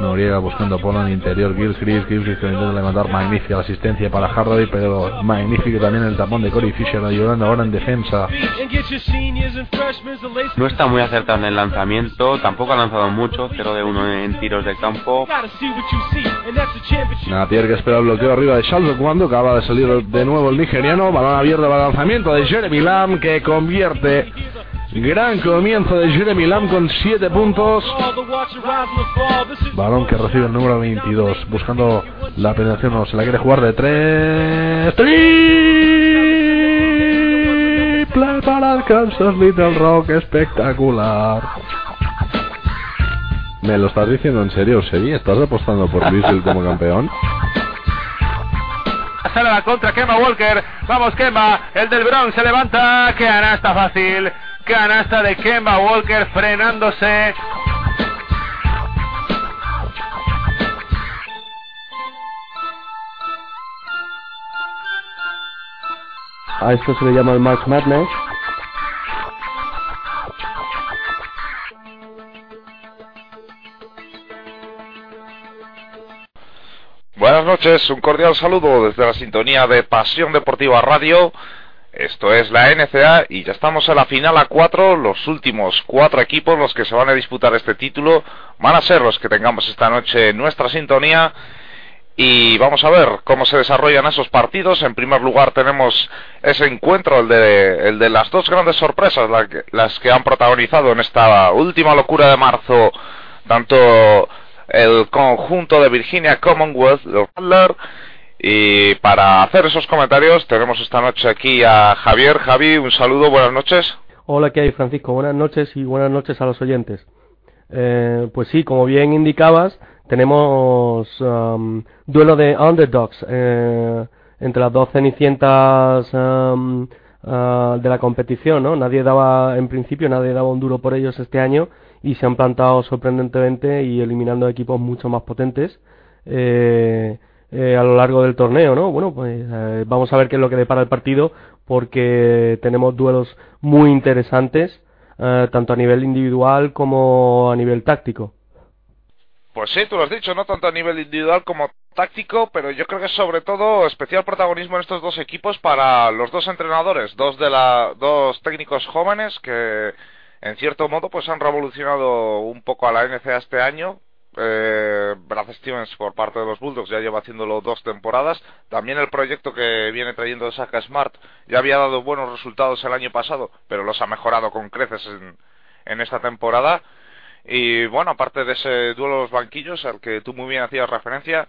Noriega buscando por el interior. Gilchrist, Gilchrist que intenta levantar. Magnífica la asistencia para Hardy, pero magnífico también el tapón de Corey Fisher ayudando ahora en defensa. No está muy acertado en el lanzamiento, tampoco ha lanzado mucho, 0 de 1 en tiros de campo. Napier que espera el bloqueo arriba de Charles cuando acaba de salir de nuevo el nigeriano. Balón abierto para el lanzamiento de Jeremy Lamb que convierte Gran comienzo de Jeremy Lamb con 7 puntos. Balón que recibe el número 22. Buscando la penetración. No, se la quiere jugar de 3. Triple para el Kansas Little Rock. Espectacular. ¿Me lo estás diciendo en serio, Sevi? ¿Estás apostando por Louisville como campeón? Sale la contra, quema Walker. Vamos, quema. El del Bronx se levanta. Que está fácil. Canasta de Kemba Walker frenándose. A esto se le llama el March Madness. Buenas noches, un cordial saludo desde la sintonía de Pasión Deportiva Radio. Esto es la NCA y ya estamos en la final a cuatro. Los últimos cuatro equipos, los que se van a disputar este título, van a ser los que tengamos esta noche en nuestra sintonía. Y vamos a ver cómo se desarrollan esos partidos. En primer lugar tenemos ese encuentro, el de, el de las dos grandes sorpresas, las que han protagonizado en esta última locura de marzo, tanto el conjunto de Virginia Commonwealth, los Butler, y para hacer esos comentarios tenemos esta noche aquí a Javier. Javi, un saludo, buenas noches. Hola, ¿qué hay Francisco? Buenas noches y buenas noches a los oyentes. Eh, pues sí, como bien indicabas, tenemos um, duelo de underdogs eh, entre las dos cenicientas um, uh, de la competición, ¿no? Nadie daba, en principio, nadie daba un duro por ellos este año y se han plantado sorprendentemente y eliminando equipos mucho más potentes. Eh, eh, a lo largo del torneo, ¿no? Bueno, pues eh, vamos a ver qué es lo que depara el partido porque tenemos duelos muy interesantes eh, tanto a nivel individual como a nivel táctico. Pues sí, tú lo has dicho, no tanto a nivel individual como táctico, pero yo creo que sobre todo especial protagonismo en estos dos equipos para los dos entrenadores, dos de la dos técnicos jóvenes que en cierto modo pues han revolucionado un poco a la NCA este año eh, Brad Stevens por parte de los Bulldogs ya lleva haciéndolo dos temporadas. También el proyecto que viene trayendo Saka Smart ya había dado buenos resultados el año pasado, pero los ha mejorado con creces en, en esta temporada. Y bueno, aparte de ese duelo de los banquillos al que tú muy bien hacías referencia,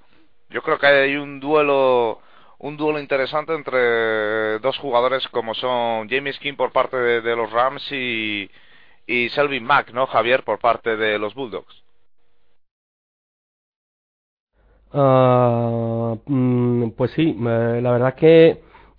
yo creo que hay un duelo un duelo interesante entre dos jugadores como son James King por parte de, los Rams y, y Selvin Mack, ¿no, Javier, por parte de los Bulldogs? Ah, mm, pues sí, eh, la verdad es que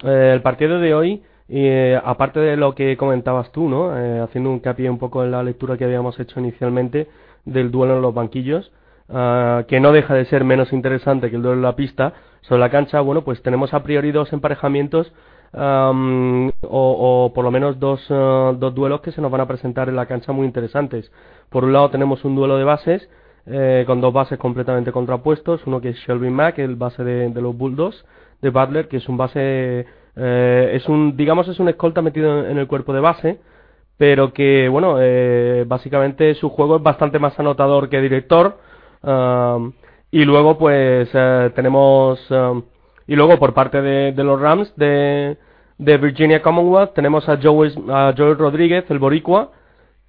eh, el partido de hoy, eh, aparte de lo que comentabas tú, ¿no? haciendo un hincapié un poco en la lectura que habíamos hecho inicialmente del duelo en los banquillos, ah, que no deja de ser menos interesante que el duelo en la pista, sobre la cancha, bueno, pues tenemos a priori dos emparejamientos o, o, por lo menos dos, ah, dos duelos que se nos van a presentar en la cancha muy interesantes. Por un lado tenemos un duelo de bases, eh, con dos bases completamente contrapuestos, uno que es Shelby Mack, el base de, los Bulldogs, de Butler, que es un base, eh, es un, digamos, es un escolta metido en, el cuerpo de base, pero que, bueno, eh, básicamente su juego es bastante más anotador que director, um, y luego, pues, tenemos, um, y luego por parte de, los Rams de, de Virginia Commonwealth, tenemos a Joel, a Joel Rodríguez, el boricua,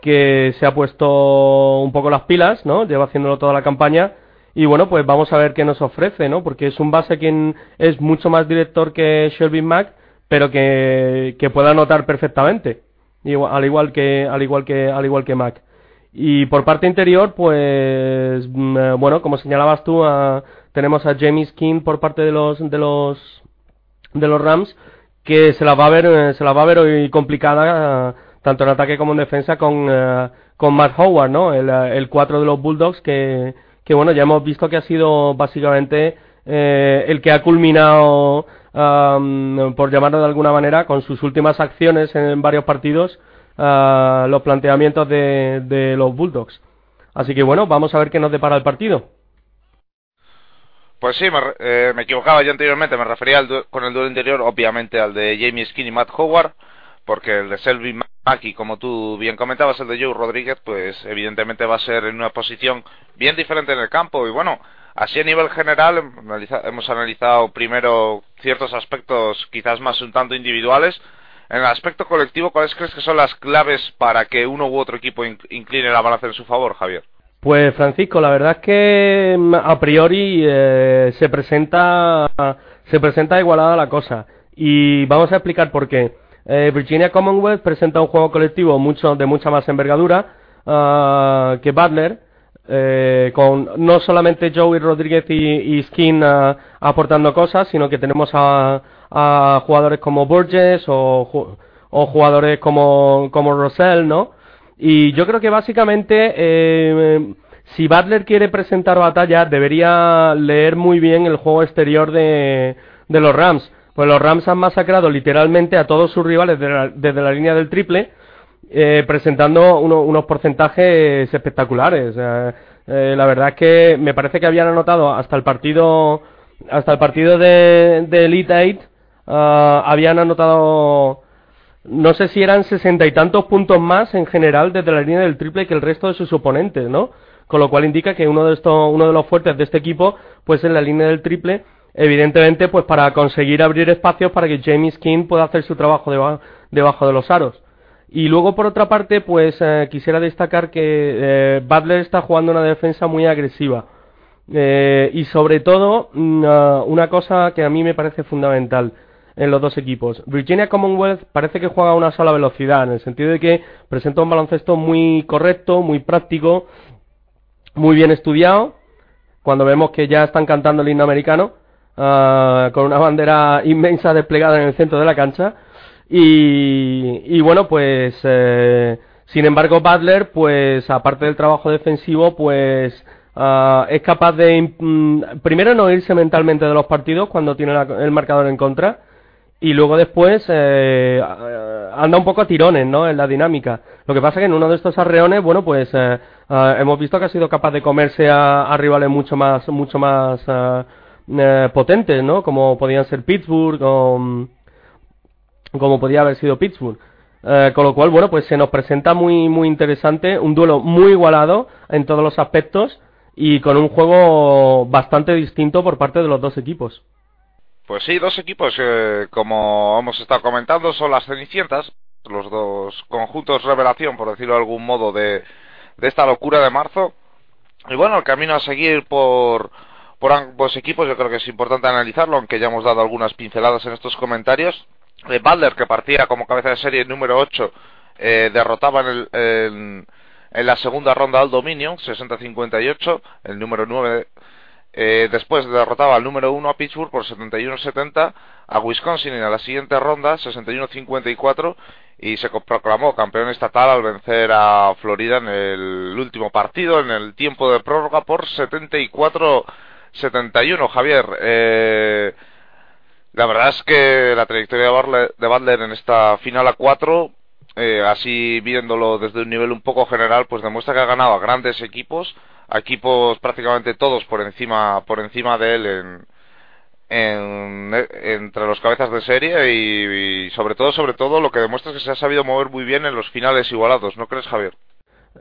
que se ha puesto un poco las pilas, ¿no? Lleva haciéndolo toda la campaña y bueno, pues vamos a ver qué nos ofrece, ¿no? Porque es un base quien es mucho más director que Shelby Mack, pero que, que puede anotar perfectamente, al igual que al igual que al igual que Mac. Y por parte interior, pues mm, eh, bueno, como señalabas tú, tenemos a James King por parte de los de los de los Rams que se la va a ver eh, se la va a ver hoy complicada tanto en ataque como en defensa con, eh, con Matt Howard, ¿no? El, eh, el 4 de los Bulldogs que, que, bueno, ya hemos visto que ha sido básicamente eh, el que ha culminado, por llamarlo de alguna manera, con sus últimas acciones en varios partidos, los planteamientos de, de los Bulldogs. Así que bueno, vamos a ver qué nos depara el partido. Pues sí, me, eh, me equivocaba yo anteriormente, me refería con el duelo interior, obviamente al de Jamie Skin y Matt Howard, porque el de Selby Maki, como tú bien comentabas, el de Joe Rodríguez, pues evidentemente va a ser en una posición bien diferente en el campo. Y bueno, así a nivel general hemos analizado primero ciertos aspectos quizás más un tanto individuales. En el aspecto colectivo, ¿cuáles crees que son las claves para que uno u otro equipo incline la balanza en su favor, Javier? Pues Francisco, la verdad es que mm, a priori eh, se presenta se presenta igualada la cosa y vamos a explicar por qué. Eh, Virginia Commonwealth presenta un juego colectivo mucho de mucha más envergadura ah, que Butler, eh, con no solamente Joey Rodríguez y, Skin ah, aportando cosas, sino que tenemos a, jugadores como Burgess o, jugadores como, como Rosell, ¿no? Y yo creo que básicamente, eh, si Butler quiere presentar batalla, debería leer muy bien el juego exterior de los Rams. Pues los Rams han masacrado literalmente a todos sus rivales desde la línea del triple, eh, presentando unos porcentajes espectaculares. Eh, la verdad es que me parece que habían anotado hasta el partido hasta el partido de, Elite Eight ah, habían anotado no sé si eran sesenta y tantos puntos más en general desde la línea del triple que el resto de sus oponentes, ¿no? Con lo cual indica que uno de estos, uno de los fuertes de este equipo, pues en la línea del triple, evidentemente, pues para conseguir abrir espacios para que James King pueda hacer su trabajo debajo de los aros. Y luego, por otra parte, pues eh, quisiera destacar que eh, Butler está jugando una defensa muy agresiva. Eh, y sobre todo, mm, ah, una cosa que a mí me parece fundamental en los dos equipos. Virginia Commonwealth parece que juega a una sola velocidad, en el sentido de que presenta un baloncesto muy correcto, muy práctico, muy bien estudiado. Cuando vemos que ya están cantando el himno americano, ah, con una bandera inmensa desplegada en el centro de la cancha. Y, bueno, pues eh, sin embargo Butler, pues aparte del trabajo defensivo, pues ah, es capaz de mm, primero no irse mentalmente de los partidos cuando tiene el marcador en contra y luego después eh, anda un poco a tirones, ¿no? En la dinámica. Lo que pasa que en uno de estos arreones, bueno, pues eh, eh, hemos visto que ha sido capaz de comerse a, rivales mucho más, mucho más potentes, ¿no? Como podían ser Pittsburgh o como podía haber sido Pittsburgh. con lo cual, bueno, pues se nos presenta muy, muy interesante, un duelo muy igualado en todos los aspectos y con un juego bastante distinto por parte de los dos equipos. Pues sí, dos equipos que, como hemos estado comentando, son las Cenicientas, los dos conjuntos revelación, por decirlo de algún modo, de, de esta locura de marzo. Y bueno, el camino a seguir por, por ambos equipos yo creo que es importante analizarlo, aunque ya hemos dado algunas pinceladas en estos comentarios. Eh, Balder, que partía como cabeza de serie número 8, eh, derrotaba en, el, en, la segunda ronda al dominio, 60-58, el número 9 eh, después derrotaba al número 1 a Pittsburgh por 71-70, a Wisconsin en la siguiente ronda 61-54 y se proclamó campeón estatal al vencer a Florida en el último partido, en el tiempo de prórroga por 74-71. Javier, eh, la verdad es que la trayectoria de Butler, en esta final a 4 eh, así viéndolo desde un nivel un poco general, pues demuestra que ha ganado a grandes equipos, equipos prácticamente todos por encima por encima de él en, entre los cabezas de serie y, sobre todo sobre todo lo que demuestra es que se ha sabido mover muy bien en los finales igualados ¿no crees Javier?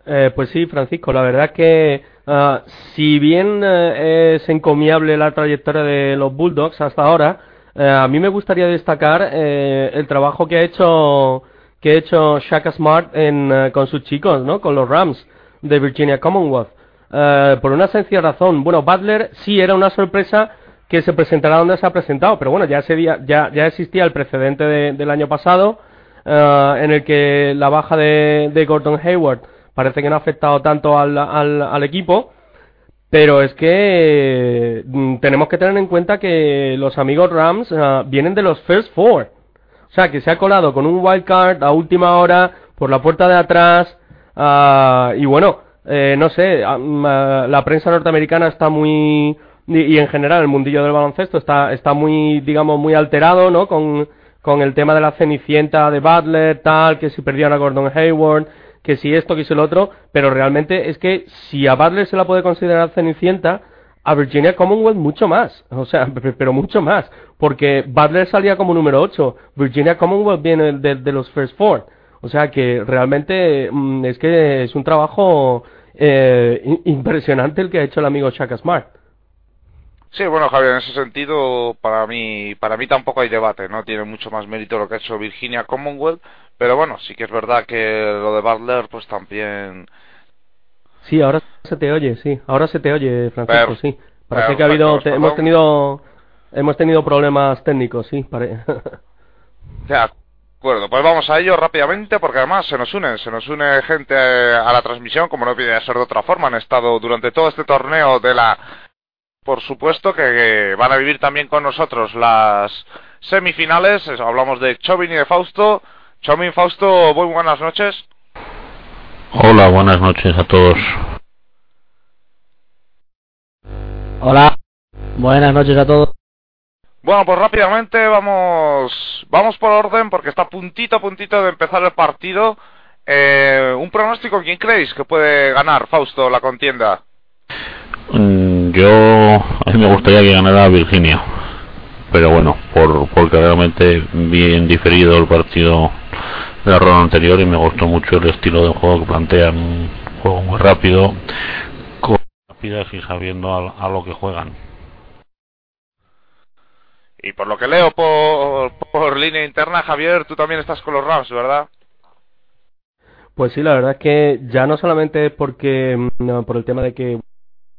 Eh, pues sí Francisco la verdad que ah, si bien eh, es encomiable la trayectoria de los Bulldogs hasta ahora eh, a mí me gustaría destacar el trabajo que ha hecho que ha hecho Shaka Smart en, con sus chicos no con los Rams de Virginia Commonwealth eh, por una sencilla razón. Bueno, Butler sí era una sorpresa que se presentará donde se ha presentado, pero bueno, ya, ya, ya existía el precedente del año pasado eh, en el que la baja de, Gordon Hayward parece que no ha afectado tanto al, al, equipo, pero es que mm, tenemos que tener en cuenta que los amigos Rams eh, vienen de los First Four. O sea, que se ha colado con un wild card a última hora por la puerta de atrás. y bueno, eh, no sé, la prensa norteamericana está muy y, en general el mundillo del baloncesto está está muy digamos muy alterado, ¿no? Con, con el tema de la cenicienta de Butler, tal, que si perdieron a Gordon Hayward, que si esto, que si lo otro, pero realmente es que si a Butler se la puede considerar cenicienta, a Virginia Commonwealth mucho más, o sea, pero mucho más, porque Butler salía como número 8, Virginia Commonwealth viene de, los First Four, o sea que realmente mm, es que es un trabajo eh, impresionante el que ha hecho el amigo Shaka Smart. Sí, bueno, Javier, en ese sentido, para mí, para mí tampoco hay debate, ¿no? Tiene mucho más mérito lo que ha hecho Virginia Commonwealth, pero bueno, sí que es verdad que lo de Butler, pues también Sí, ahora se te oye, sí. Ahora se te oye, Francisco, sí. Parece que ha habido, hemos tenido, hemos tenido problemas técnicos, sí. Pare... de acuerdo, pues vamos a ello rápidamente porque además se nos une, se nos une gente a la transmisión, como no puede ser de otra forma. Han estado durante todo este torneo de la, por supuesto que, van a vivir también con nosotros las semifinales. Hablamos de Chovin y de Fausto. Chovin, Fausto, muy buenas noches. Hola, buenas noches a todos. Hola, buenas noches a todos. Bueno, pues rápidamente vamos vamos por orden porque está puntito a puntito de empezar el partido. Eh, un pronóstico, ¿quién creéis que puede ganar, Fausto, la contienda? Mm, yo, a mí me gustaría que ganara Virginia, pero bueno, por porque realmente bien diferido el partido la ronda anterior y me gustó mucho el estilo de juego que plantean, un juego muy rápido, con rapidez y sabiendo a, lo que juegan. Y por lo que leo por, por línea interna, Javier, tú también estás con los Rams, ¿verdad? Pues sí, la verdad es que ya no solamente porque mm, por el tema de que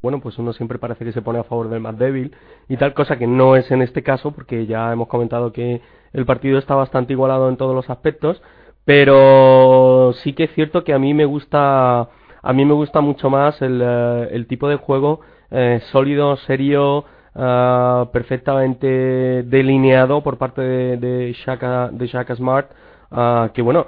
bueno, pues uno siempre parece que se pone a favor del más débil y tal cosa que no es en este caso porque ya hemos comentado que el partido está bastante igualado en todos los aspectos, pero sí que es cierto que a mí me gusta a mí me gusta mucho más el, eh, el tipo de juego eh, sólido, serio, eh, perfectamente delineado por parte de, de, Shaka, de Shaka Smart, que bueno,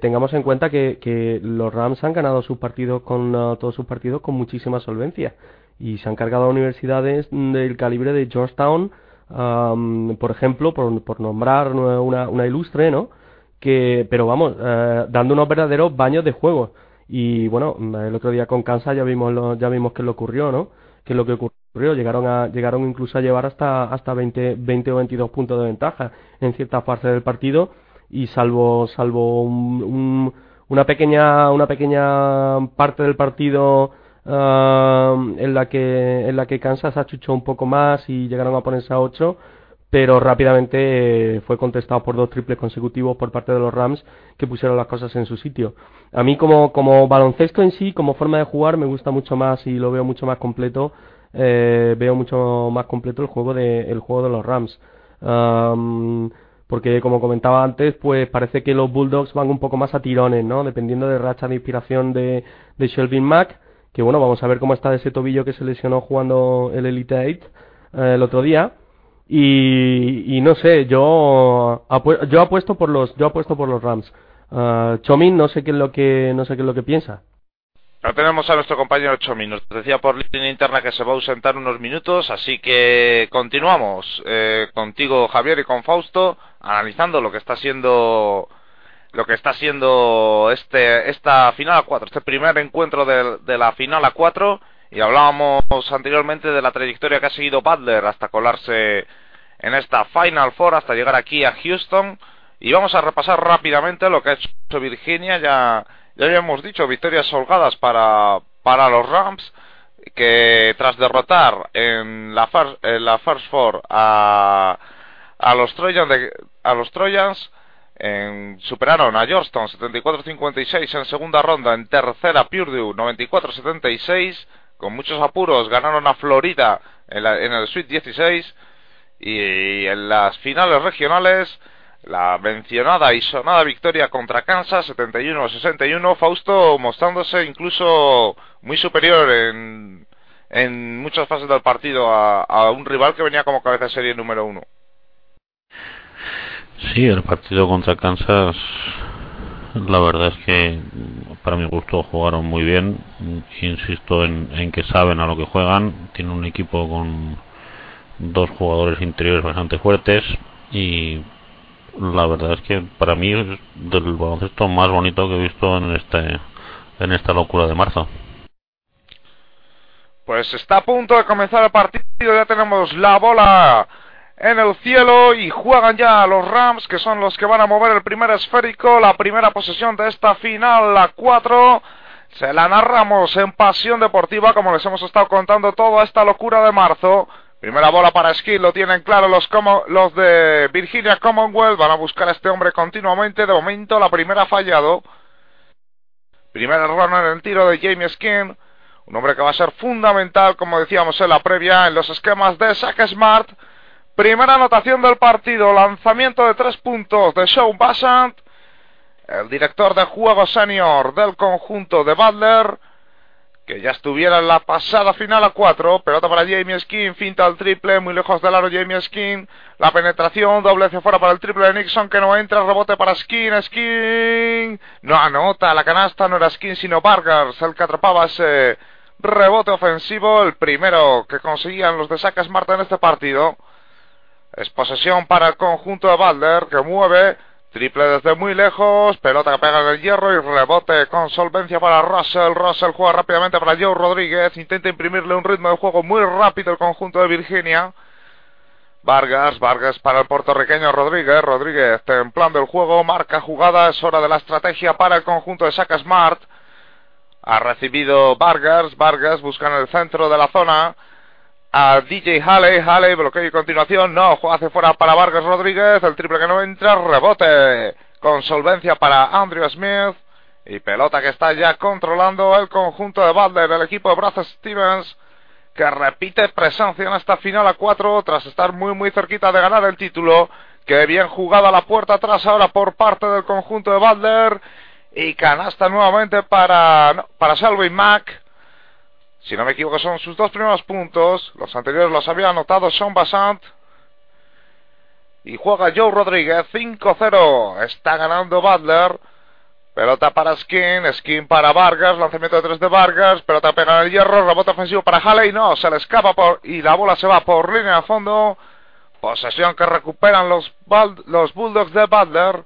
tengamos en cuenta que, que, los Rams han ganado sus partidos con todos sus partidos con muchísima solvencia y se han cargado a universidades del calibre de Georgetown, por ejemplo, por, por nombrar una, una ilustre, ¿no? Que pero vamos eh, dando unos verdaderos baños de juego. Y bueno el otro día con Kansas ya vimos lo, ya vimos que le ocurrió no que es lo que ocurrió. Llegaron a llegaron incluso a llevar hasta hasta 20 20 o 22 puntos de ventaja en cierta fase del partido. Y salvo salvo un, una pequeña una pequeña parte del partido eh, en la que en la que Kansas achuchó un poco más y llegaron a ponerse a 8 pero rápidamente eh, fue contestado por dos triples consecutivos por parte de los Rams que pusieron las cosas en su sitio. A mí como, como baloncesto en sí, como forma de jugar, me gusta mucho más y lo veo mucho más completo, eh, veo mucho más completo el juego de, el juego de los Rams. porque como comentaba antes, pues parece que los Bulldogs van un poco más a tirones, ¿no? Dependiendo de racha de inspiración de, de Shelvin Mack, que bueno, vamos a ver cómo está ese tobillo que se lesionó jugando el Elite 8 eh, el otro día y, no sé, yo yo apuesto por los yo apuesto por los Rams. Uh, Chomin no sé qué es lo que no sé qué es lo que piensa. Ya tenemos a nuestro compañero Chomin. Nos decía por línea interna que se va a ausentar unos minutos, así que continuamos eh, contigo Javier y con Fausto analizando lo que está siendo lo que está siendo este esta final a 4, este primer encuentro de, de la final a 4 y hablábamos anteriormente de la trayectoria que ha seguido Butler hasta colarse en esta Final Four, hasta llegar aquí a Houston. Y vamos a repasar rápidamente lo que ha hecho Virginia. Ya, ya habíamos dicho, victorias holgadas para, para los Rams, que tras derrotar en la, first, en la First Four a, a los Trojans, a los Trojans en, superaron a Georgetown 74-56 en segunda ronda, en tercera Purdue 94-76 con muchos apuros ganaron a Florida en, en el Sweet 16 y en las finales regionales la mencionada y sonada victoria contra Kansas 71-61 Fausto mostrándose incluso muy superior en, en muchas fases del partido a un rival que venía como cabeza de serie número uno. Sí, el partido contra Kansas la verdad es que para mi gusto jugaron muy bien. Insisto en, que saben a lo que juegan. Tienen un equipo con dos jugadores interiores bastante fuertes y la verdad es que para mí es del baloncesto más bonito que he visto en este en esta locura de marzo. Pues está a punto de comenzar el partido, ya tenemos la bola en el cielo y juegan ya los Rams, que son los que van a mover el primer esférico, la primera posesión de esta final, la 4. Se la narramos en Pasión Deportiva, como les hemos estado contando toda esta locura de marzo. Primera bola para Skill, lo tienen claro los, como, los de Virginia Commonwealth. Van a buscar a este hombre continuamente. De momento, la primera ha fallado. Primera runner en el tiro de Jamie Skin. Un hombre que va a ser fundamental, como decíamos en la previa, en los esquemas de Smart. Primera anotación del partido. Lanzamiento de tres puntos de Sean Bassant. El director de juego senior del conjunto de Butler que ya estuviera en la pasada final a 4, pelota para Jamie Skin, finta al triple, muy lejos del aro Jamie Skin, la penetración, doble hacia fuera para el triple de Nixon que no entra, rebote para Skin, Skin, no anota, la canasta no era Skin sino Vargas, el que atrapaba ese rebote ofensivo, el primero que conseguían los de Sacas Marta en este partido, es posesión para el conjunto de Balder que mueve, Triple desde muy lejos, pelota que pega en el hierro y rebote con solvencia para Russell. Russell juega rápidamente para Joe Rodríguez, intenta imprimirle un ritmo de juego muy rápido el conjunto de Virginia. Vargas, Vargas para el puertorriqueño Rodríguez, Rodríguez templando el juego, marca jugada, es hora de la estrategia para el conjunto de Saca Smart. Ha recibido Vargas, Vargas busca en el centro de la zona, a DJ Halley, Halley bloqueo y continuación, no, juega hacia fuera para Vargas Rodríguez, el triple que no entra, rebote. Con solvencia para Andrew Smith. Y pelota que está ya controlando el conjunto de Butler, el equipo de Brazos Stevens que repite presencia en esta final a 4 tras estar muy muy cerquita de ganar el título, que bien jugada la puerta atrás ahora por parte del conjunto de Butler y canasta nuevamente para, para Selby Mack si no me equivoco, son sus dos primeros puntos. Los anteriores los había anotado Sean Bassant. Y juega Joe Rodríguez. 5-0. Está ganando Butler. Pelota para Skin. Skin para Vargas. Lanzamiento de tres de Vargas. Pelota pega en el hierro. Rebote ofensivo para Halley. No, se le escapa por, y la bola se va por línea de fondo. Posesión que recuperan los, los Bulldogs de Butler.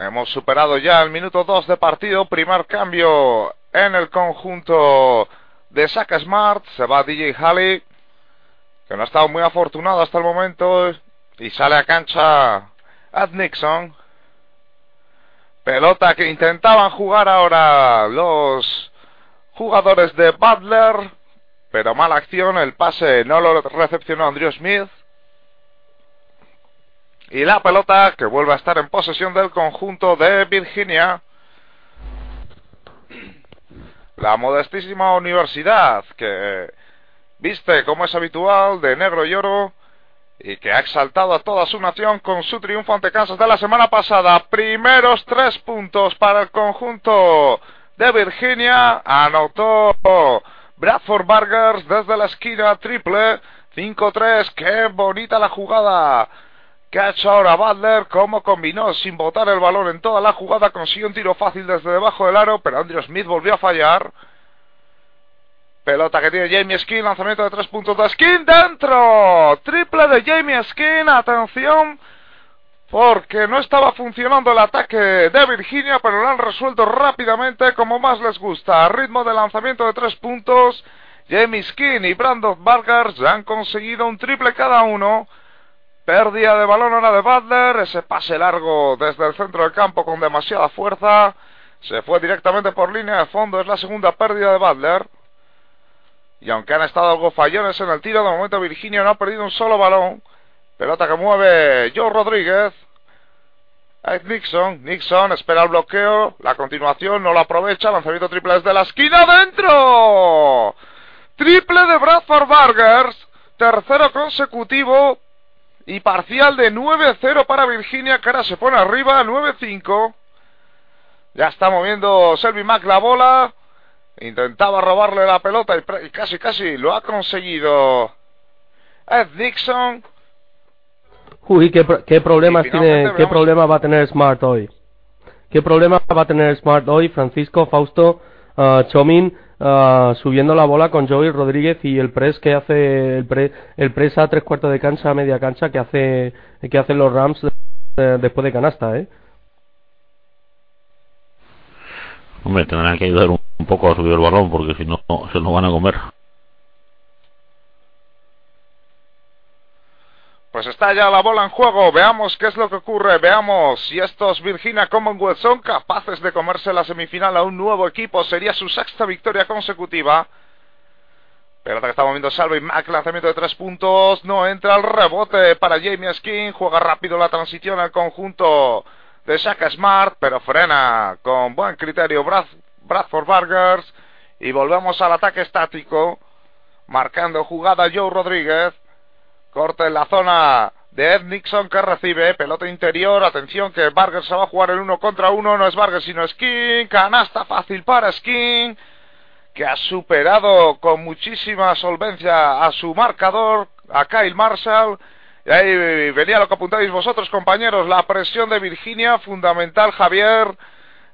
Hemos superado ya el minuto 2 de partido. Primer cambio en el conjunto de Saca Smart. Se va DJ Halley, que no ha estado muy afortunado hasta el momento. Y sale a cancha Ad Nixon. Pelota que intentaban jugar ahora los jugadores de Butler. Pero mala acción, el pase no lo recepcionó Andrew Smith. Y la pelota que vuelve a estar en posesión del conjunto de Virginia la modestísima universidad que viste como es habitual de negro y oro y que ha exaltado a toda su nación con su triunfo ante Kansas de la semana pasada. Primeros tres puntos para el conjunto de Virginia. Anotó Bradford Burgers desde la esquina triple. 5-3. Qué bonita la jugada que ha hecho ahora Butler, cómo combinó sin botar el balón en toda la jugada, consiguió un tiro fácil desde debajo del aro, pero Andrew Smith volvió a fallar. Pelota que tiene Jamie Skin, lanzamiento de tres puntos de Skin dentro. Triple de Jamie Skin, atención, porque no estaba funcionando el ataque de Virginia, pero lo han resuelto rápidamente como más les gusta. ritmo de lanzamiento de tres puntos, Jamie Skin y Brandon Vargas han conseguido un triple cada uno. Pérdida de balón ahora de Butler. Ese pase largo desde el centro del campo con demasiada fuerza. Se fue directamente por línea de fondo. Es la segunda pérdida de Butler. Y aunque han estado algo fallones en el tiro, de momento Virginia no ha perdido un solo balón. Pelota que mueve Joe Rodríguez. Nixon. Nixon espera el bloqueo. La continuación no lo aprovecha. Lanzamiento triple desde la esquina. ¡Dentro! Triple de Bradford Burgers. Tercero consecutivo y parcial de 9-0 para Virginia, que ahora se pone arriba, 9-5. Ya está moviendo Selby Mack la bola. Intentaba robarle la pelota y, casi, casi lo ha conseguido Ed Dixon. Uy, qué, qué problemas tiene, qué problema va a tener Smart hoy. ¿Qué problema va a tener Smart hoy, Francisco, Fausto, uh, Chomin? Ah, subiendo la bola con Joey Rodríguez y el press que hace el, pre, el press a tres cuartos de cancha, a media cancha que hace que hacen los Rams después de canasta, ¿eh? Hombre, tendrán que ayudar un, poco a subir el balón porque si no se lo van a comer. Pues está ya la bola en juego, veamos qué es lo que ocurre, veamos si estos Virginia Commonwealth son capaces de comerse la semifinal a un nuevo equipo, sería su sexta victoria consecutiva. Pelota que está moviendo Salve Mac, lanzamiento de tres puntos, no entra el rebote para Jamie Skin, juega rápido la transición al conjunto de Shaka Smart, pero frena con buen criterio Bradford Burgers y volvemos al ataque estático, marcando jugada Joe Rodríguez. Corte en la zona de Ed Nixon que recibe pelota interior. Atención que Vargas se va a jugar el uno contra uno. No es Vargas sino Skin. Canasta fácil para Skin. Que ha superado con muchísima solvencia a su marcador, a Kyle Marshall. Y ahí venía lo que apuntáis vosotros, compañeros. La presión de Virginia, fundamental, Javier.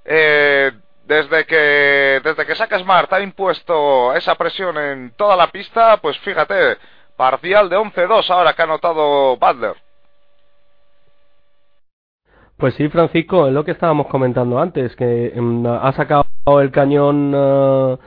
Eh, desde que desde que Saca Smart ha impuesto esa presión en toda la pista, pues fíjate, Parcial de 11-2 ahora que ha anotado Butler. Pues sí, Francisco, es lo que estábamos comentando antes, que em, ha sacado el cañón uh,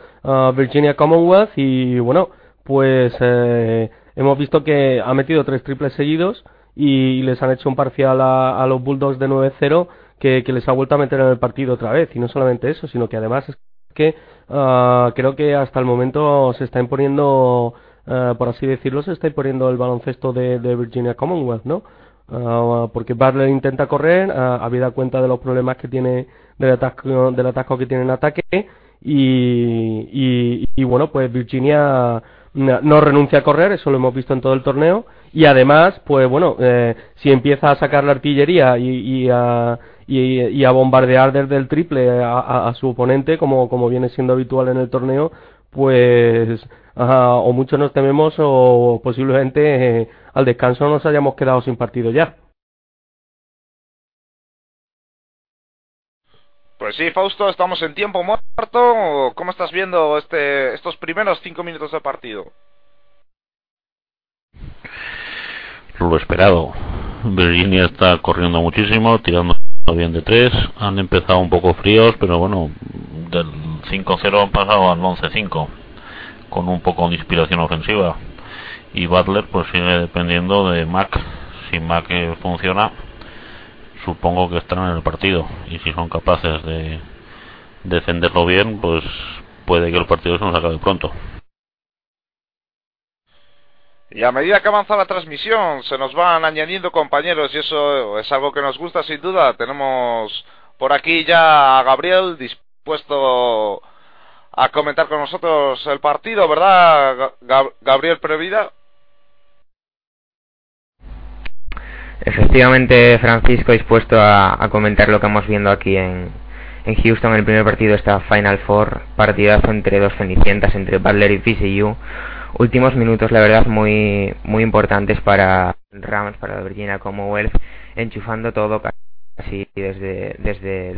Virginia Commonwealth y bueno, pues eh, hemos visto que ha metido tres triples seguidos y les han hecho un parcial a, los Bulldogs de 9-0 que, les ha vuelto a meter en el partido otra vez. Y no solamente eso, sino que además es que uh, creo que hasta el momento se está imponiendo eh, por así decirlo, se está imponiendo el baloncesto de, Virginia Commonwealth, ¿no? Eh, porque Butler intenta correr, uh, habida cuenta de los problemas que tiene del atasco, del atasco que tiene en ataque y, y, bueno, pues Virginia no renuncia a correr, eso lo hemos visto en todo el torneo y además, pues bueno, si empieza a sacar la artillería y, y a y, a bombardear desde el triple a, a, su oponente, como, como viene siendo habitual en el torneo, pues o mucho nos tememos o posiblemente eh, al descanso nos hayamos quedado sin partido ya. Pues sí, Fausto, estamos en tiempo muerto. ¿Cómo estás viendo este, estos primeros cinco minutos de partido? Lo esperado. Virginia está corriendo muchísimo, tirando bien de tres. Han empezado un poco fríos, pero bueno, del 5-0 han pasado al 11-5 con un poco de inspiración ofensiva. Y Butler pues sigue dependiendo de Mac. Si Mac eh, funciona, supongo que estarán en el partido. Y si son capaces de defenderlo bien, pues puede que el partido se nos acabe pronto. Y a medida que avanza la transmisión, se nos van añadiendo compañeros y eso es algo que nos gusta sin duda. Tenemos por aquí ya a Gabriel dispuesto a comentar con nosotros el partido, ¿verdad, Gabriel Previda? Efectivamente, Francisco, dispuesto a, comentar lo que hemos viendo aquí en, en Houston, el primer partido de esta Final Four, partidazo entre dos cenicientas, entre Butler y VCU. Últimos minutos, la verdad, muy, muy importantes para Rams, para Virginia Commonwealth, enchufando todo así desde, desde,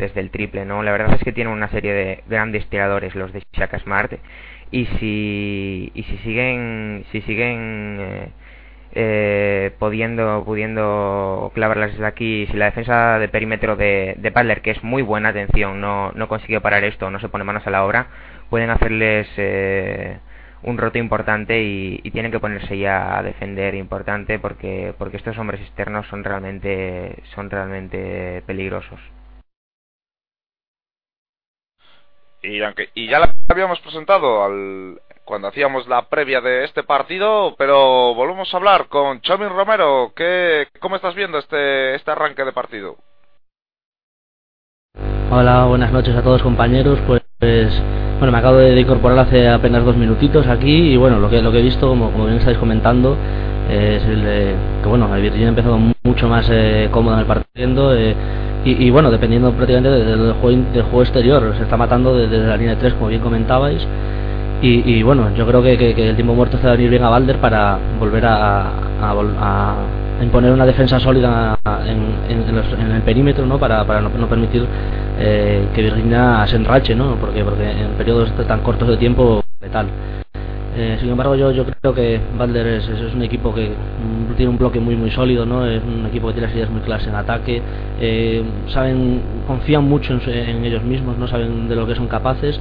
desde el triple, ¿no? La verdad es que tienen una serie de grandes tiradores los de Shaka Smart y si, y si siguen, si siguen eh, eh, pudiendo, pudiendo clavarlas desde aquí, si la defensa de perímetro de, de que es muy buena atención, no, no consigue parar esto, no se pone manos a la obra, pueden hacerles eh, un roto importante y, tienen que ponerse ya a defender importante porque porque estos hombres externos son realmente son realmente peligrosos y aunque y ya la habíamos presentado al cuando hacíamos la previa de este partido pero volvemos a hablar con Chomin Romero ¿qué, cómo estás viendo este este arranque de partido Hola, buenas noches a todos compañeros. Pues bueno, me acabo de incorporar hace apenas dos minutitos aquí y bueno, lo que lo que he visto, como, como bien estáis comentando, es el que bueno, Virginia ha empezado mucho más eh, cómoda en el partido eh, y, bueno, dependiendo prácticamente del, juego, del juego exterior, se está matando desde, la línea de 3, como bien comentabais. Y, bueno, yo creo que, el tiempo muerto está a venir bien a Balder para volver a, a, imponer una defensa sólida en, el perímetro ¿no? para, para no, permitir eh, que Virginia se enrache, ¿no? porque, porque en periodos tan cortos de tiempo letal. Eh, sin embargo, yo, yo creo que Butler es, es, un equipo que mm, tiene un bloque muy muy sólido, ¿no? Es un equipo que tiene las ideas muy claras en ataque, eh, saben, confían mucho en, ellos mismos, no saben de lo que son capaces.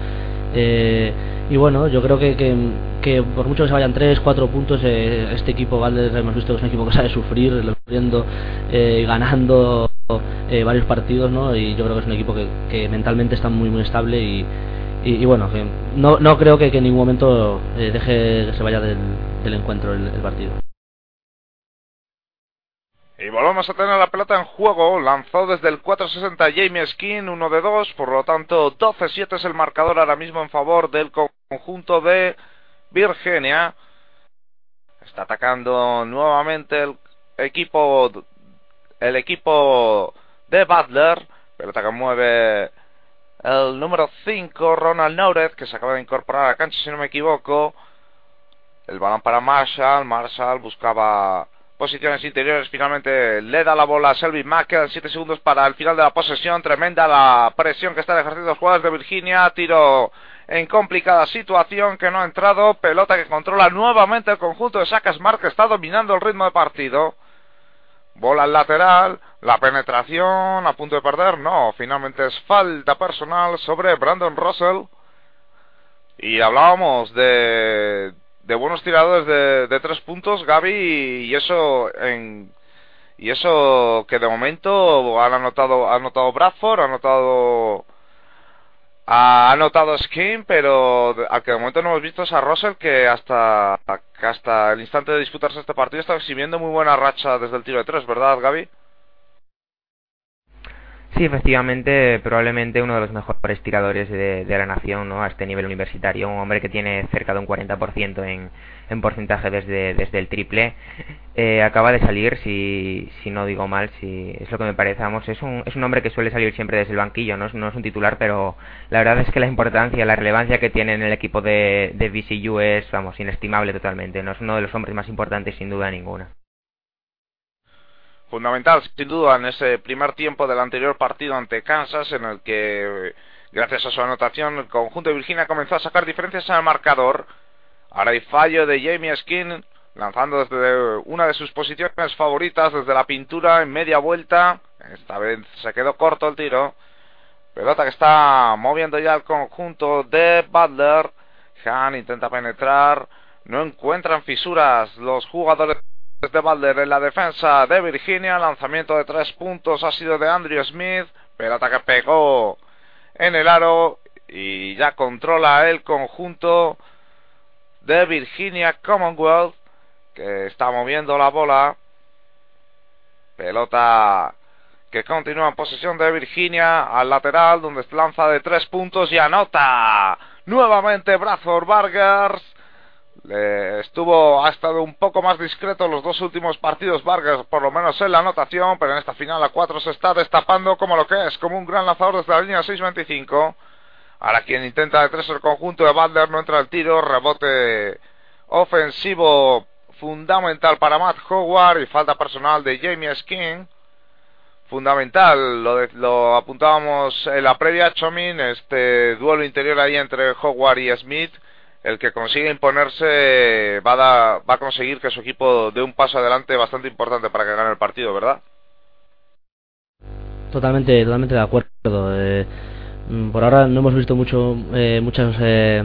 Eh, y bueno, yo creo que, que, por mucho que se vayan 3, 4 puntos, este equipo Butler hemos visto que es un equipo que sabe sufrir, sufriendo, ganando varios partidos, ¿no? Y yo creo que es un equipo que, que mentalmente está muy muy estable y y, bueno, no, no creo que, en ningún momento eh, deje que se vaya del, encuentro el, partido. Y volvemos a tener la pelota en juego. Lanzó desde el 460 Jamie Skin, 1 de 2. Por lo tanto, 12-7 es el marcador ahora mismo en favor del conjunto de Virginia. Está atacando nuevamente el equipo, el equipo de Butler. Pelota que mueve el número 5, Ronald Nourez, que se acaba de incorporar a la cancha, si no me equivoco. El balón para Marshall. Marshall buscaba posiciones interiores. Finalmente le da la bola a Selvin Mack. Quedan 7 segundos para el final de la posesión. Tremenda la presión que están ejerciendo los jugadores de Virginia. Tiro en complicada situación que no ha entrado. Pelota que controla nuevamente el conjunto de Sacas Mark que está dominando el ritmo de partido. Bola al lateral, la penetración a punto de perder, no, finalmente es falta personal sobre Brandon Russell. Y hablábamos de, de buenos tiradores de, de tres puntos, Gaby, y eso en y eso que de momento han anotado, ha anotado Bradford, ha anotado ha anotado Skin, pero al que de momento no hemos visto es a Russell que hasta, hasta el instante de disputarse este partido está exhibiendo muy buena racha desde el tiro de tres, ¿verdad, Gaby? Sí, efectivamente, probablemente uno de los mejores tiradores de, la nación ¿no? a este nivel universitario. Un hombre que tiene cerca de un 40% en, en porcentaje desde, desde el triple. Eh, acaba de salir, si, si no digo mal, si es lo que me parece. Vamos, es un, es un hombre que suele salir siempre desde el banquillo, no es, no es un titular, pero la verdad es que la importancia, la relevancia que tiene en el equipo de, de VCU es, vamos, inestimable totalmente. No es uno de los hombres más importantes, sin duda ninguna fundamental, sin duda, en ese primer tiempo del anterior partido ante Kansas, en el que, gracias a su anotación, el conjunto de Virginia comenzó a sacar diferencias en el marcador. Ahora hay fallo de Jamie Skin, lanzando desde una de sus posiciones favoritas, desde la pintura en media vuelta. Esta vez se quedó corto el tiro. Pelota que está moviendo ya el conjunto de Butler. Han intenta penetrar. No encuentran fisuras los jugadores de Balder en la defensa de Virginia. Lanzamiento de tres puntos ha sido de Andrew Smith. Pelota que pegó en el aro y ya controla el conjunto de Virginia Commonwealth que está moviendo la bola. Pelota que continúa en posesión de Virginia al lateral donde lanza de tres puntos y anota nuevamente Bradford Vargas estuvo, ha estado un poco más discreto los dos últimos partidos Vargas, por lo menos en la anotación, pero en esta final a 4 se está destapando como lo que es, como un gran lanzador desde la línea 6.25. Ahora quien intenta de tres el conjunto de Balder no entra el tiro, rebote ofensivo fundamental para Matt Howard y falta personal de Jamie Skin. Fundamental, lo, lo apuntábamos en la previa, Chomin, este duelo interior ahí entre Howard y Smith el que consiga imponerse va a, va a conseguir que su equipo dé un paso adelante bastante importante para que gane el partido, ¿verdad? Totalmente, totalmente de acuerdo. Eh, mm, por ahora no hemos visto mucho, eh, muchos eh,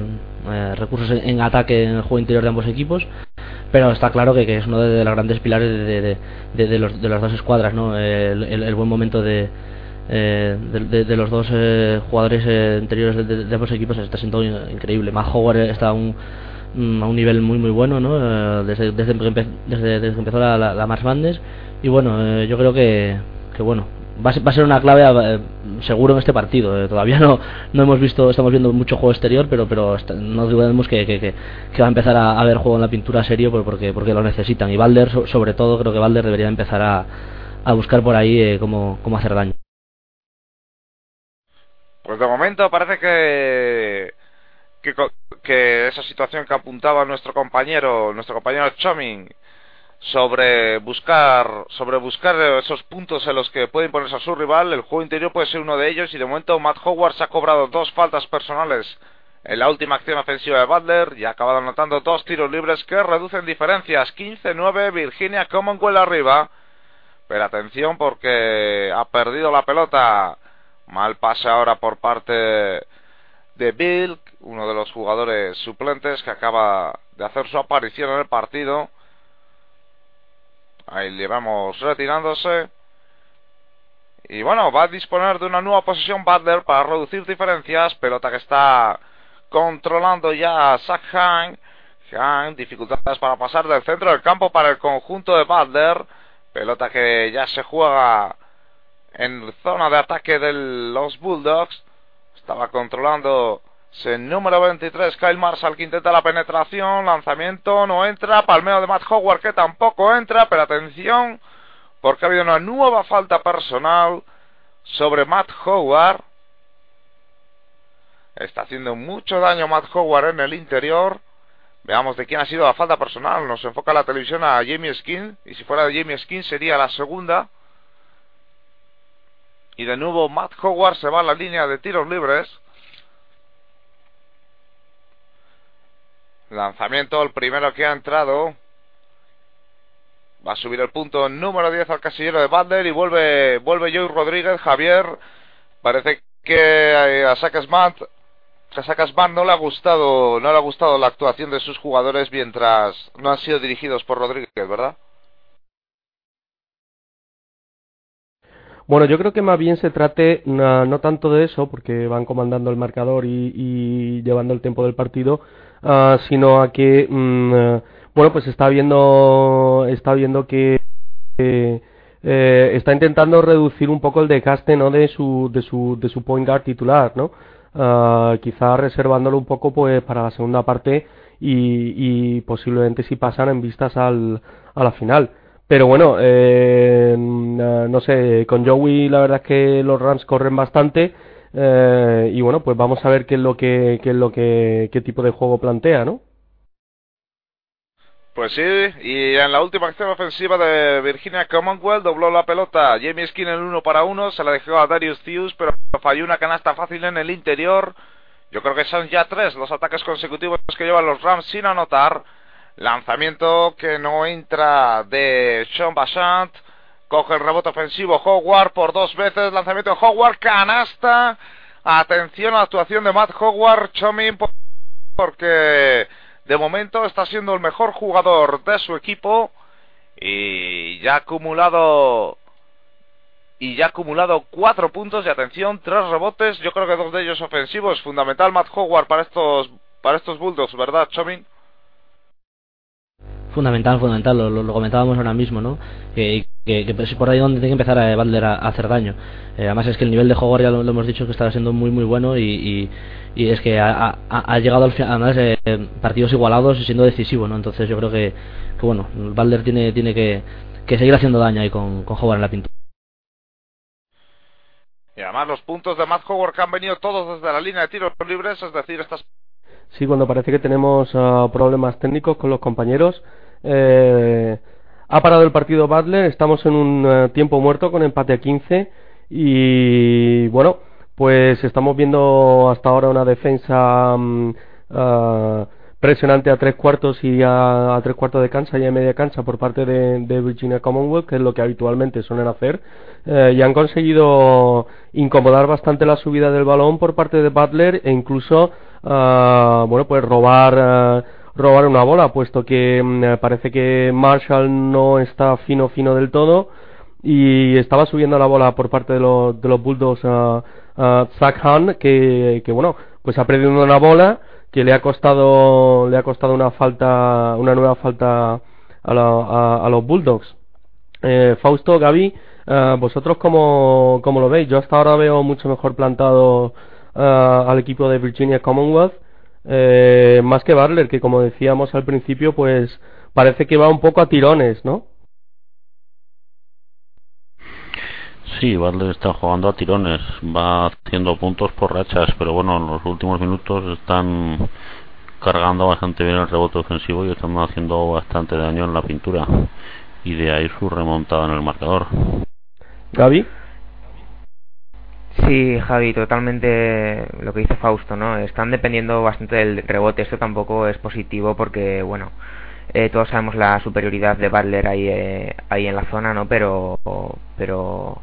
recursos en, ataque en el juego interior de ambos equipos, pero está claro que, es uno de, los grandes pilares de, los, de las dos escuadras, ¿no? el buen momento de, eh, de, los dos eh, jugadores eh, anteriores de, ambos equipos está siendo increíble. Matt Howard está a un, mm, a un nivel muy muy bueno ¿no? desde, desde, desde, que empezó la, la, Mars Bandes y bueno, yo creo que, que bueno va a, ser, una clave seguro en este partido. todavía no, no hemos visto, estamos viendo mucho juego exterior, pero pero no dudemos que, que, que, va a empezar a, haber juego en la pintura serio porque, porque lo necesitan. Y Valder, sobre todo, creo que Valder debería empezar a, a buscar por ahí cómo, cómo hacer daño. Pues de momento parece que, que, esa situación que apuntaba nuestro compañero, nuestro compañero Choming, sobre buscar sobre buscar esos puntos en los que puede imponerse a su rival. El juego interior puede ser uno de ellos y de momento Matt Howard se ha cobrado dos faltas personales en la última acción ofensiva de Butler y ha acabado anotando dos tiros libres que reducen diferencias. 15-9 Virginia Commonwealth arriba. Pero atención porque ha perdido la pelota. Mal pase ahora por parte de Bill, uno de los jugadores suplentes que acaba de hacer su aparición en el partido. Ahí le vamos retirándose. Y bueno, va a disponer de una nueva posición Butler para reducir diferencias. Pelota que está controlando ya Zach Hang. Hang, dificultades para pasar del centro del campo para el conjunto de Butler. Pelota que ya se juega en zona de ataque de los Bulldogs. Estaba controlando el número 23, Kyle Marshall, que intenta la penetración. Lanzamiento no entra. Palmeo de Matt Howard, que tampoco entra. Pero atención, porque ha habido una nueva falta personal sobre Matt Howard. Está haciendo mucho daño Matt Howard en el interior. Veamos de quién ha sido la falta personal. Nos enfoca la televisión a Jamie Skin. Y si fuera de Jamie Skin sería la segunda. Y de nuevo Matt Howard se va a la línea de tiros libres. Lanzamiento, el primero que ha entrado. Va a subir el punto número 10 al casillero de Butler y vuelve, vuelve Joey Rodríguez. Javier, parece que a Sacasmart, a no le ha gustado, no le ha gustado la actuación de sus jugadores mientras no han sido dirigidos por Rodríguez, ¿verdad? Bueno, yo creo que más bien se trate no, tanto de eso, porque van comandando el marcador y, llevando el tiempo del partido, ah, sino a que, eh, bueno, pues está viendo, está viendo que eh, está intentando reducir un poco el desgaste, ¿no? De su, de su, de su point guard titular, ¿no? Uh, quizá reservándolo un poco, pues, para la segunda parte y, y posiblemente si pasan en vistas al, a la final. Pero bueno, eh, no sé, con Joey la verdad es que los Rams corren bastante eh, y bueno, pues vamos a ver qué es lo que qué es lo que qué tipo de juego plantea, ¿no? Pues sí, y en la última acción ofensiva de Virginia Commonwealth dobló la pelota Jamie Skin en uno para uno, se la dejó a Darius Theus, pero falló una canasta fácil en el interior. Yo creo que son ya tres los ataques consecutivos que llevan los Rams sin anotar. Lanzamiento que no entra de Sean Bashant. Coge el rebote ofensivo Howard por dos veces. Lanzamiento de Howard. Canasta. Atención a la actuación de Matt Howard. Chomin porque de momento está siendo el mejor jugador de su equipo. Y ya ha acumulado y ya ha acumulado cuatro puntos y atención, tres rebotes, yo creo que dos de ellos ofensivos, fundamental Matt Howard para estos para estos Bulldogs, ¿verdad, Chomin? Fundamental, fundamental, lo, comentábamos ahora mismo, ¿no? Que, que, es por ahí donde tiene que empezar a Butler a, hacer daño. Eh, además es que el nivel de juego ya lo, hemos dicho que está siendo muy muy bueno y, y, es que ha, ha, llegado al final, además eh, partidos igualados y siendo decisivo, ¿no? Entonces yo creo que, que bueno, Butler tiene, tiene que, que seguir haciendo daño ahí con, con Howard en la pintura. Y además los puntos de Matt Howard que han venido todos desde la línea de tiros libres, es decir, estas... Sí, cuando parece que tenemos ah, problemas técnicos con los compañeros, eh, ha parado el partido Butler, estamos en un eh, tiempo muerto con empate a 15 y bueno, pues estamos viendo hasta ahora una defensa ah, presionante a tres cuartos y a, tres cuartos de cancha y a media cancha por parte de, Virginia Commonwealth, que es lo que habitualmente suelen hacer, eh, y han conseguido incomodar bastante la subida del balón por parte de Butler e incluso, ah, bueno, pues robar ah, robar una bola, puesto que mm, parece que Marshall no está fino fino del todo y estaba subiendo la bola por parte de los, de los Bulldogs a, Zach Hunt, que, que bueno, pues ha perdido una bola que le ha costado le ha costado una falta una nueva falta a, a, los Bulldogs. Eh, Fausto, Gaby, eh, vosotros cómo, cómo lo veis? Yo hasta ahora veo mucho mejor plantado eh, al equipo de Virginia Commonwealth eh, más que Barler, que como decíamos al principio, pues parece que va un poco a tirones, ¿no? Sí, Barler está jugando a tirones, va haciendo puntos por rachas, pero bueno, en los últimos minutos están cargando bastante bien el rebote ofensivo y estamos haciendo bastante daño en la pintura. Y de ahí su remontada en el marcador. Gaby. Sí, Javi, totalmente lo que dice Fausto, ¿no? Están dependiendo bastante del rebote. Esto tampoco es positivo porque, bueno, eh, todos sabemos la superioridad de Butler ahí, eh, ahí en la zona, ¿no? Pero, pero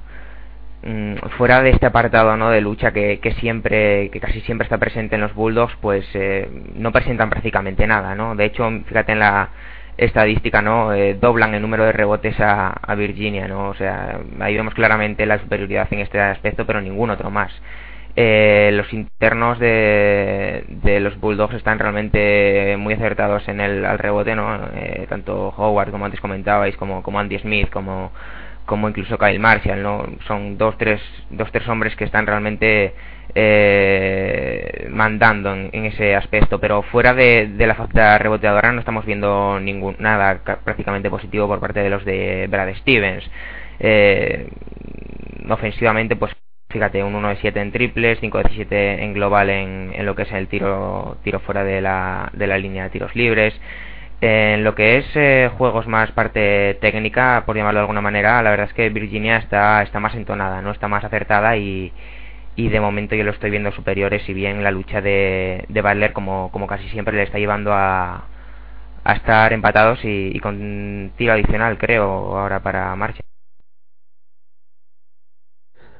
mm, fuera de este apartado, ¿no? De lucha que, que siempre, que casi siempre está presente en los Bulldogs, pues eh, no presentan prácticamente nada, ¿no? De hecho, fíjate en la estadística, ¿no? Eh, doblan el número de rebotes a, a, Virginia, ¿no? O sea, ahí vemos claramente la superioridad en este aspecto, pero ningún otro más. Eh, los internos de, de, los Bulldogs están realmente muy acertados en el al rebote, ¿no? Eh, tanto Howard, como antes comentabais, como, como Andy Smith, como, como incluso Kyle Marshall, ¿no? Son dos, tres, dos, tres hombres que están realmente eh, mandando en, ese aspecto, pero fuera de, la falta reboteadora no estamos viendo ningún nada prácticamente positivo por parte de los de Brad Stevens. Eh, ofensivamente, pues fíjate, un 1 de 7 en triples, 5 de 17 en global en, en, lo que es el tiro, tiro fuera de la, de la línea de tiros libres. En lo que es eh, juegos más parte técnica, por llamarlo de alguna manera, la verdad es que Virginia está, está más entonada, no está más acertada y, y de momento yo lo estoy viendo superiores si bien la lucha de, de Butler como, como casi siempre le está llevando a, a estar empatados y, con tiro adicional creo ahora para Marshall.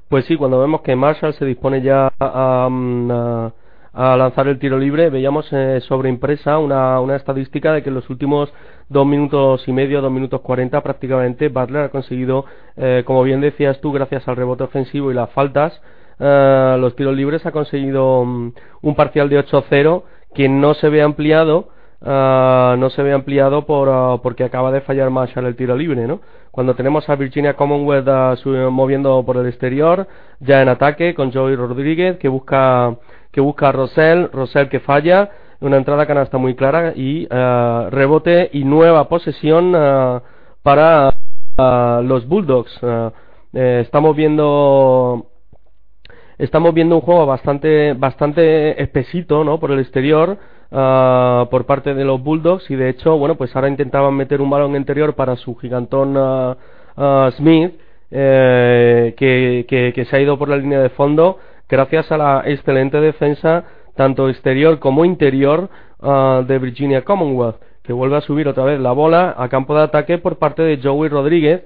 Pues sí cuando vemos que Marshall se dispone ya a, a, lanzar el tiro libre veíamos eh, sobre impresa una, una estadística de que en los últimos dos minutos y medio, dos minutos cuarenta prácticamente Butler ha conseguido, eh, como bien decías tú, gracias al rebote ofensivo y las faltas, eh, los tiros libres ha conseguido mm, un parcial de 8-0 que no se ve ampliado uh, no se ve ampliado por, uh, porque acaba de fallar Marshall el tiro libre, ¿no? Cuando tenemos a Virginia Commonwealth moviendo por el exterior, ya en ataque con Joey Rodríguez que busca que busca a Rosell, Rosell que falla, una entrada canasta muy clara y rebote y nueva posesión para los Bulldogs. Eh, estamos viendo estamos viendo un juego bastante bastante espesito no por el exterior por parte de los Bulldogs y de hecho bueno pues ahora intentaban meter un balón interior para su gigantón Smith eh, que, que, se ha ido por la línea de fondo gracias a la excelente defensa tanto exterior como interior de Virginia Commonwealth que vuelve a subir otra vez la bola a campo de ataque por parte de Joey Rodríguez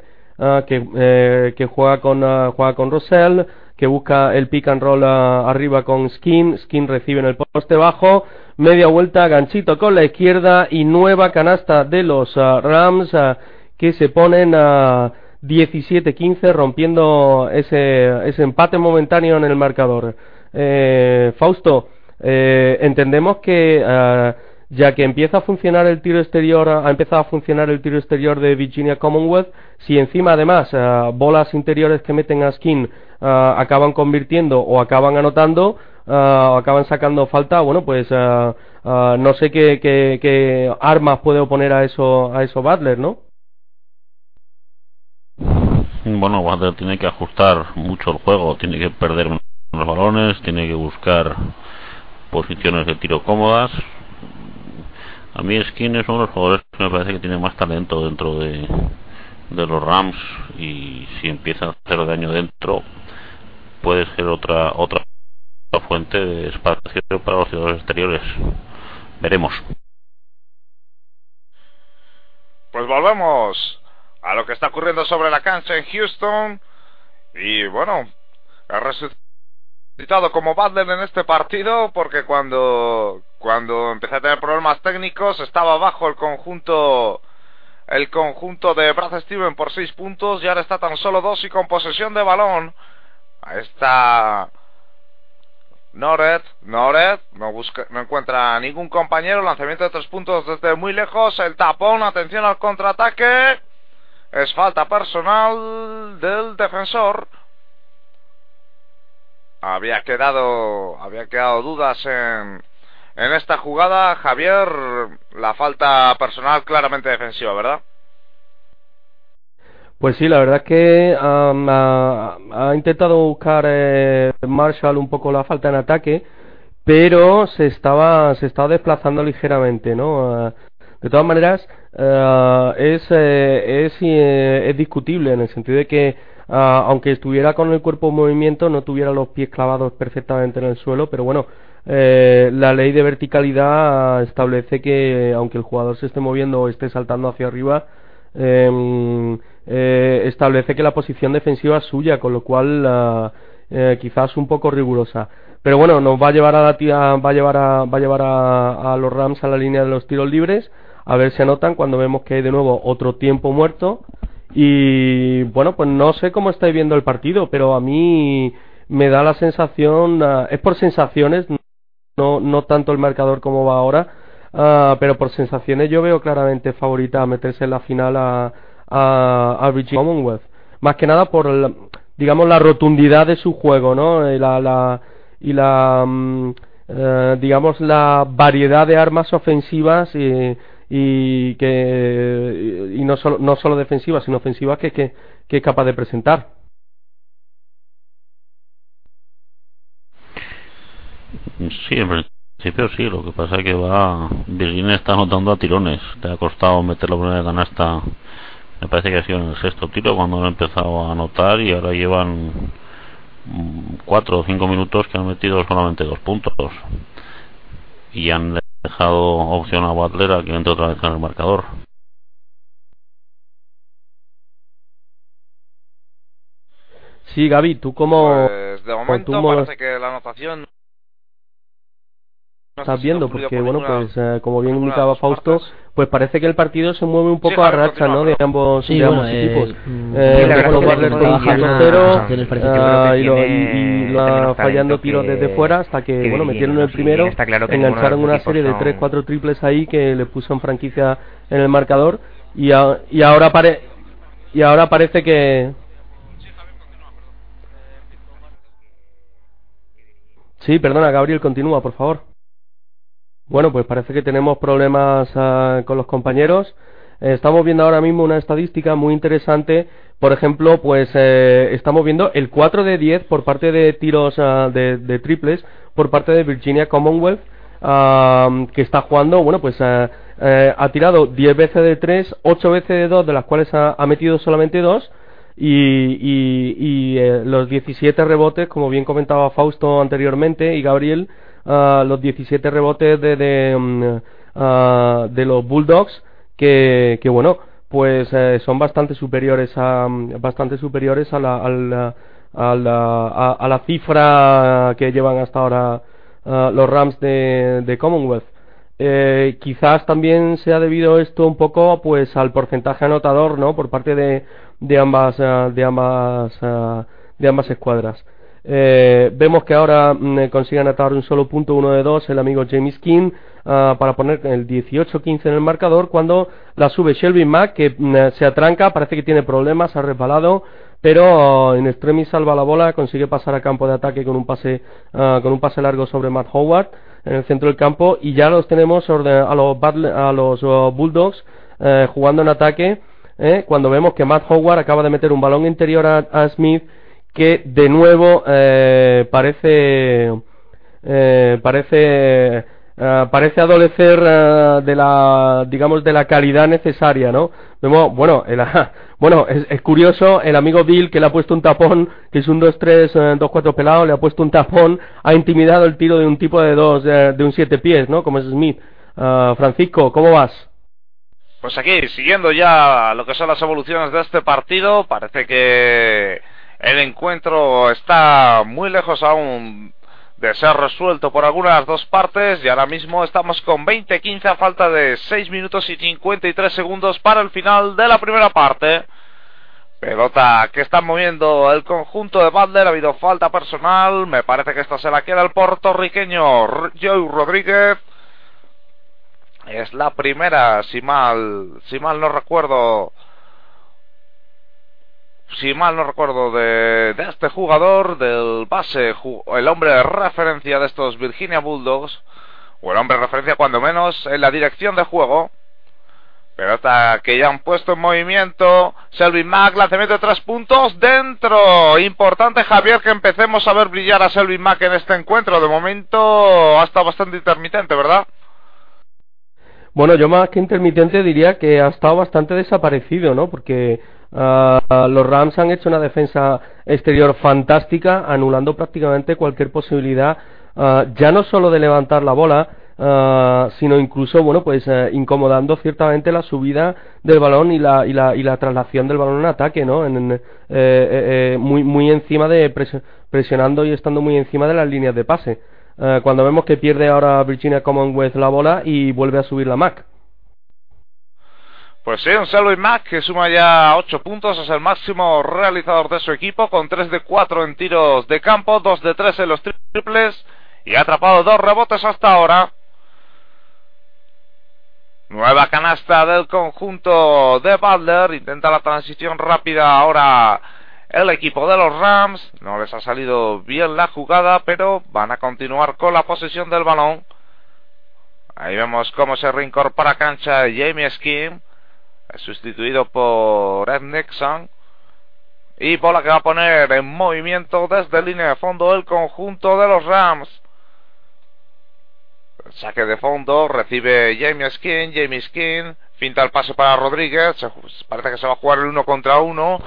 que, eh, que juega con juega con Rosell que busca el pick and roll arriba con Skin, Skin recibe en el poste bajo, media vuelta, ganchito con la izquierda y nueva canasta de los Rams que se ponen a 17-15 rompiendo ese, ese empate momentáneo en el marcador. Eh, Fausto, eh, entendemos que ya que empieza a funcionar el tiro exterior, ha empezado a funcionar el tiro exterior de Virginia Commonwealth, si encima además bolas interiores que meten a Skin uh, acaban convirtiendo o acaban anotando o acaban sacando falta, bueno, pues no sé qué, qué, qué, armas puede oponer a eso, a eso Butler, ¿no? Bueno, Butler tiene que ajustar mucho el juego, tiene que perder los balones, tiene que buscar posiciones de tiro cómodas. A mí Skin es uno de los jugadores que me parece que tiene más talento dentro de, de los Rams y si empieza a hacer daño dentro puede ser otra otra fuente de espacio para los ciudadanos exteriores. Veremos. Pues volvemos a lo que está ocurriendo sobre la cancha en Houston. Y bueno, ha resucitado como Butler en este partido porque cuando, cuando empecé a tener problemas técnicos estaba bajo el conjunto el conjunto de Brad Steven por seis puntos y ahora está tan solo dos y con posesión de balón Ahí está Nored, Nored, no, busca, no encuentra ningún compañero, lanzamiento de tres puntos desde muy lejos, el tapón, atención al contraataque, es falta personal del defensor. Había quedado, había quedado dudas en, en esta jugada, Javier, la falta personal claramente defensiva, ¿verdad? Pues sí, la verdad es que ha, intentado buscar eh, Marshall un poco la falta en ataque, pero se estaba se estaba desplazando ligeramente, ¿no? de todas maneras, es es, es discutible en el sentido de que aunque estuviera con el cuerpo en movimiento no tuviera los pies clavados perfectamente en el suelo, pero bueno, eh, la ley de verticalidad establece que aunque el jugador se esté moviendo o esté saltando hacia arriba, em, eh, establece que la posición defensiva es suya, con lo cual eh, quizás un poco rigurosa. Pero bueno, nos va a llevar a la va a llevar a, va a llevar a, a los Rams a la línea de los tiros libres, a ver si anotan cuando vemos que hay de nuevo otro tiempo muerto. Y bueno, pues no sé cómo estáis viendo el partido, pero a mí me da la sensación, es por sensaciones, no, no tanto el marcador como va ahora, uh, pero por sensaciones yo veo claramente favorita a meterse en la final a, a, a Commonwealth. Más que nada por, digamos, la rotundidad de su juego, ¿no? Y la, la, y la um, uh, digamos, la variedad de armas ofensivas y, y que y no solo, no solo defensivas, sino ofensivas que, que, que es capaz de presentar. Sí, en principio sí, lo que pasa es que va. Virginia está anotando a tirones. Te ha costado meter la primera canasta. Me parece que ha sido en el sexto tiro cuando han empezado a anotar y ahora llevan cuatro o cinco minutos que han metido solamente dos puntos. Y han dejado opción a Butler a que entre otra vez en el marcador. Sí, Gaby, tú como... Pues de momento parece que la anotación estás viendo porque bueno pues eh, como bien indicaba Fausto pues parece que el partido se mueve un poco a racha no de ambos, de ambos equipos. eh, y, lo, fallando tiros desde fuera hasta que bueno metieron el primero engancharon una serie de 3 4 triples ahí que le puso en franquicia en el marcador y, y ahora pare y ahora parece que Sí, perdona, Gabriel, continúa, por favor. Bueno, pues parece que tenemos problemas uh, con los compañeros. Eh, estamos viendo ahora mismo una estadística muy interesante. Por ejemplo, pues eh, estamos viendo el 4 de 10 por parte de tiros uh, de, de, triples por parte de Virginia Commonwealth, uh, que está jugando, bueno, pues ha tirado 10 veces de 3, 8 veces de 2, de las cuales ha, metido solamente 2. Y, y, y los 17 rebotes, como bien comentaba Fausto anteriormente y Gabriel, los 17 rebotes de, de, mm, de los Bulldogs que, que bueno pues eh, son bastante superiores a bastante superiores a la, a la, a la, a, la cifra que llevan hasta ahora los Rams de, de Commonwealth. Eh, quizás también sea debido esto un poco pues al porcentaje anotador no por parte de, de ambas de ambas de ambas escuadras eh, vemos que ahora mm, consiguen atar un solo punto, uno de dos, el amigo James King, uh, para poner el 18-15 en el marcador, cuando la sube Shelby Mack, que mm, se atranca, parece que tiene problemas, ha resbalado, pero uh, en extremis salva la bola, consigue pasar a campo de ataque con un pase, uh, con un pase largo sobre Matt Howard en el centro del campo, y ya los tenemos a los, a los Bulldogs eh, jugando en ataque, eh, cuando vemos que Matt Howard acaba de meter un balón interior a Smith, que de nuevo eh, parece eh, parece eh, parece adolecer de la digamos de la calidad necesaria no bueno el, bueno es, curioso el amigo Bill que le ha puesto un tapón que es un 2-3 2-4 pelado le ha puesto un tapón ha intimidado el tiro de un tipo de dos de un siete pies no como es Smith. Francisco cómo vas pues aquí siguiendo ya lo que son las evoluciones de este partido parece que el encuentro está muy lejos aún de ser resuelto por algunas dos partes y ahora mismo estamos con 20-15 a falta de 6 minutos y 53 segundos para el final de la primera parte. Pelota que está moviendo el conjunto de Butler, ha habido falta personal, me parece que esta se la queda el puertorriqueño Joe Rodríguez. Es la primera, si mal, si mal no recuerdo, si mal no recuerdo, de, este jugador, del base, el hombre de referencia de estos Virginia Bulldogs, o el hombre de referencia cuando menos en la dirección de juego. Pelota que ya han puesto en movimiento. Selvin Mack, lanzamiento de tres puntos dentro. Importante, Javier, que empecemos a ver brillar a Selvin Mack en este encuentro. De momento ha estado bastante intermitente, ¿verdad? Bueno, yo más que intermitente diría que ha estado bastante desaparecido, ¿no? Porque uh, los Rams han hecho una defensa exterior fantástica, anulando prácticamente cualquier posibilidad, uh, ya no solo de levantar la bola, Uh, sino incluso bueno pues uh, incomodando ciertamente la subida del balón y la y la, y la traslación del balón en ataque no en, en, eh, eh, muy muy encima de presionando y estando muy encima de las líneas de pase. Cuando vemos que pierde ahora Virginia Commonwealth la bola y vuelve a subir la Mac pues sí, un Selwyn Mac que suma ya 8 puntos, es el máximo realizador de su equipo, con 3 de 4 en tiros de campo, 2 de 3 en los triples, y ha atrapado dos rebotes hasta ahora. Nueva canasta del conjunto de Butler. Intenta la transición rápida ahora el equipo de los Rams. No les ha salido bien la jugada, pero van a continuar con la posesión del balón. Ahí vemos cómo se reincorpora cancha Jamie Skin. Sustituido por Ed Nixon. Y bola que va a poner en movimiento desde línea de fondo el conjunto de los Rams. Saque de fondo, recibe Jamie Skin, Jamie Skin, finta el pase para Rodríguez, parece que se va a jugar el uno contra uno,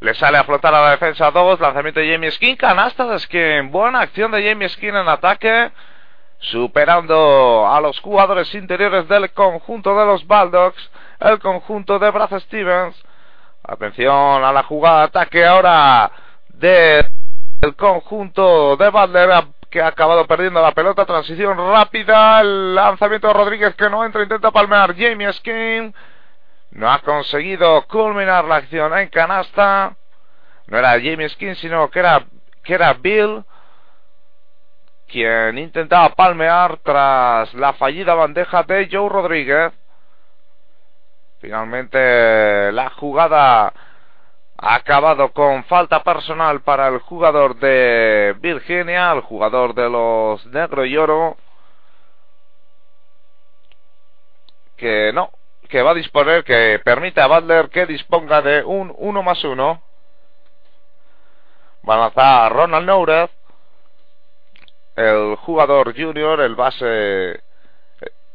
le sale a flotar a la defensa 2, lanzamiento de Jamie Skin, canasta de Skin, buena acción de Jamie Skin en ataque, superando a los jugadores interiores del conjunto de los Bulldogs, el conjunto de Brad Stevens, atención a la jugada ataque ahora del conjunto de Butler que ha acabado perdiendo la pelota. Transición rápida. El lanzamiento de Rodríguez que no entra. Intenta palmear Jamie Skin. No ha conseguido culminar la acción en canasta. No era Jamie Skin, sino que era, que era Bill. Quien intentaba palmear tras la fallida bandeja de Joe Rodríguez. Finalmente la jugada ha acabado con falta personal para el jugador de Virginia, el jugador de los Negro y Oro, que no, que va a disponer, que permite a Butler que disponga de un 1 más 1. Va a lanzar Ronald Nourez, el jugador junior, el base,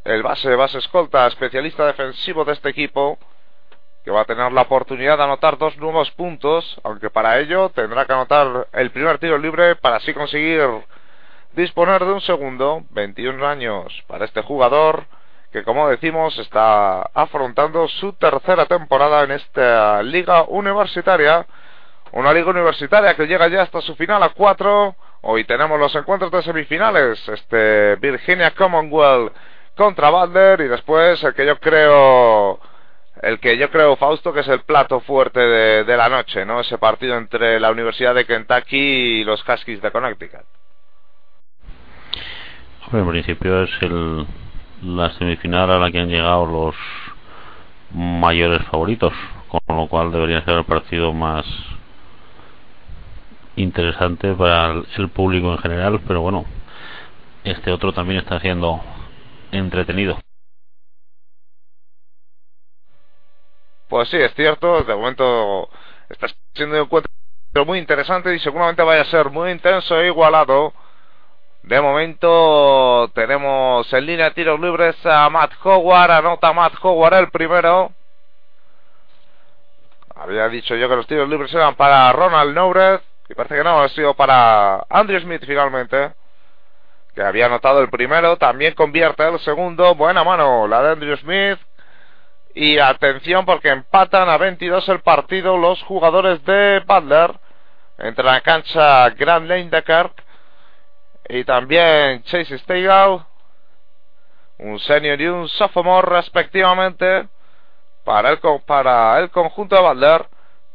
el base, base escolta, especialista defensivo de este equipo que va a tener la oportunidad de anotar dos nuevos puntos, aunque para ello tendrá que anotar el primer tiro libre para así conseguir disponer de un segundo. 21 años para este jugador que, como decimos, está afrontando su tercera temporada en esta liga universitaria. Una liga universitaria que llega ya hasta su final a cuatro. Hoy tenemos los encuentros de semifinales. Este Virginia Commonwealth contra Butler y después el que yo creo el que yo creo, Fausto, que es el plato fuerte de, la noche, ¿no? Ese partido entre la Universidad de Kentucky y los Huskies de Connecticut. en principio es el, la semifinal a la que han llegado los mayores favoritos, con lo cual debería ser el partido más interesante para el público en general, pero bueno, este otro también está siendo entretenido. Pues sí, es cierto, de momento está siendo un encuentro muy interesante y seguramente vaya a ser muy intenso e igualado. De momento tenemos en línea tiros libres a Matt Howard, anota Matt Howard el primero. Había dicho yo que los tiros libres eran para Ronald Nourez y parece que no, ha sido para Andrew Smith finalmente, que había anotado el primero, también convierte el segundo, buena mano la de Andrew Smith, y atención porque empatan a 22 el partido los jugadores de Butler. Entre la cancha Grand Lane de Kirk y también Chase Stegall. Un senior y un sophomore respectivamente. Para el, para el conjunto de Butler.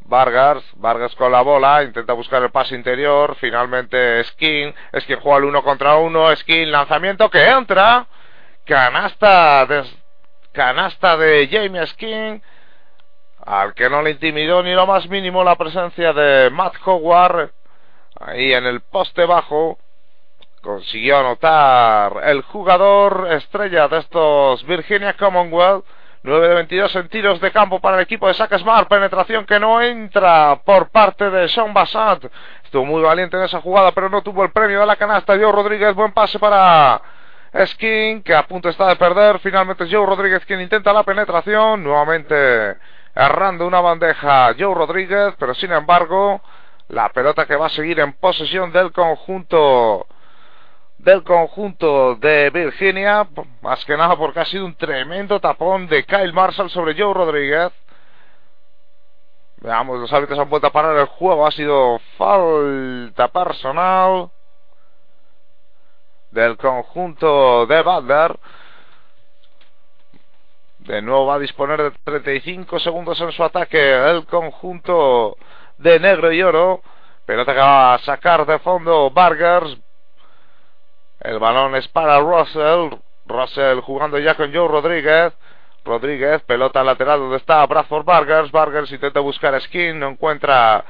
Vargas, Vargas con la bola, intenta buscar el pase interior, finalmente Skin, Skin juega el uno contra uno, Skin lanzamiento que entra, canasta de canasta de James King, al que no le intimidó ni lo más mínimo la presencia de Matt Howard, ahí en el poste bajo, consiguió anotar el jugador estrella de estos Virginia Commonwealth, 9 de 22 en tiros de campo para el equipo de Sack Smart. Penetración que no entra por parte de Sean Bassat. Estuvo muy valiente en esa jugada, pero no tuvo el premio de la canasta. Joe Rodríguez, buen pase para Skin, que a punto está de perder. Finalmente Joe Rodríguez quien intenta la penetración. Nuevamente errando una bandeja Joe Rodríguez, pero sin embargo, la pelota que va a seguir en posesión del conjunto del conjunto de Virginia, más que nada porque ha sido un tremendo tapón de Kyle Marshall sobre Joe Rodríguez. Veamos, los árbitros han vuelto a parar el juego, ha sido falta personal del conjunto de Butler. De nuevo va a disponer de 35 segundos en su ataque el conjunto de negro y oro. Pelota que va a sacar de fondo Burgers. El balón es para Russell. Russell jugando ya con Joe Rodríguez. Rodríguez, pelota lateral donde está Bradford Vargas. Vargas intenta buscar skin, no encuentra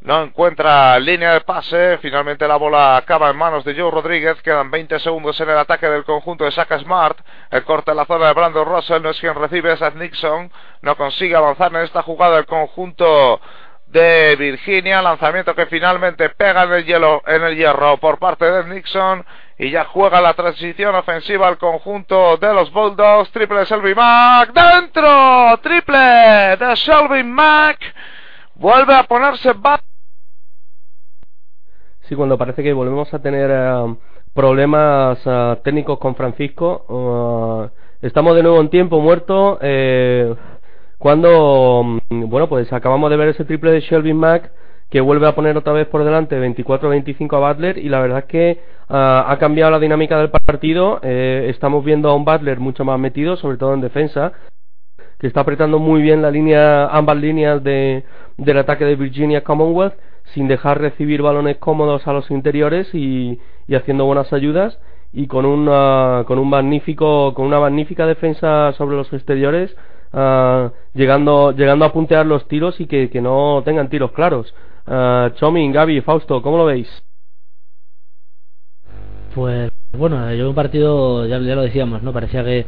no encuentra línea de pase. Finalmente la bola acaba en manos de Joe Rodríguez. Quedan 20 segundos en el ataque del conjunto de Saka Smart. El corte en la zona de Brandon Russell. No es quien recibe, es Nixon. No consigue avanzar en esta jugada el conjunto de Virginia. Lanzamiento que finalmente pega en el, hielo, en el hierro por parte de Nixon. Y ya juega la transición ofensiva al conjunto de los Bulldogs. Triple de Shelby Mack. ¡Dentro! Triple de Shelby Mack. Vuelve a ponerse Sí, cuando parece que volvemos a tener eh, problemas eh, técnicos con Francisco. Eh, estamos de nuevo en tiempo muerto. Cuando, mm, bueno, pues acabamos de ver ese triple de Shelby Mack que vuelve a poner otra vez por delante 24-25 a Butler y la verdad es que ah, ha cambiado la dinámica del partido. Eh, estamos viendo a un Butler mucho más metido, sobre todo en defensa, que está apretando muy bien la línea, ambas líneas de, del ataque de Virginia Commonwealth sin dejar recibir balones cómodos a los interiores y, y haciendo buenas ayudas y con una, con un magnífico con una magnífica defensa sobre los exteriores uh, llegando llegando a puntear los tiros y que, que no tengan tiros claros Uh, Chomin, Gaby, Fausto, ¿cómo lo veis? Pues bueno, yo un partido, ya, lo decíamos, ¿no? Parecía que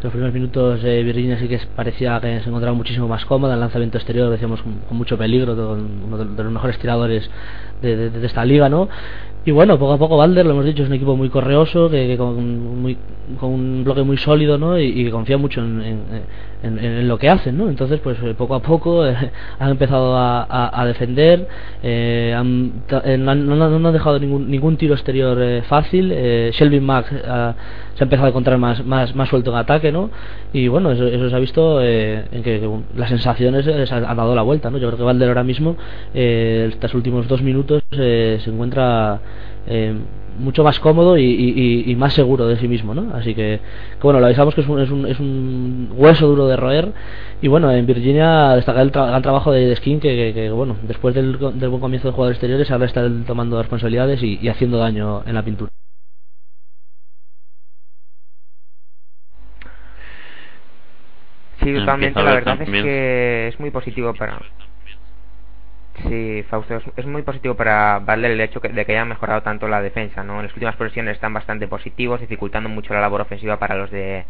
los primeros minutos eh, Virginia sí que parecía que se encontraba muchísimo más cómoda, el lanzamiento exterior decíamos con, mucho peligro, uno de, los mejores tiradores de, esta liga, ¿no? Y bueno, poco a poco Valder, lo hemos dicho, es un equipo muy correoso, que, con, muy, con un bloque muy sólido, ¿no? Y, que confía mucho en, en, lo que hacen, ¿no? Entonces, pues eh, poco a poco eh, han empezado a, a, defender, eh, han, no, han, dejado ningún, ningún tiro exterior fácil. Shelby Mack se ha empezado a encontrar más, más, más suelto en ataque, ¿no? Y bueno, eso, eso se ha visto en que, las sensaciones han dado la vuelta, ¿no? Yo creo que Valder ahora mismo, estos últimos dos minutos, se encuentra eh, mucho más cómodo y, más seguro de sí mismo, ¿no? Así que, bueno, lo avisamos que es un, es un, es un hueso duro de roer y bueno, en Virginia destaca el, gran trabajo de, Skin que, bueno, después del, buen comienzo de jugadores exteriores ahora está tomando responsabilidades y, haciendo daño en la pintura. Sí, totalmente, la verdad es que es muy positivo para Sí, Fausto, es, muy positivo para Butler el hecho de que haya mejorado tanto la defensa, ¿no? En las últimas posiciones están bastante positivos, dificultando mucho la labor ofensiva para los de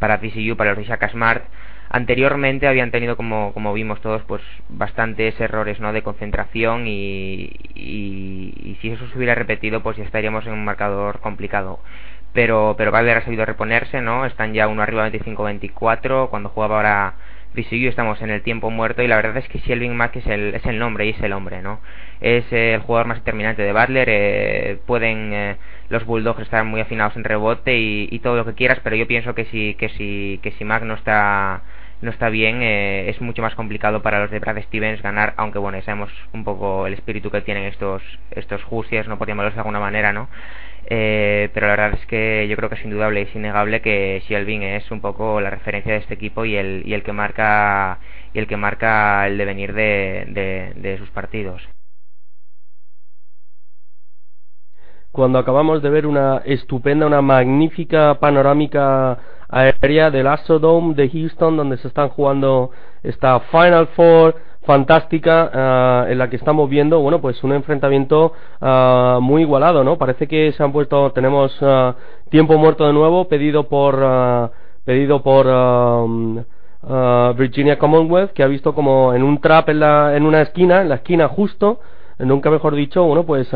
para TCU, para los de Shaka Smart. Anteriormente habían tenido, como, como vimos todos, pues bastantes errores ¿no? de concentración y, y, si eso se hubiera repetido, pues ya estaríamos en un marcador complicado pero pero Butler ha sabido reponerse, ¿no? Están ya uno arriba 25-24, cuando jugaba ahora y estamos en el tiempo muerto y la verdad es que Shelvin Mack es el, es el nombre y es el hombre, ¿no? Es el jugador más determinante de Butler, eh, pueden eh, los Bulldogs estar muy afinados en rebote y, todo lo que quieras, pero yo pienso que si, que si, que si Mack no está no está bien, eh, es mucho más complicado para los de Brad Stevens ganar, aunque bueno, sabemos un poco el espíritu que tienen estos estos no podríamos de alguna manera, ¿no? Eh, pero la verdad es que yo creo que es indudable y es innegable que Shelvin es un poco la referencia de este equipo y el, y el que marca y el que marca el devenir de, de, sus partidos. Cuando acabamos de ver una estupenda, una magnífica panorámica aérea del Astrodome de Houston, donde se están jugando esta Final Four fantástica uh, en la que estamos viendo, bueno, pues un enfrentamiento uh, muy igualado, ¿no? Parece que se han puesto, tenemos uh, tiempo muerto de nuevo, pedido por, pedido por, um, Virginia Commonwealth, que ha visto como en un trap en, la, en una esquina, en la esquina justo, nunca mejor dicho, bueno, pues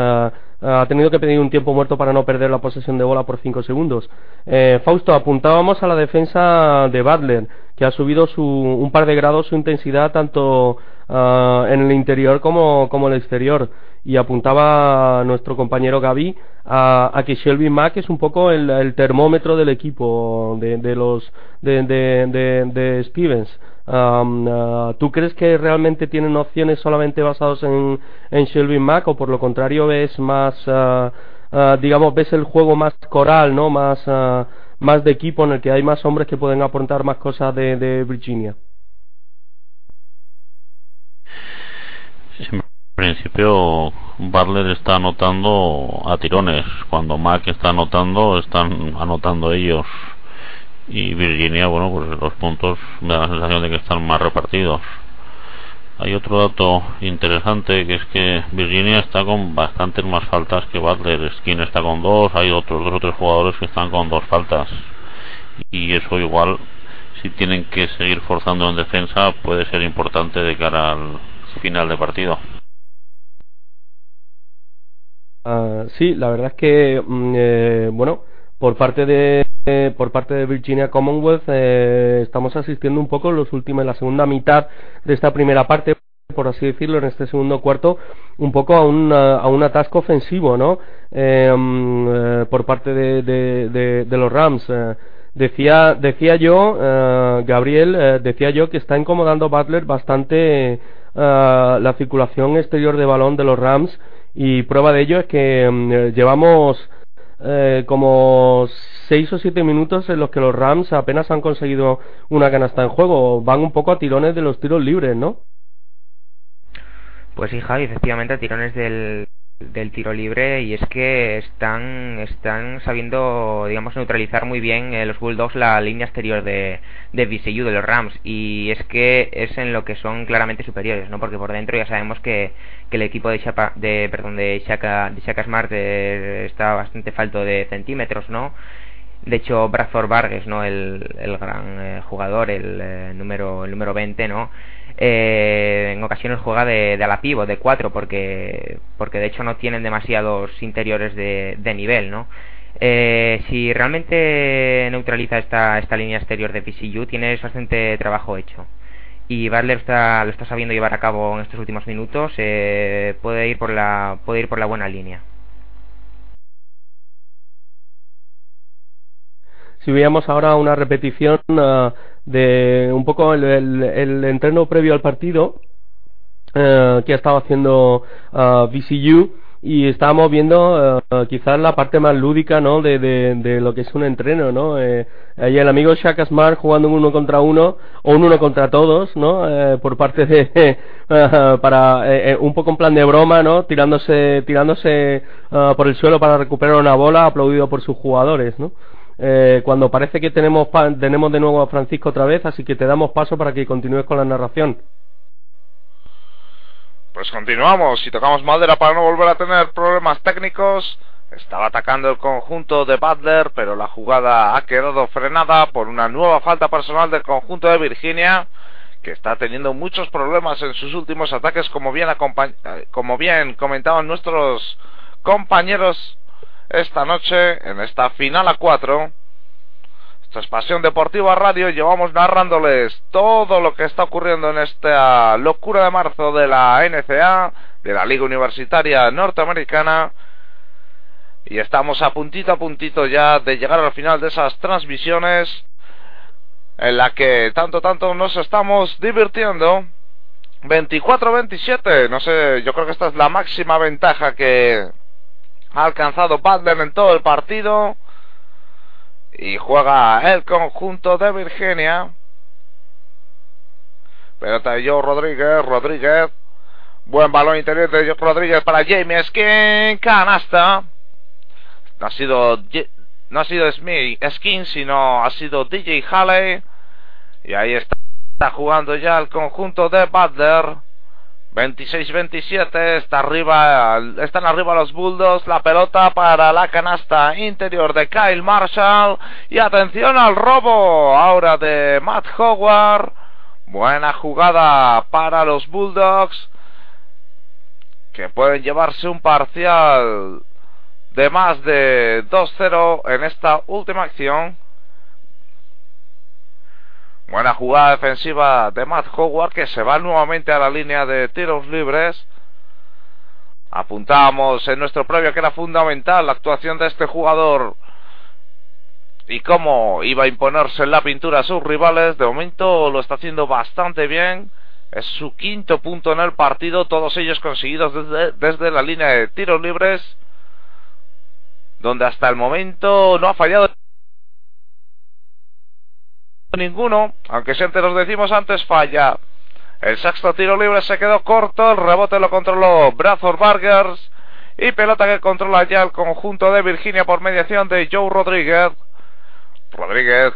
ha tenido que pedir un tiempo muerto para no perder la posesión de bola por 5 segundos. Eh, Fausto, apuntábamos a la defensa de Butler, que ha subido su, un par de grados su intensidad tanto ah, en el interior como, como en el exterior. Y apuntaba nuestro compañero Gaby a, que Shelby Mack es un poco el, termómetro del equipo de, de los de Stevens. Uh, ¿Tú crees que realmente tienen opciones solamente basadas en, en Shelby Mack o por lo contrario ves más, uh, uh, digamos, ves el juego más coral, ¿no? Más, más de equipo en el que hay más hombres que pueden aportar más cosas de, de Virginia? En principio, Butler está anotando a tirones. Cuando Mack está anotando, están anotando ellos y Virginia, bueno, pues los puntos me da la sensación de que están más repartidos. Hay otro dato interesante que es que Virginia está con bastantes más faltas que Butler. Skin está con dos, hay otros dos o tres jugadores que están con dos faltas. Y eso igual, si tienen que seguir forzando en defensa, puede ser importante de cara al final de partido. Uh, sí, la verdad es que, mm, eh, bueno, por parte de por parte de Virginia Commonwealth eh, estamos asistiendo un poco los últimos en la segunda mitad de esta primera parte por así decirlo en este segundo cuarto un poco a un a un atasco ofensivo no eh, mm, eh, por parte de, de, los Rams. Decía decía yo Gabriel decía yo que está incomodando Butler bastante la circulación exterior de balón de los Rams y prueba de ello es que mm, llevamos eh, como seis o siete minutos en los que los Rams apenas han conseguido una canasta en juego. Van un poco a tirones de los tiros libres, ¿no? Pues sí, Javi, efectivamente a tirones del, del tiro libre y es que están están sabiendo digamos neutralizar muy bien eh, los Bulldogs la línea exterior de de de los Rams. Y es que es en lo que son claramente superiores no porque por dentro ya sabemos que, que el equipo de Chapa, de perdón de Shaka, de Smart eh, está bastante falto de centímetros no de hecho Bradford Vargas no el, el gran eh, jugador el número el número 20 no eh, en ocasiones juega de, de a la pivo, de 4, porque, porque de hecho no tienen demasiados interiores de, de nivel, ¿no? Eh, si realmente neutraliza esta, esta línea exterior de PCU, tienes bastante trabajo hecho. Y Butler está, lo está sabiendo llevar a cabo en estos últimos minutos, eh, puede, ir por la, puede ir por la buena línea. Si veíamos ahora una repetición uh, de un poco el, el, entreno previo al partido uh, que ha estado haciendo uh, VCU y estábamos viendo uh, quizás la parte más lúdica ¿no? de, de, lo que es un entreno ¿no? Eh, el amigo Shaka Smart jugando un uno contra uno o un uno contra todos ¿no? Eh, por parte de para eh, un poco en plan de broma ¿no? tirándose tirándose por el suelo para recuperar una bola aplaudido por sus jugadores ¿no? Eh, cuando parece que tenemos, tenemos de nuevo a Francisco otra vez, así que te damos paso para que continúes con la narración. Pues continuamos y tocamos madera para no volver a tener problemas técnicos. Estaba atacando el conjunto de Butler, pero la jugada ha quedado frenada por una nueva falta personal del conjunto de Virginia, que está teniendo muchos problemas en sus últimos ataques, como bien, eh, como bien comentaban nuestros compañeros esta noche en esta final a cuatro. Esto es Pasión Deportiva Radio. Llevamos narrándoles todo lo que está ocurriendo en esta locura de marzo de la NCA, de la Liga Universitaria Norteamericana. Y estamos a puntito a puntito ya de llegar al final de esas transmisiones en la que tanto tanto nos estamos divirtiendo. 24-27, no sé, yo creo que esta es la máxima ventaja que ha alcanzado Butler en todo el partido. Y juega el conjunto de Virginia. Pelota de Joe Rodríguez. Rodríguez. Buen balón interior de Joe Rodríguez para Jamie Skin. Canasta. No ha sido, no ha sido Smith, Skin, sino ha sido DJ Halley. Y ahí está, está jugando ya el conjunto de Butler. 26-27, está arriba, están arriba los Bulldogs, la pelota para la canasta interior de Kyle Marshall y atención al robo ahora de Matt Howard. Buena jugada para los Bulldogs que pueden llevarse un parcial de más de 2-0 en esta última acción. Buena jugada defensiva de Matt Howard que se va nuevamente a la línea de tiros libres. Apuntábamos en nuestro previo que era fundamental la actuación de este jugador y cómo iba a imponerse en la pintura a sus rivales. De momento lo está haciendo bastante bien. Es su quinto punto en el partido, todos ellos conseguidos desde, desde la línea de tiros libres, donde hasta el momento no ha fallado ninguno, aunque siempre los decimos antes falla. El sexto tiro libre se quedó corto, el rebote lo controló Bradford Burgers y pelota que controla ya el conjunto de Virginia por mediación de Joe Rodríguez. Rodríguez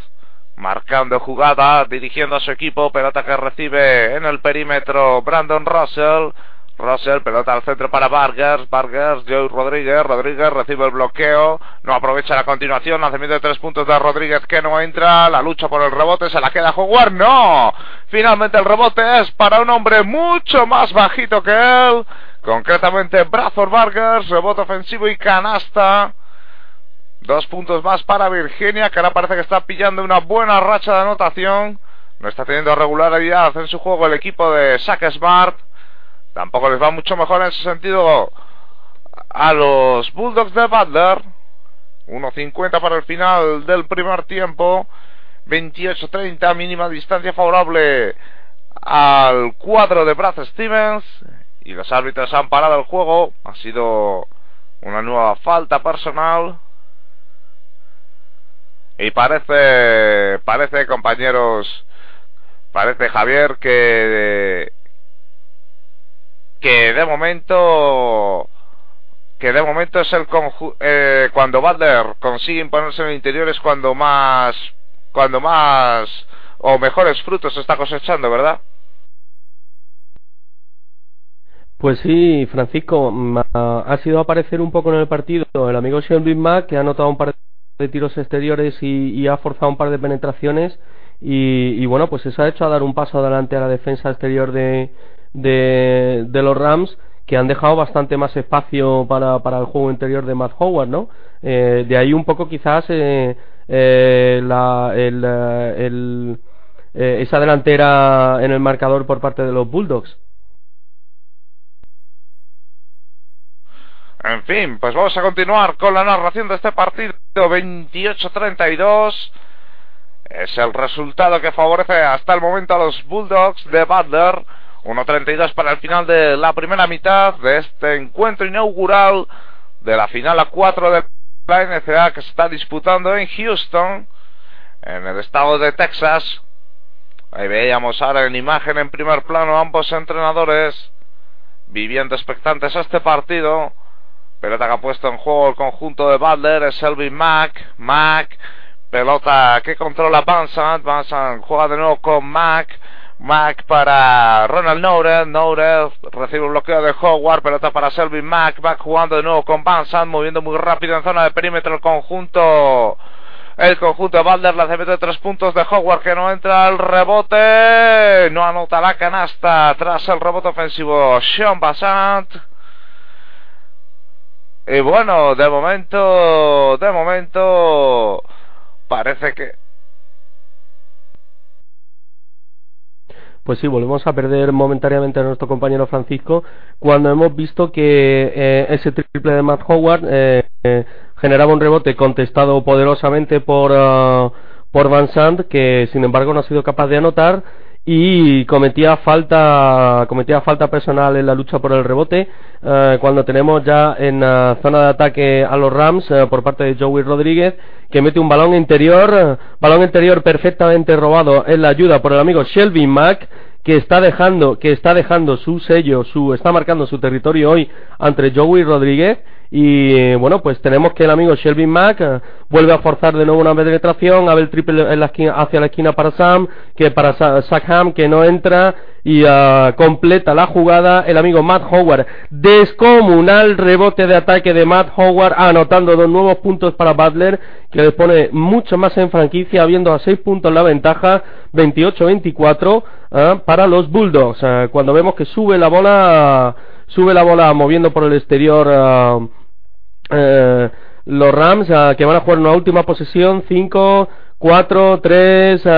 marcando jugada, dirigiendo a su equipo, pelota que recibe en el perímetro Brandon Russell. Russell, pelota al centro para Vargas, Vargas, Joe Rodríguez, Rodríguez recibe el bloqueo, no aprovecha la continuación, lanzamiento de tres puntos de Rodríguez que no entra, la lucha por el rebote, se la queda jugar, no, finalmente el rebote es para un hombre mucho más bajito que él, concretamente Brazos Vargas, rebote ofensivo y canasta, dos puntos más para Virginia, que ahora parece que está pillando una buena racha de anotación, no está teniendo regularidad en su juego el equipo de Sack Smart, Tampoco les va mucho mejor en ese sentido a los Bulldogs de Butler. 1.50 para el final del primer tiempo. 28-30, mínima distancia favorable al cuadro de Brad Stevens. Y los árbitros han parado el juego. Ha sido una nueva falta personal. Y parece, parece compañeros, parece Javier que que de momento que de momento es el eh, cuando Butler consigue imponerse en el interior es cuando más cuando más o mejores frutos está cosechando, ¿verdad? Pues sí, Francisco, ha sido aparecer un poco en el partido el amigo Shelby Mack, que ha anotado un par de tiros exteriores y, ha forzado un par de penetraciones. Y, y, bueno, pues eso ha hecho a dar un paso adelante a la defensa exterior de, de, los Rams que han dejado bastante más espacio para, para el juego interior de Matt Howard, ¿no? Eh, de ahí un poco quizás eh, eh, la, el, esa delantera en el marcador por parte de los Bulldogs. En fin, pues vamos a continuar con la narración de este partido 28-32. Es el resultado que favorece hasta el momento a los Bulldogs de Butler 1.32 para el final de la primera mitad de este encuentro inaugural de la final a 4 de la NCA que se está disputando en Houston, en el estado de Texas. Ahí veíamos ahora en imagen en primer plano ambos entrenadores viviendo expectantes a este partido. Pelota que ha puesto en juego el conjunto de Butler es Elvin Mack. Mack, pelota que controla Van Van juega de nuevo con Mack. Mac para Ronald Noure. Noure recibe un bloqueo de Howard. Pelota para Selvin Mac. Va jugando de nuevo con Van Moviendo muy rápido en zona de perímetro el conjunto. El conjunto de Balder. Lanzamiento de tres puntos de Howard que no entra al rebote. No anota la canasta tras el rebote ofensivo. Sean Bassant. Y bueno, de momento, de momento, parece que pues sí, volvemos a perder momentáneamente a nuestro compañero Francisco cuando hemos visto que eh, ese triple de Matt Howard eh, eh, generaba un rebote contestado poderosamente por, ah, por Van Sant, que sin embargo no ha sido capaz de anotar y cometía falta cometía falta personal en la lucha por el rebote eh, cuando tenemos ya en la zona de ataque a los Rams eh, por parte de Joey Rodríguez que mete un balón interior balón interior perfectamente robado en la ayuda por el amigo Shelby Mack que está dejando que está dejando su sello su está marcando su territorio hoy ante Joey Rodríguez y bueno, pues tenemos que el amigo Shelby Mack eh, vuelve a forzar de nuevo una penetración, a ver el triple en la esquina, hacia la esquina para Sam, que para Sackham que no entra y uh, completa la jugada el amigo Matt Howard. Descomunal rebote de ataque de Matt Howard, anotando dos nuevos puntos para Butler, que le pone mucho más en franquicia, habiendo a seis puntos la ventaja, 28-24 uh, para los Bulldogs. Cuando vemos que sube la bola, sube la bola moviendo por el exterior. Uh, los Rams que van a jugar una última posesión 5 4, 3, uh,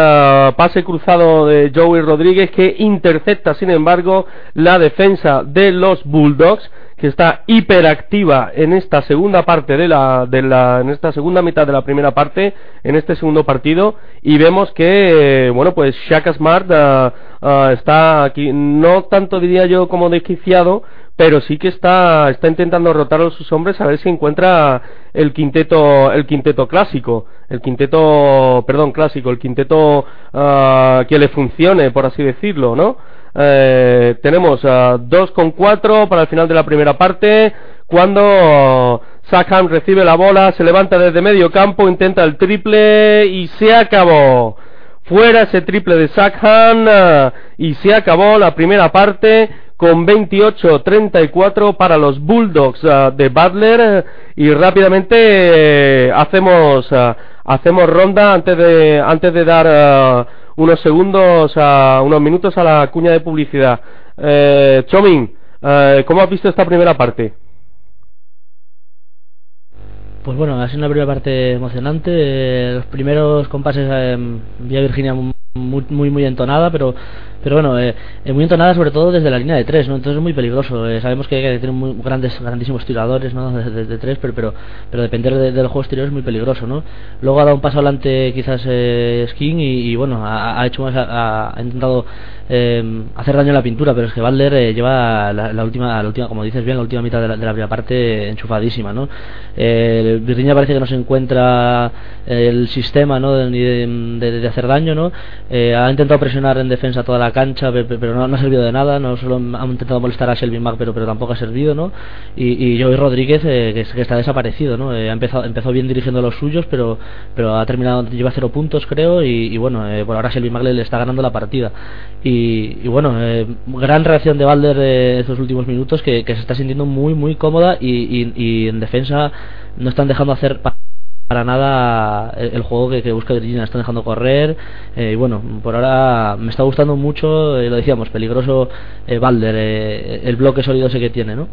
pase cruzado de Joey Rodríguez que intercepta, sin embargo, la defensa de los Bulldogs que está hiperactiva en esta segunda parte de la, de la en esta segunda mitad de la primera parte en este segundo partido y vemos que bueno pues Shaka Smart uh, está aquí no tanto diría yo como desquiciado pero sí que está, está intentando rotar a sus hombres a ver si encuentra el quinteto, el quinteto clásico, el quinteto, perdón, clásico, el quinteto uh, que le funcione, por así decirlo, ¿no? Eh, tenemos uh, 2 con 4 para el final de la primera parte, cuando Sackham recibe la bola, se levanta desde medio campo, intenta el triple y se acabó. Fuera ese triple de Sackham y se acabó la primera parte con 28-34 para los Bulldogs uh, de Butler y rápidamente eh, hacemos hacemos ronda antes de antes de dar unos segundos a unos minutos a la cuña de publicidad. Eh, Chomin, eh, ¿cómo has visto esta primera parte? Pues bueno, ha sido una primera parte emocionante. los primeros compases en Vía Virginia muy, muy, muy entonada, pero pero bueno, eh, eh, muy entonada sobre todo desde la línea de tres, ¿no? Entonces es muy peligroso. Eh, sabemos que que tener muy grandes, grandísimos tiradores, ¿no? De, tres, pero, pero, pero depender del juego exterior es muy peligroso, ¿no? Luego ha dado un paso adelante quizás eh, Skin y, bueno, ha, hecho más, ha, intentado hacer daño a la pintura, pero es que Valder lleva la, última, la última, como dices bien, la última mitad de la, primera parte enchufadísima, ¿no? Virginia parece que no se encuentra el sistema, ¿no? De, de, hacer daño, ¿no? ha intentado presionar en defensa toda la cancha, pero no, ha servido de nada. No solo han intentado molestar a Shelby Mack, pero, pero tampoco ha servido, ¿no? Y, y Joey Rodríguez, eh, que, está desaparecido, ¿no? Eh, ha empezado, empezó bien dirigiendo los suyos, pero, pero ha terminado, lleva cero puntos, creo, y, bueno, eh, por ahora Shelby Mack le, está ganando la partida. Y, bueno, gran reacción de Balder estos últimos minutos, que, se está sintiendo muy, muy cómoda y, y en defensa no están dejando hacer para nada el, juego que, busca Virginia, están dejando correr eh, y bueno, por ahora me está gustando mucho, eh, lo decíamos, peligroso eh, Balder, eh, el bloque sólido ese que tiene, ¿no?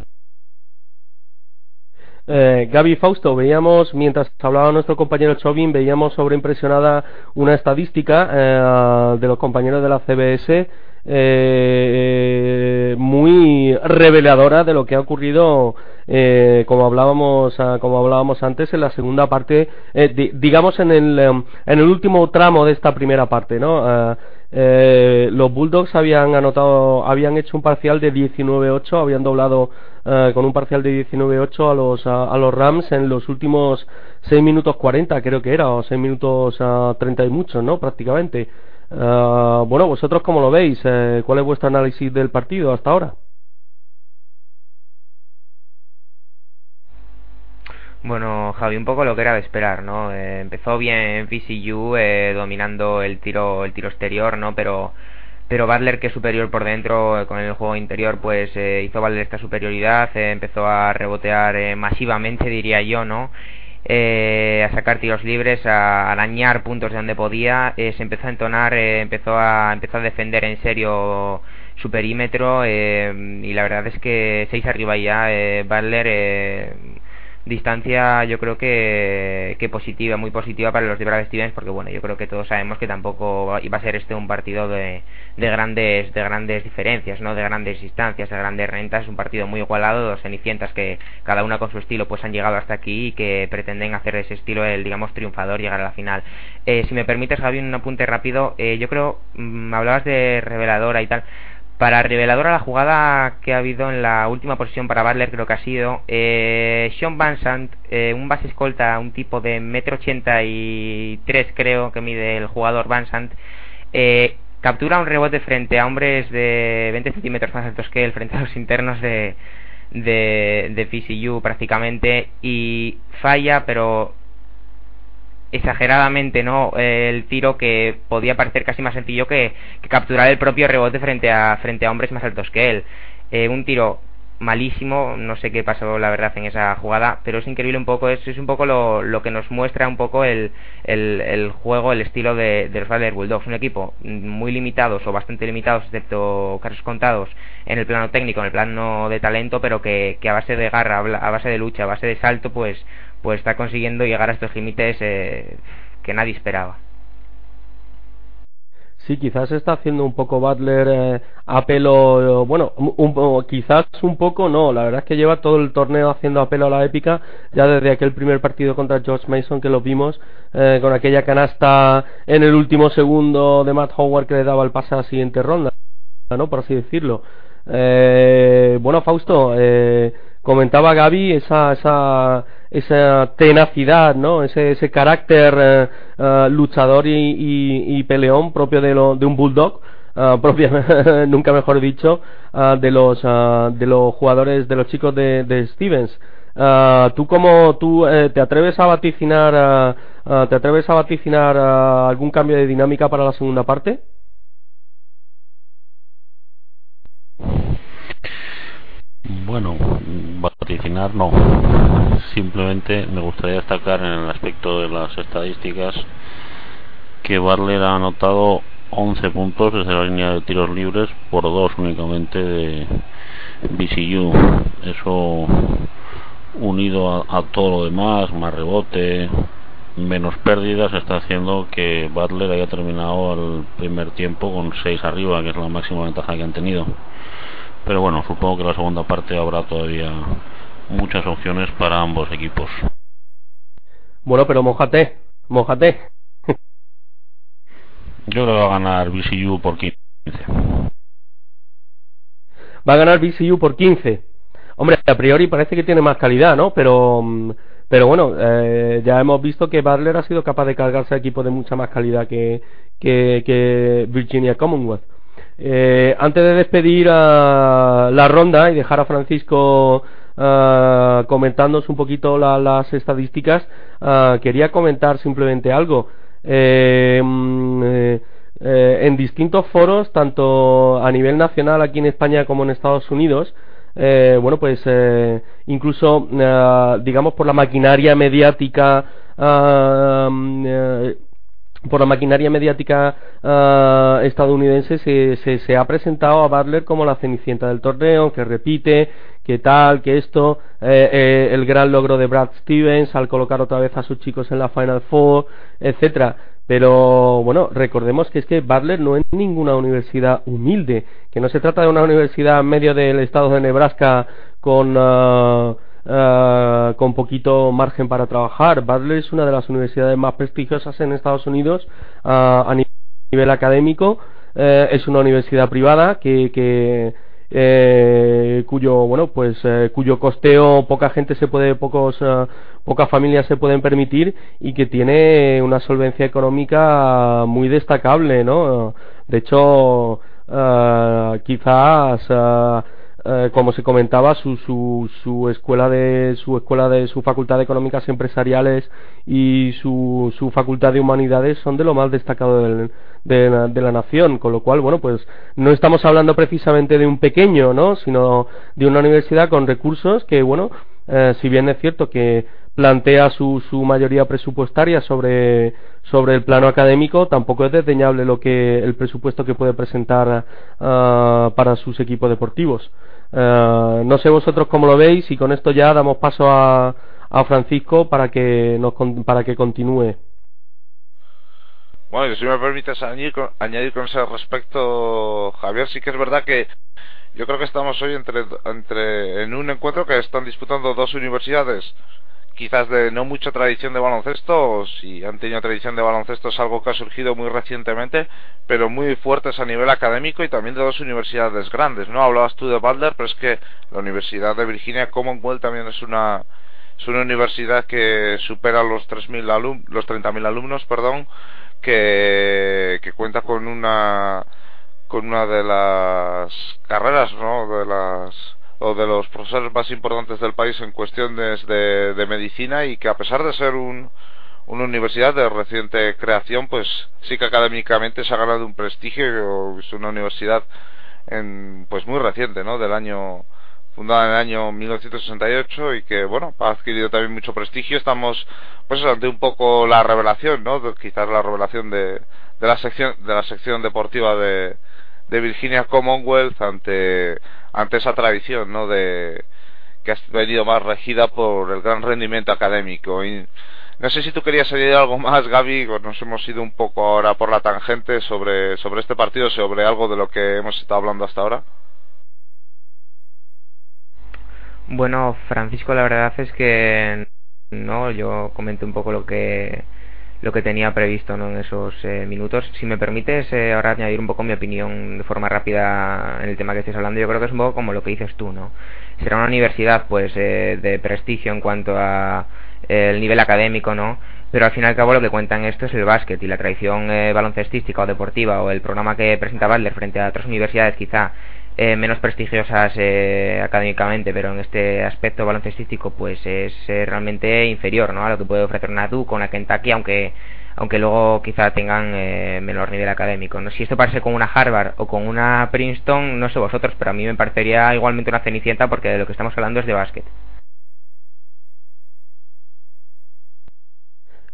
Eh, Gaby Fausto, veíamos, mientras hablaba nuestro compañero Chovin, veíamos sobreimpresionada una estadística de los compañeros de la CBS eh, muy reveladora de lo que ha ocurrido eh, como hablábamos ah, como hablábamos antes en la segunda parte eh, digamos en el em, en el último tramo de esta primera parte no ah, eh, los Bulldogs habían anotado habían hecho un parcial de 19-8 habían doblado ah, con un parcial de 19-8 a los a, los Rams en los últimos 6 minutos 40 creo que era o 6 minutos 30 y mucho no prácticamente. Uh, bueno, vosotros cómo lo veis, eh, ¿cuál es vuestro análisis del partido hasta ahora? Bueno, Javi, un poco lo que era de esperar, ¿no? Eh, empezó bien VCU eh, dominando el tiro, el tiro exterior, ¿no? Pero, pero Butler, que es superior por dentro con el juego interior, pues hizo valer esta superioridad, empezó a rebotear masivamente, diría yo, ¿no? eh, a sacar tiros libres, a arañar puntos de donde podía, eh, se empezó a entonar, eh, empezó a empezó a defender en serio su perímetro eh, y la verdad es que seis arriba ya, eh, Butler distancia yo creo que, que positiva, muy positiva para los de Brad Stevens porque bueno, yo creo que todos sabemos que tampoco iba a ser este un partido de, de grandes de grandes diferencias, no de grandes distancias, de grandes rentas, es un partido muy igualado, dos cenicientas que cada una con su estilo pues han llegado hasta aquí y que pretenden hacer ese estilo el digamos triunfador llegar a la final. Eh, si me permites Javi un apunte rápido, eh, yo creo, mm, hablabas de reveladora y tal para reveladora la jugada que ha habido en la última posición para Butler creo que ha sido eh, Sean Van Sant, eh, un base escolta, un tipo de metro ochenta y tres creo que mide el jugador Van Sant, eh, captura un rebote frente a hombres de 20 centímetros más altos que él, frente a los internos de, de, de PCU prácticamente y falla, pero exageradamente no el tiro que podía parecer casi más sencillo que, capturar el propio rebote frente a frente a hombres más altos que él. Eh, un tiro malísimo, no sé qué pasó la verdad en esa jugada, pero es increíble un poco, es, un poco lo, lo que nos muestra un poco el, el, el juego, el estilo de, de los Valder Bulldogs, un equipo muy limitados o bastante limitados, excepto casos contados, en el plano técnico, en el plano de talento, pero que, que a base de garra, a base de lucha, a base de salto, pues, pues está consiguiendo llegar a estos límites eh, que nadie esperaba. Sí, quizás está haciendo un poco Butler eh, a pelo, bueno, un, quizás un poco no, la verdad es que lleva todo el torneo haciendo apelo a la épica, ya desde aquel primer partido contra George Mason que lo vimos, eh, con aquella canasta en el último segundo de Matt Howard que le daba el pase a la siguiente ronda, ¿no? Por así decirlo. Eh, bueno, Fausto, eh, comentaba Gaby esa, esa, esa tenacidad, ¿no? Ese, ese carácter eh, eh, luchador y, y, peleón propio de, lo, de un bulldog. Uh, nunca mejor dicho, de los de los jugadores, de los chicos de, de Stevens. ¿Tú cómo tú te atreves a vaticinar, te atreves a vaticinar algún cambio de dinámica para la segunda parte? Bueno, vaticinar no. Simplemente me gustaría destacar en el aspecto de las estadísticas que Barler ha anotado 11 puntos desde la línea de tiros libres por dos únicamente de BCU. Eso unido a, todo lo demás, más rebote, menos pérdidas, está haciendo que Butler haya terminado el primer tiempo con 6 arriba, que es la máxima ventaja que han tenido pero bueno, supongo que la segunda parte habrá todavía muchas opciones para ambos equipos. Bueno, pero mojate, mojate. Yo creo que va a ganar BCU por 15. Va a ganar BCU por 15. Hombre, a priori parece que tiene más calidad, ¿no? Pero, pero bueno, eh, ya hemos visto que Butler ha sido capaz de cargarse a equipos de mucha más calidad que, que, que Virginia Commonwealth. Eh, antes de despedir a la ronda y dejar a Francisco uh, comentándonos un poquito las estadísticas, ah, quería comentar simplemente algo. Eh, mm, eh, en distintos foros, tanto a nivel nacional aquí en España como en Estados Unidos, bueno, pues incluso, digamos, por la maquinaria mediática mm, por la maquinaria mediática uh, estadounidense se, se, ha presentado a Butler como la cenicienta del torneo, que repite, que tal, que esto, eh, eh, el gran logro de Brad Stevens al colocar otra vez a sus chicos en la Final Four, etcétera. Pero bueno, recordemos que es que Butler no es ninguna universidad humilde, que no se trata de una universidad medio del estado de Nebraska con uh, uh, con poquito margen para trabajar. Butler es una de las universidades más prestigiosas en Estados Unidos uh, a nivel académico. Uh, es una universidad privada que, que eh, cuyo bueno pues eh, cuyo costeo poca gente se puede pocos uh, pocas familias se pueden permitir y que tiene una solvencia económica muy destacable no de hecho quizás eh, como se comentaba su, su, su escuela de su escuela de su facultad de económicas empresariales y su, su facultad de humanidades son de lo más destacado del, de, la, de, la, nación con lo cual bueno pues no estamos hablando precisamente de un pequeño no sino de una universidad con recursos que bueno eh, si bien es cierto que plantea su, su mayoría presupuestaria sobre, sobre el plano académico, tampoco es desdeñable lo que el presupuesto que puede presentar uh, para sus equipos deportivos. Uh, no sé vosotros cómo lo veis y con esto ya damos paso a, a Francisco para que nos para que continúe. Bueno, si me permites añadir con, añadir con ese respecto, Javier, sí que es verdad que yo creo que estamos hoy entre, entre en un encuentro que están disputando dos universidades quizás de no mucha tradición de baloncesto, o si han tenido tradición de baloncesto es algo que ha surgido muy recientemente, pero muy fuertes a nivel académico y también de dos universidades grandes, ¿no? Hablabas tú de Butler, pero es que la Universidad de Virginia Commonwealth también es una es una universidad que supera los 3.000 alum los 30.000 alumnos, perdón, que, que cuenta con una con una de las carreras, ¿no? De las o de los profesores más importantes del país en cuestiones de, de medicina y que a pesar de ser un, una universidad de reciente creación, pues sí que académicamente se ha ganado un prestigio, es una universidad en, pues muy reciente, ¿no? Del año fundada en el año 1968 y que bueno ha adquirido también mucho prestigio estamos pues ante un poco la revelación no quizás la revelación de, de la sección de la sección deportiva de, de Virginia Commonwealth ante ante esa tradición no de que ha venido más regida por el gran rendimiento académico. Y no sé si tú querías añadir algo más Gaby nos hemos ido un poco ahora por la tangente sobre sobre este partido sobre algo de lo que hemos estado hablando hasta ahora. Bueno, Francisco, la verdad es que no, yo comenté un poco lo que lo que tenía previsto ¿no? en esos eh, minutos. Si me permites eh, ahora añadir un poco mi opinión de forma rápida en el tema que estés hablando, yo creo que es un poco como lo que dices tú, ¿no? Será una universidad pues eh, de prestigio en cuanto a el nivel académico, ¿no? Pero al fin y al cabo lo que cuentan esto es el básquet y la tradición baloncestística o deportiva o el programa que presenta Butler frente a otras universidades quizá eh, menos prestigiosas eh, académicamente, pero en este aspecto baloncestístico pues es eh, realmente inferior ¿no? a lo que puede ofrecer una Duke o una Kentucky, aunque aunque luego quizá tengan menor nivel académico. ¿no? Si esto parece con una Harvard o con una Princeton, no sé vosotros, pero a mí me parecería igualmente una cenicienta porque de lo que estamos hablando es de básquet.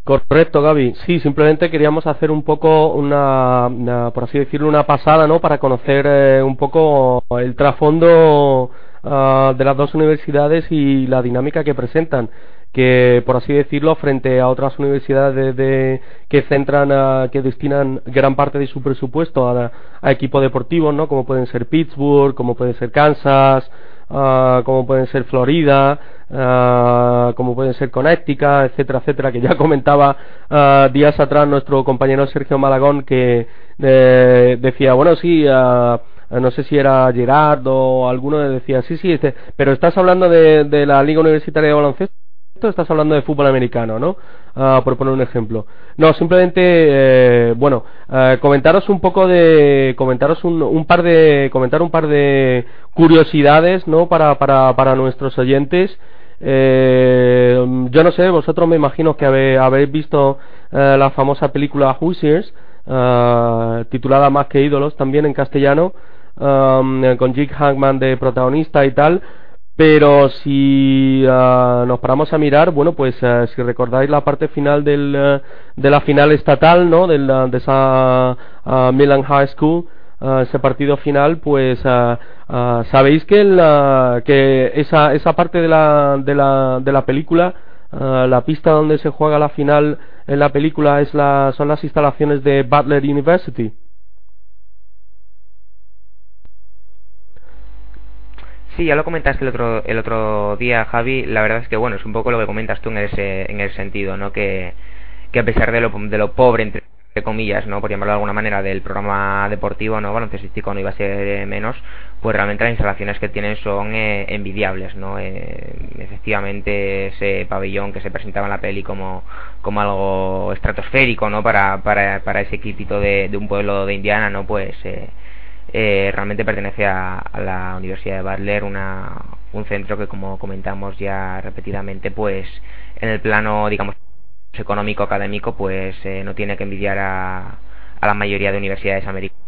Correcto, Gaby. Sí, simplemente queríamos hacer un poco una, por así decirlo, una pasada, ¿no? Para conocer eh, un poco el trasfondo ah, de las dos universidades y la dinámica que presentan que por así decirlo frente a otras universidades de, que centran que destinan gran parte de su presupuesto a, a equipos deportivos no como pueden ser Pittsburgh como pueden ser Kansas uh, como pueden ser Florida uh, como pueden ser Connecticut etcétera etcétera que ya comentaba uh, días atrás nuestro compañero Sergio Malagón que eh, decía bueno sí no sé si era Gerard o alguno decía sí sí este, pero estás hablando de, de la liga universitaria de baloncesto estás hablando de fútbol americano, ¿no? Ah, por poner un ejemplo. No, simplemente, eh, bueno, eh, comentaros un poco de, comentaros un, un, par de, comentar un par de curiosidades, ¿no? Para, para, para nuestros oyentes. Eh, yo no sé, vosotros me imagino que habéis visto la famosa película Hoosiers, titulada Más que ídolos, también en castellano, con Jake Hackman de protagonista y tal. Pero si uh, nos paramos a mirar, bueno, pues uh, si recordáis la parte final del, uh, de la final estatal, ¿no? De esa Milan High School, ese partido final, pues sabéis que, que esa, esa parte de la, de la, de la película, la pista donde se juega la final en la película es la, son las instalaciones de Butler University. Sí, ya lo comentaste el otro, el otro día, Javi. La verdad es que, bueno, es un poco lo que comentas tú en ese, en ese sentido, ¿no? Que, que a pesar de lo, de lo pobre, entre comillas, ¿no? Por llamarlo de alguna manera, del programa deportivo, ¿no? Baloncestístico no iba a ser menos, pues realmente las instalaciones que tienen son eh, envidiables, ¿no? Eh, efectivamente, ese pabellón que se presentaba en la peli como, como algo estratosférico, ¿no? Para, para, para ese equipito de, de un pueblo de Indiana, ¿no? Pues... Eh, eh, realmente pertenece a, la Universidad de Butler, una, un centro que como comentamos ya repetidamente, pues en el plano, digamos, económico académico, pues eh, no tiene que envidiar a, a la mayoría de universidades americanas.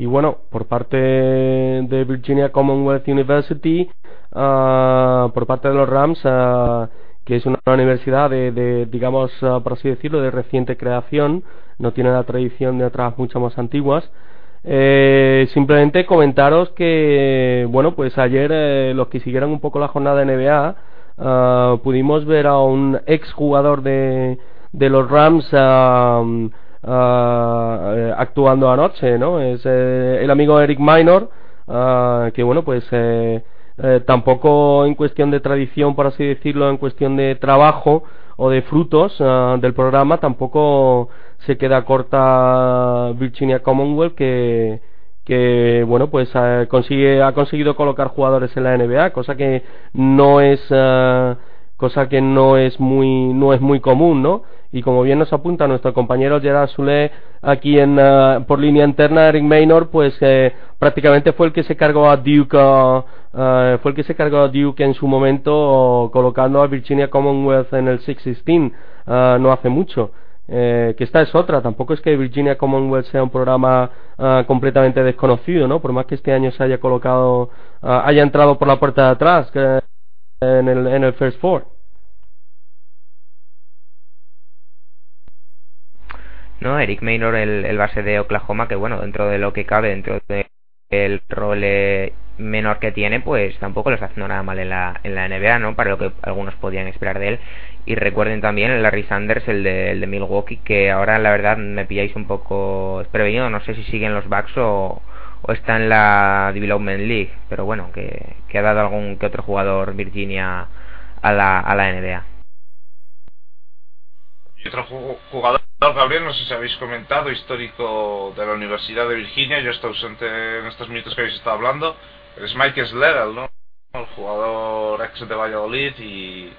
Y bueno, por parte de Virginia Commonwealth University, uh, por parte de los Rams, uh, que es una universidad de, digamos, ah, por así decirlo, de reciente creación, no tiene la tradición de otras mucho más antiguas. Eh, simplemente comentaros que, bueno, pues ayer eh, los que siguieron un poco la jornada de NBA, ah, pudimos ver a un ex jugador de, de los Rams eh, actuando anoche, ¿no? Es el amigo Eric Minor, que bueno, pues eh, tampoco en cuestión de tradición, por así decirlo, en cuestión de trabajo o de frutos eh, del programa, tampoco se queda corta Virginia Commonwealth que que bueno pues consigue ha conseguido colocar jugadores en la NBA cosa que no es cosa que no es muy no es muy común, ¿no? Y como bien nos apunta nuestro compañero Gerard Sule aquí en uh, por línea interna, Eric Maynor, pues eh, prácticamente fue el que se cargó a Duke, uh, uh, fue el que se cargó a Duke en su momento colocando a Virginia Commonwealth en el 616 no hace mucho. Eh, que esta es otra, tampoco es que Virginia Commonwealth sea un programa completamente desconocido, ¿no? Por más que este año se haya colocado, haya entrado por la puerta de atrás que, en, el, en el First Four. No, Eric Maynor, el, base de Oklahoma, que bueno, dentro de lo que cabe, dentro del rol eh, menor que tiene, pues tampoco lo está haciendo nada mal en la, en la NBA, ¿no? Para lo que algunos podían esperar de él. Y recuerden también el Larry Sanders, el de, el de Milwaukee, que ahora la verdad me pilláis un poco desprevenido, no sé si siguen los Bucks o, o está en la Development League, pero bueno, que, ha dado algún que otro jugador Virginia a la, a la NBA. Y otro jugador, Gabriel, no sé si habéis comentado, histórico de la Universidad de Virginia, yo estoy ausente en estos minutos que habéis estado hablando, es Mike Sledel, ¿no? El jugador ex de Valladolid y,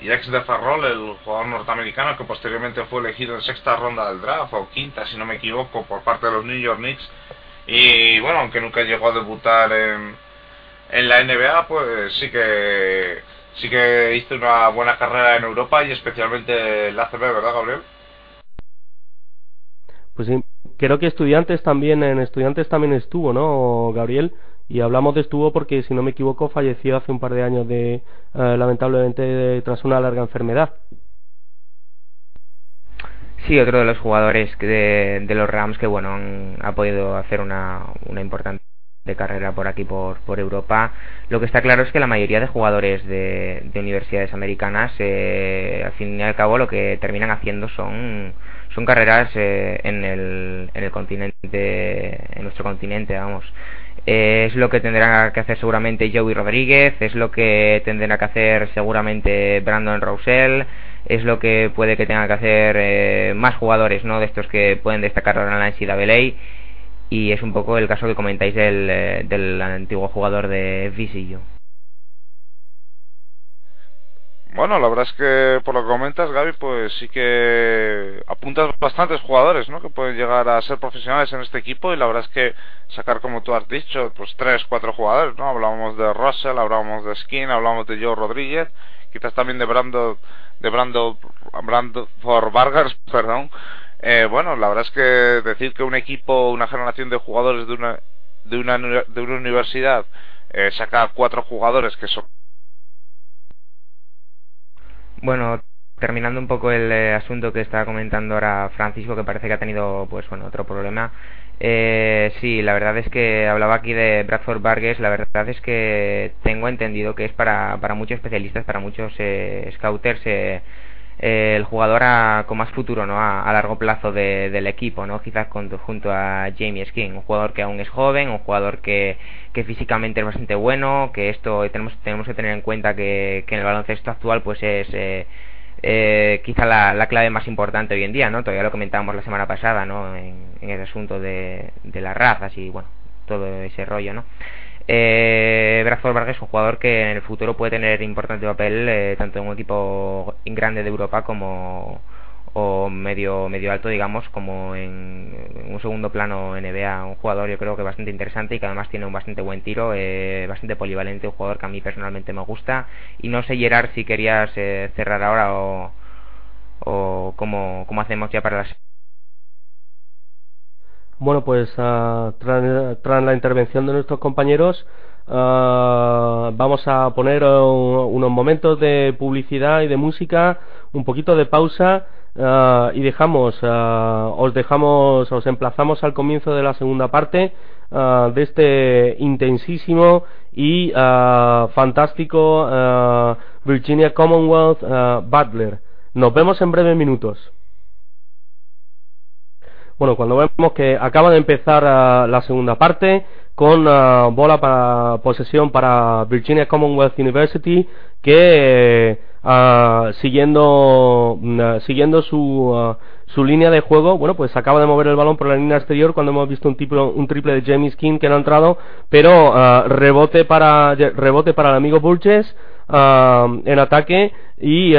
y ex de Ferrol, el jugador norteamericano que posteriormente fue elegido en sexta ronda del draft, o quinta si no me equivoco, por parte de los New York Knicks. Y bueno, aunque nunca llegó a debutar en, en la NBA, pues sí que sí que hizo una buena carrera en Europa y especialmente en la ACB, ¿verdad, Gabriel? Pues sí, creo que estudiantes también, en estudiantes también estuvo, ¿no, Gabriel? Y hablamos de estuvo porque, si no me equivoco, falleció hace un par de años de, eh, lamentablemente, tras una larga enfermedad. Sí, otro de los jugadores de, de los Rams que, bueno, han, ha podido hacer una, una importante carrera por aquí por, por Europa. Lo que está claro es que la mayoría de jugadores de, de universidades americanas eh, al fin y al cabo lo que terminan haciendo son son carreras eh, en el en el continente en nuestro continente vamos. Eh, es lo que tendrá que hacer seguramente Joey Rodríguez es lo que tendrá que hacer seguramente Brandon Roussel es lo que puede que tenga que hacer eh, más jugadores no de estos que pueden destacar ahora en la NCAA y es un poco el caso que comentáis del, eh, del antiguo jugador de Visillo. Bueno, la verdad es que por lo que comentas, Gaby, pues sí que apuntas bastantes jugadores, ¿no? Que pueden llegar a ser profesionales en este equipo y la verdad es que sacar, como tú has dicho, pues tres, cuatro jugadores, ¿no? Hablábamos de Russell, hablábamos de Skin, hablábamos de Joe Rodríguez, quizás también de Brando, de Brando, Brando for Vargas, perdón, eh, bueno, la verdad es que decir que un equipo, una generación de jugadores de una, de una, de una universidad eh, saca cuatro jugadores que son. Bueno, terminando un poco el eh, asunto que estaba comentando ahora Francisco, que parece que ha tenido, pues bueno, otro problema. Eh, sí, la verdad es que hablaba aquí de Bradford Vargas. La verdad es que tengo entendido que es para, para muchos especialistas, para muchos eh, scouters. Eh, el jugador con más futuro no a, largo plazo del equipo no quizás junto a Jamie Skin un jugador que aún es joven un jugador que, que físicamente es bastante bueno que esto tenemos tenemos que tener en cuenta que, que en el baloncesto actual pues es eh, eh, quizá la, la, clave más importante hoy en día no todavía lo comentábamos la semana pasada no en, en el asunto de, de las razas y bueno todo ese rollo no eh, Bradford Vargas es un jugador que en el futuro puede tener importante papel eh, tanto en un equipo grande de Europa como o medio medio alto digamos como en, un segundo plano NBA un jugador yo creo que bastante interesante y que además tiene un bastante buen tiro eh, bastante polivalente un jugador que a mí personalmente me gusta. Y no sé Gerard si querías eh, cerrar ahora o o cómo hacemos ya para las bueno, pues uh, tras, la intervención de nuestros compañeros, uh, vamos a poner uh, unos momentos de publicidad y de música, un poquito de pausa y dejamos, os dejamos, os emplazamos al comienzo de la segunda parte de este intensísimo y fantástico Virginia Commonwealth Butler. Nos vemos en breves minutos. Bueno, cuando vemos que acaba de empezar ah, la segunda parte con ah, bola para posesión para Virginia Commonwealth University que uh, siguiendo uh, siguiendo su uh, su línea de juego, bueno, pues acaba de mover el balón por la línea exterior cuando hemos visto un, tipo, un triple de James King que no ha entrado, pero rebote para rebote para el amigo Burgess en ataque y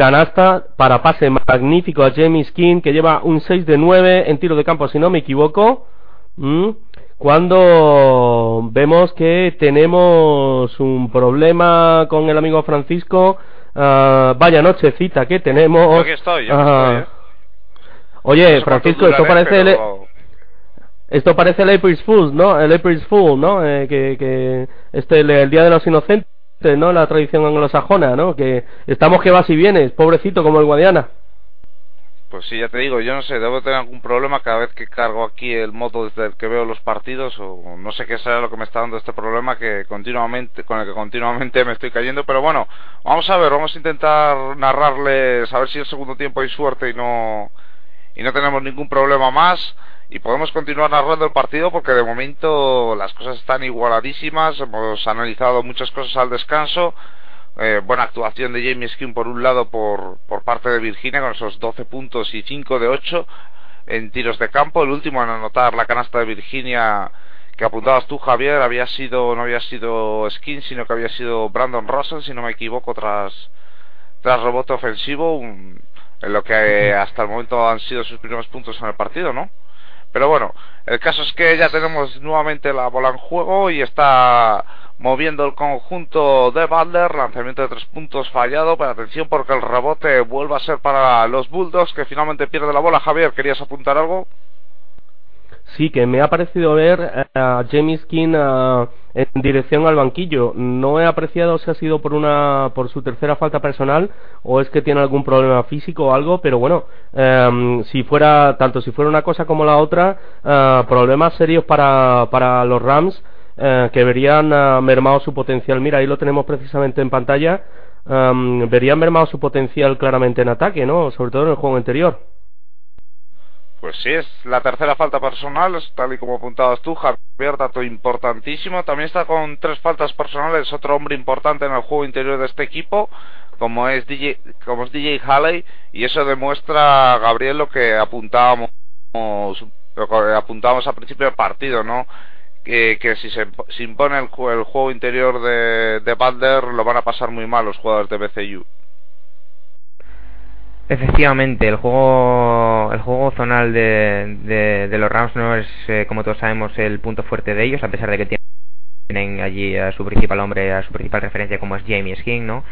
canasta para pase magnífico a James King que lleva un 6 de 9 en tiro de campo si no me equivoco. ¿Mm? cuando vemos que tenemos un problema con el amigo Francisco. Uh, vaya nochecita que tenemos. Yo aquí estoy, yo estoy, ¿eh? Oye, Francisco, esto parece el, esto parece el April's Fool, ¿no? El April's Fool, ¿no? Eh, que, que este el, día de los inocentes, ¿no? La tradición anglosajona, ¿no? Que estamos que vas y vienes, pobrecito como el Guadiana. Pues sí, ya te digo, yo no sé, debo tener algún problema cada vez que cargo aquí el modo desde el que veo los partidos o no sé qué será lo que me está dando este problema que continuamente con el que continuamente me estoy cayendo, pero bueno, vamos a ver, vamos a intentar narrarles a ver si el segundo tiempo hay suerte y no y no tenemos ningún problema más y podemos continuar narrando el partido porque de momento las cosas están igualadísimas, hemos analizado muchas cosas al descanso eh, buena actuación de James King por un lado por, por parte de Virginia con esos 12 puntos y 5 de 8 en tiros de campo. El último en anotar la canasta de Virginia que apuntabas tú, Javier, había sido no había sido Skin, sino que había sido Brandon Russell, si no me equivoco, tras, tras rebote ofensivo, en lo que hasta el momento han sido sus primeros puntos en el partido, ¿no? Pero bueno, el caso es que ya tenemos nuevamente la bola en juego y está moviendo el conjunto de Butler, lanzamiento de tres puntos fallado, pero atención porque el rebote vuelve a ser para los Bulldogs que finalmente pierde la bola. Javier, ¿querías apuntar algo? Sí, que me ha parecido ver eh, a James King eh, en dirección al banquillo. No he apreciado si ha sido por una por su tercera falta personal o es que tiene algún problema físico o algo, pero bueno, em, si fuera tanto si fuera una cosa como la otra, eh, problemas serios para para los Rams eh, que verían uh, mermado su potencial. Mira, ahí lo tenemos precisamente en pantalla. Um, verían mermado su potencial claramente en ataque, ¿no? Sobre todo en el juego anterior. Pues sí, es la tercera falta personal, tal y como apuntabas tú, Javier, dato importantísimo. También está con tres faltas personales, otro hombre importante en el juego interior de este equipo, como es DJ, como es DJ Halley, y eso demuestra, Gabriel, lo que apuntábamos, lo que apuntábamos al principio del partido, ¿no? que, si se, impone el, juego interior de, de lo van a pasar muy mal los jugadores de BCU. Efectivamente, el juego el juego zonal de, de, los Rams no es, eh, como todos sabemos, el punto fuerte de ellos, a pesar de que tienen allí a su principal hombre, a su principal referencia como es James King, ¿no?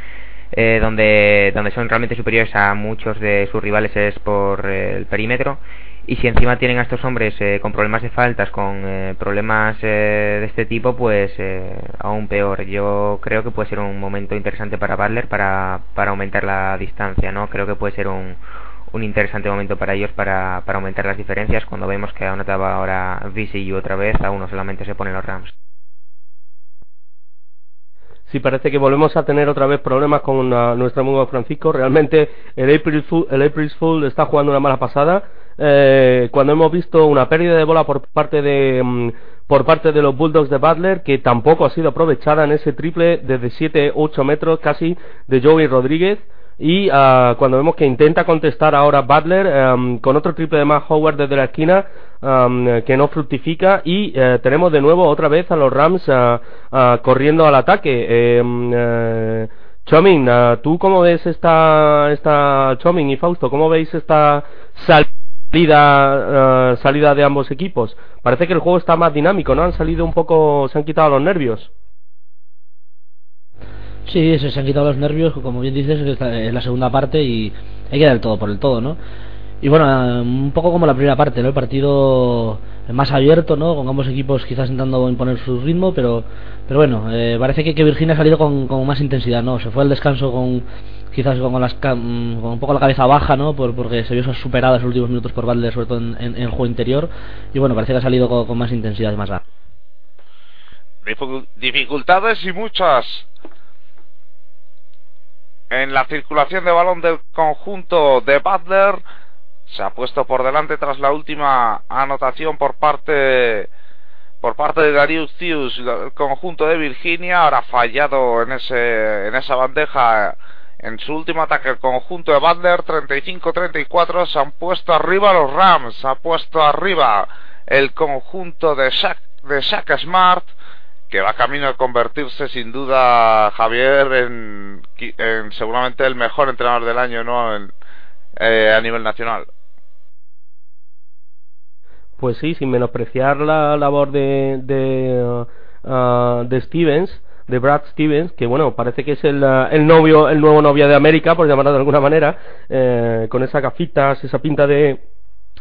Eh, donde, donde son realmente superiores a muchos de sus rivales es por eh, el perímetro y si encima tienen a estos hombres eh, con problemas de faltas, con eh, problemas eh, de este tipo, pues aún peor. Yo creo que puede ser un momento interesante para Butler para, para aumentar la distancia, ¿no? Creo que puede ser un, un interesante momento para ellos para, para aumentar las diferencias cuando vemos que anotaba ahora VCU otra vez, a uno solamente se ponen los Rams. Sí, parece que volvemos a tener otra vez problemas con nuestro amigo Francisco. Realmente el April Fool, el April está jugando una mala pasada eh, cuando hemos visto una pérdida de bola por parte de mm, por parte de los Bulldogs de Butler que tampoco ha sido aprovechada en ese triple desde 7-8 metros casi de Joey Rodríguez y uh, cuando vemos que intenta contestar ahora Butler um, con otro triple de Matt Howard desde la esquina um, que no fructifica y uh, tenemos de nuevo otra vez a los Rams uh, corriendo al ataque eh, Chomin, ¿tú cómo ves esta, esta Chomin y Fausto? ¿Cómo veis esta salida salida de ambos equipos. Parece que el juego está más dinámico, ¿no? Han salido un poco, se han quitado los nervios. Sí, se, han quitado los nervios, como bien dices, es la segunda parte y hay que dar todo por el todo, ¿no? Y bueno, eh, un poco como la primera parte, ¿no? El partido más abierto, ¿no? Con ambos equipos quizás intentando imponer su ritmo, pero pero bueno, eh, parece que, que Virginia ha salido con, con más intensidad, ¿no? Se fue al descanso con quizás con, las, mm, con un poco la cabeza baja, ¿no? Por, porque se vio superada en los últimos minutos por Butler, sobre todo en, el juego interior. Y bueno, parece que ha salido con, más intensidad y más rápido. Dificultades y muchas en la circulación de balón del conjunto de Butler. se ha puesto por delante tras la última anotación por parte por parte de Darius Theus, el conjunto de Virginia, ahora fallado en ese en esa bandeja en su último ataque el conjunto de Butler 35-34 se han puesto arriba los Rams, se ha puesto arriba el conjunto de Shaq, de Shaq Smart que va camino a convertirse sin duda Javier en, seguramente el mejor entrenador del año no eh, a nivel nacional. Pues sí, sin menospreciar la labor de, de, uh, de Stevens, de Brad Stevens, que bueno, parece que es el, uh, el novio, el nuevo novio de América, por llamarlo de alguna manera, eh, con esas gafitas, esa pinta de,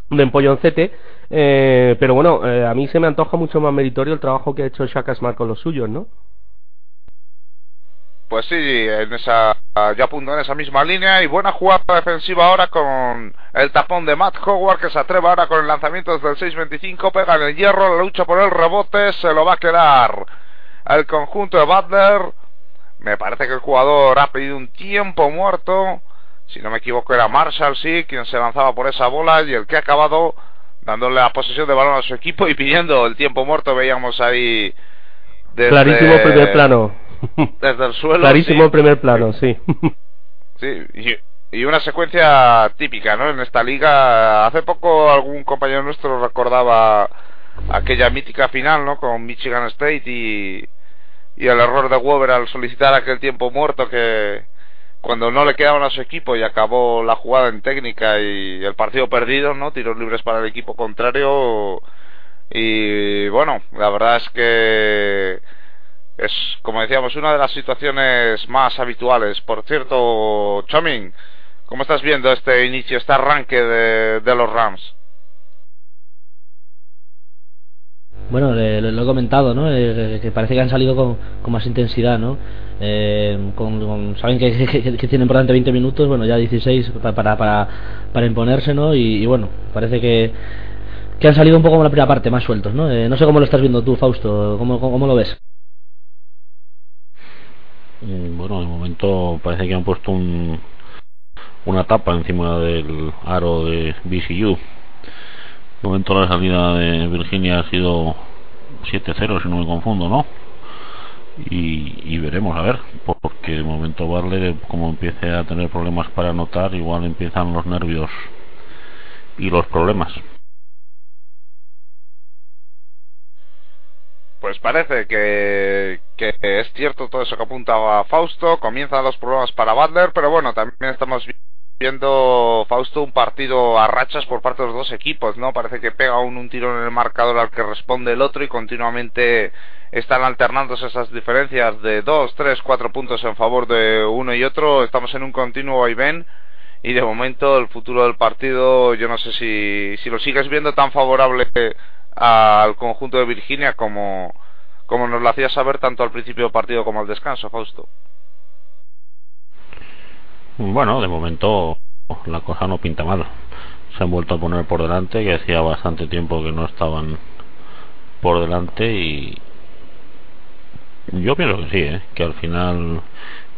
de empolloncete, eh, pero bueno, eh, a mí se me antoja mucho más meritorio el trabajo que ha hecho Shaka Smart con los suyos, ¿no? Pues sí, en esa, ya apuntó en esa misma línea y buena jugada defensiva ahora con el tapón de Matt Howard que se atreve ahora con el lanzamiento desde el 6.25, pega en el hierro, la lucha por el rebote, se lo va a quedar el conjunto de Butler. Me parece que el jugador ha pedido un tiempo muerto, si no me equivoco era Marshall, sí, quien se lanzaba por esa bola y el que ha acabado dándole la posesión de balón a su equipo y pidiendo el tiempo muerto, veíamos ahí... Clarísimo primer plano desde el suelo. Clarísimo primer plano, sí. Sí, y, una secuencia típica, ¿no? En esta liga, hace poco algún compañero nuestro recordaba aquella mítica final, ¿no? Con Michigan State y, y el error de Weber al solicitar aquel tiempo muerto que cuando no le quedaban a su equipo y acabó la jugada en técnica y el partido perdido, ¿no? Tiros libres para el equipo contrario y bueno, la verdad es que es, como decíamos, una de las situaciones más habituales. Por cierto, Chomin, ¿cómo estás viendo este inicio, este arranque de, los Rams? Bueno, lo he comentado, ¿no? Eh, que parece que han salido con, más intensidad, ¿no? Eh, con, saben que, tienen por delante 20 minutos, bueno, ya 16 para, para, para, imponerse, ¿no? Y, bueno, parece que, que han salido un poco como la primera parte, más sueltos, ¿no? Eh, no sé cómo lo estás viendo tú, Fausto, ¿cómo, cómo lo ves? Mm, bueno, de momento parece que han puesto un, una tapa encima del aro de BCU. De momento la salida de Virginia ha sido 7-0, si no me confundo, ¿no? Y, veremos a ver, porque de momento Barley, como empiece a tener problemas para anotar, igual empiezan los nervios y los problemas. Pues parece que, que es cierto todo eso que apuntaba Fausto. Comienzan los problemas para Butler, pero bueno, también estamos viendo Fausto un partido a rachas por parte de los dos equipos, ¿no? Parece que pega un, un tiro en el marcador al que responde el otro y continuamente están alternándose esas diferencias de dos, tres, cuatro puntos en favor de uno y otro. Estamos en un continuo vaivén y de momento el futuro del partido yo no sé si, si lo sigues viendo tan favorable al conjunto de Virginia como, como nos lo hacía saber tanto al principio del partido como al descanso, Fausto. Bueno, de momento la cosa no pinta mal. Se han vuelto a poner por delante, que hacía bastante tiempo que no estaban por delante y yo pienso que sí, ¿eh? que al final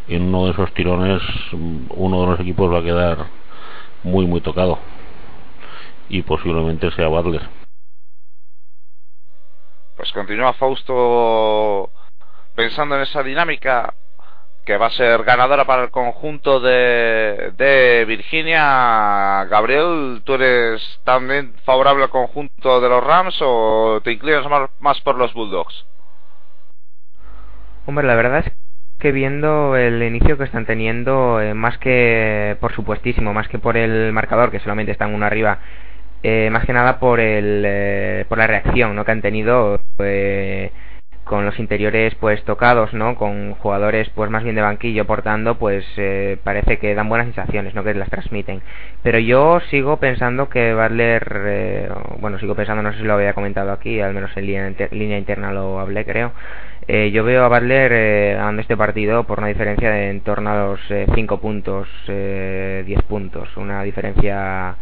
en uno de esos tirones uno de los equipos va a quedar muy muy tocado y posiblemente sea Butler pues continúa Fausto pensando en esa dinámica que va a ser ganadora para el conjunto de, de Virginia. Gabriel, ¿tú eres también favorable al conjunto de los Rams o te inclinas más, por los Bulldogs? Hombre, la verdad es que viendo el inicio que están teniendo, eh, más que por supuestísimo, más que por el marcador, que solamente están uno arriba, eh, más que nada por el eh, por la reacción ¿no? que han tenido con los interiores pues tocados no con jugadores pues más bien de banquillo portando pues parece que dan buenas sensaciones no que las transmiten. Pero yo sigo pensando que Butler bueno sigo pensando no sé si lo había comentado aquí al menos en línea, interna lo hablé creo. Yo veo a Butler ganando este partido por una diferencia de en torno a los 5 puntos 10 puntos. Una diferencia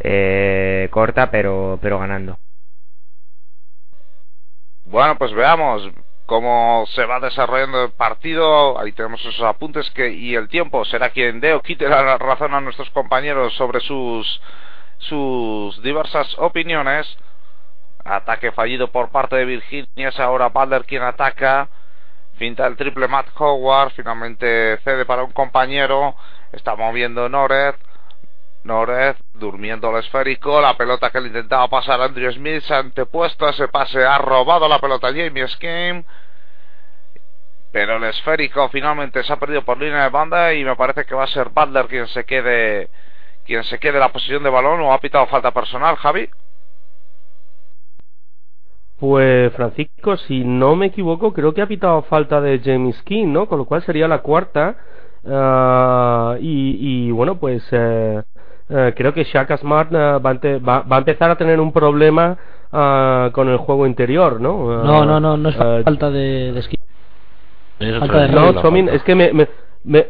eh, corta pero pero ganando. Bueno, pues veamos cómo se va desarrollando el partido. Ahí tenemos esos apuntes que y el tiempo será quien dé o quite la razón a nuestros compañeros sobre sus sus diversas opiniones. Ataque fallido por parte de Virginia, es ahora Butler quien ataca. Finta el triple Matt Howard, finalmente cede para un compañero. Está moviendo Nored. Nored durmiendo el esférico. La pelota que le intentaba pasar Andrew Smith se ha antepuesto ese pase. Ha robado la pelota Jamie Skim. Pero el esférico finalmente se ha perdido por línea de banda y me parece que va a ser Butler quien se quede quien se quede la posición de balón o ha pitado falta personal, Javi. Pues Francisco, si no me equivoco, creo que ha pitado falta de James King, ¿no? Con lo cual sería la cuarta. Ah, y, bueno, pues eh, eh, creo que Shaka Smart eh, va, a empezar a tener un problema ah, con el juego interior, ¿no? no, no, no, no es falta de, de no, Chomin, es que me, me,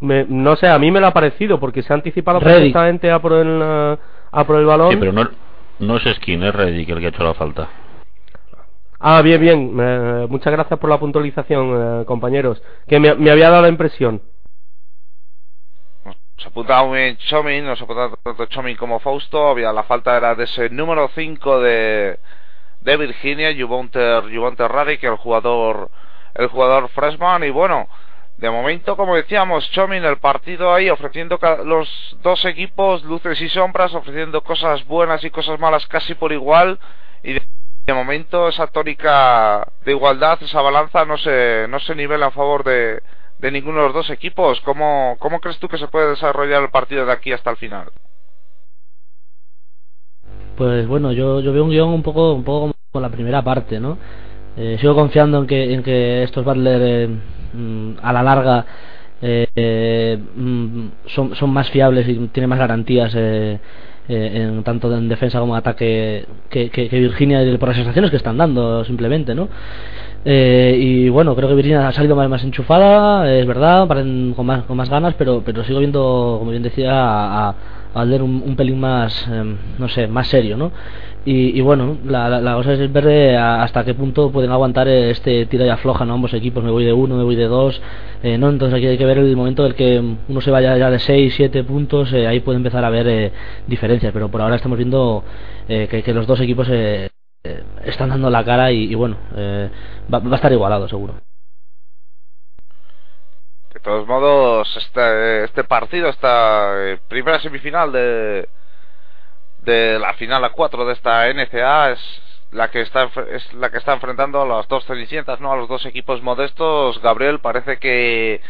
me, no sé, a mí me lo ha parecido porque se ha anticipado perfectamente a por el, a por el balón. Sí, pero no, no es Skin, es Reddick el que ha hecho la falta. Ah, bien, bien. muchas gracias por la puntualización, eh, compañeros. Que me, me, había dado la impresión. Se apuntaba muy bien Chomin, no se tanto Chomin como Fausto. Había la falta era de ese número 5 de, de Virginia, Jubonter, Jubonter Radic, el jugador el jugador freshman y bueno, de momento, como decíamos, Chomin el partido ahí ofreciendo los dos equipos luces y sombras, ofreciendo cosas buenas y cosas malas casi por igual y de, momento esa tónica de igualdad, esa balanza no se no se nivela a favor de, de ninguno de los dos equipos. ¿Cómo, ¿Cómo crees tú que se puede desarrollar el partido de aquí hasta el final? Pues bueno, yo, yo veo un guion un poco un poco como la primera parte, ¿no? Eh, sigo confiando en que, en que estos Butler eh, mm, a la larga eh, mm, son, son, más fiables y tienen más garantías en tanto en defensa como en ataque que, que, Virginia por las sensaciones que están dando simplemente no y bueno creo que Virginia ha salido más, enchufada es verdad con más, con más ganas pero pero sigo viendo como bien decía a, a Butler un, un pelín más no sé más serio no y, bueno, la, la, cosa es ver hasta qué punto pueden aguantar este tira y afloja, ¿no? Ambos equipos, me voy de uno, me voy de dos, eh, ¿no? Entonces aquí hay que ver el momento del que uno se vaya ya de seis, siete puntos, eh, ahí puede empezar a haber eh, diferencias, pero por ahora estamos viendo que, que, los dos equipos están dando la cara y, bueno, va, va, a estar igualado seguro. De todos modos, este, este partido, esta primera semifinal de de la final a 4 de esta NCA es la que está es la que está enfrentando a las dos cenicientas, no a los dos equipos modestos. Gabriel, parece que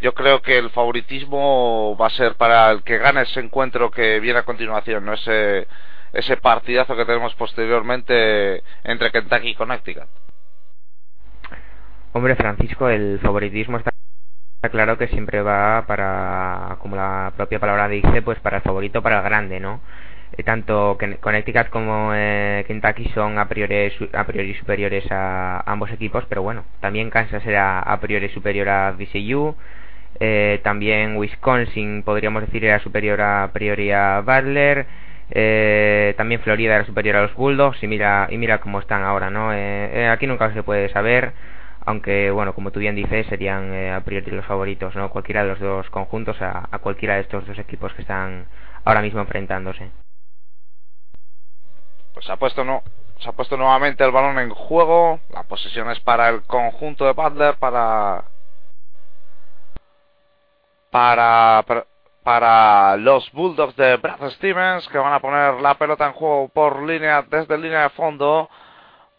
yo creo que el favoritismo va a ser para el que gane ese encuentro que viene a continuación, no ese ese partidazo que tenemos posteriormente entre Kentucky y Connecticut. Hombre, Francisco, el favoritismo está claro que siempre va para, como la propia palabra dice, pues para el favorito, para el grande, ¿no? Eh, tanto Connecticut como eh, Kentucky son a priori, a priori superiores a, ambos equipos, pero bueno, también Kansas era a priori superior a VCU, eh, también Wisconsin podríamos decir era superior a, priori a Butler, también Florida era superior a los Bulldogs y mira y mira cómo están ahora, ¿no? aquí nunca se puede saber, aunque bueno, como tú bien dices, serían a priori los favoritos, ¿no? Cualquiera de los dos conjuntos a, cualquiera de estos dos equipos que están ahora mismo enfrentándose pues ha puesto no se ha puesto nuevamente el balón en juego la posesión es para el conjunto de Butler para para los Bulldogs de Brad Stevens que van a poner la pelota en juego por línea desde línea de fondo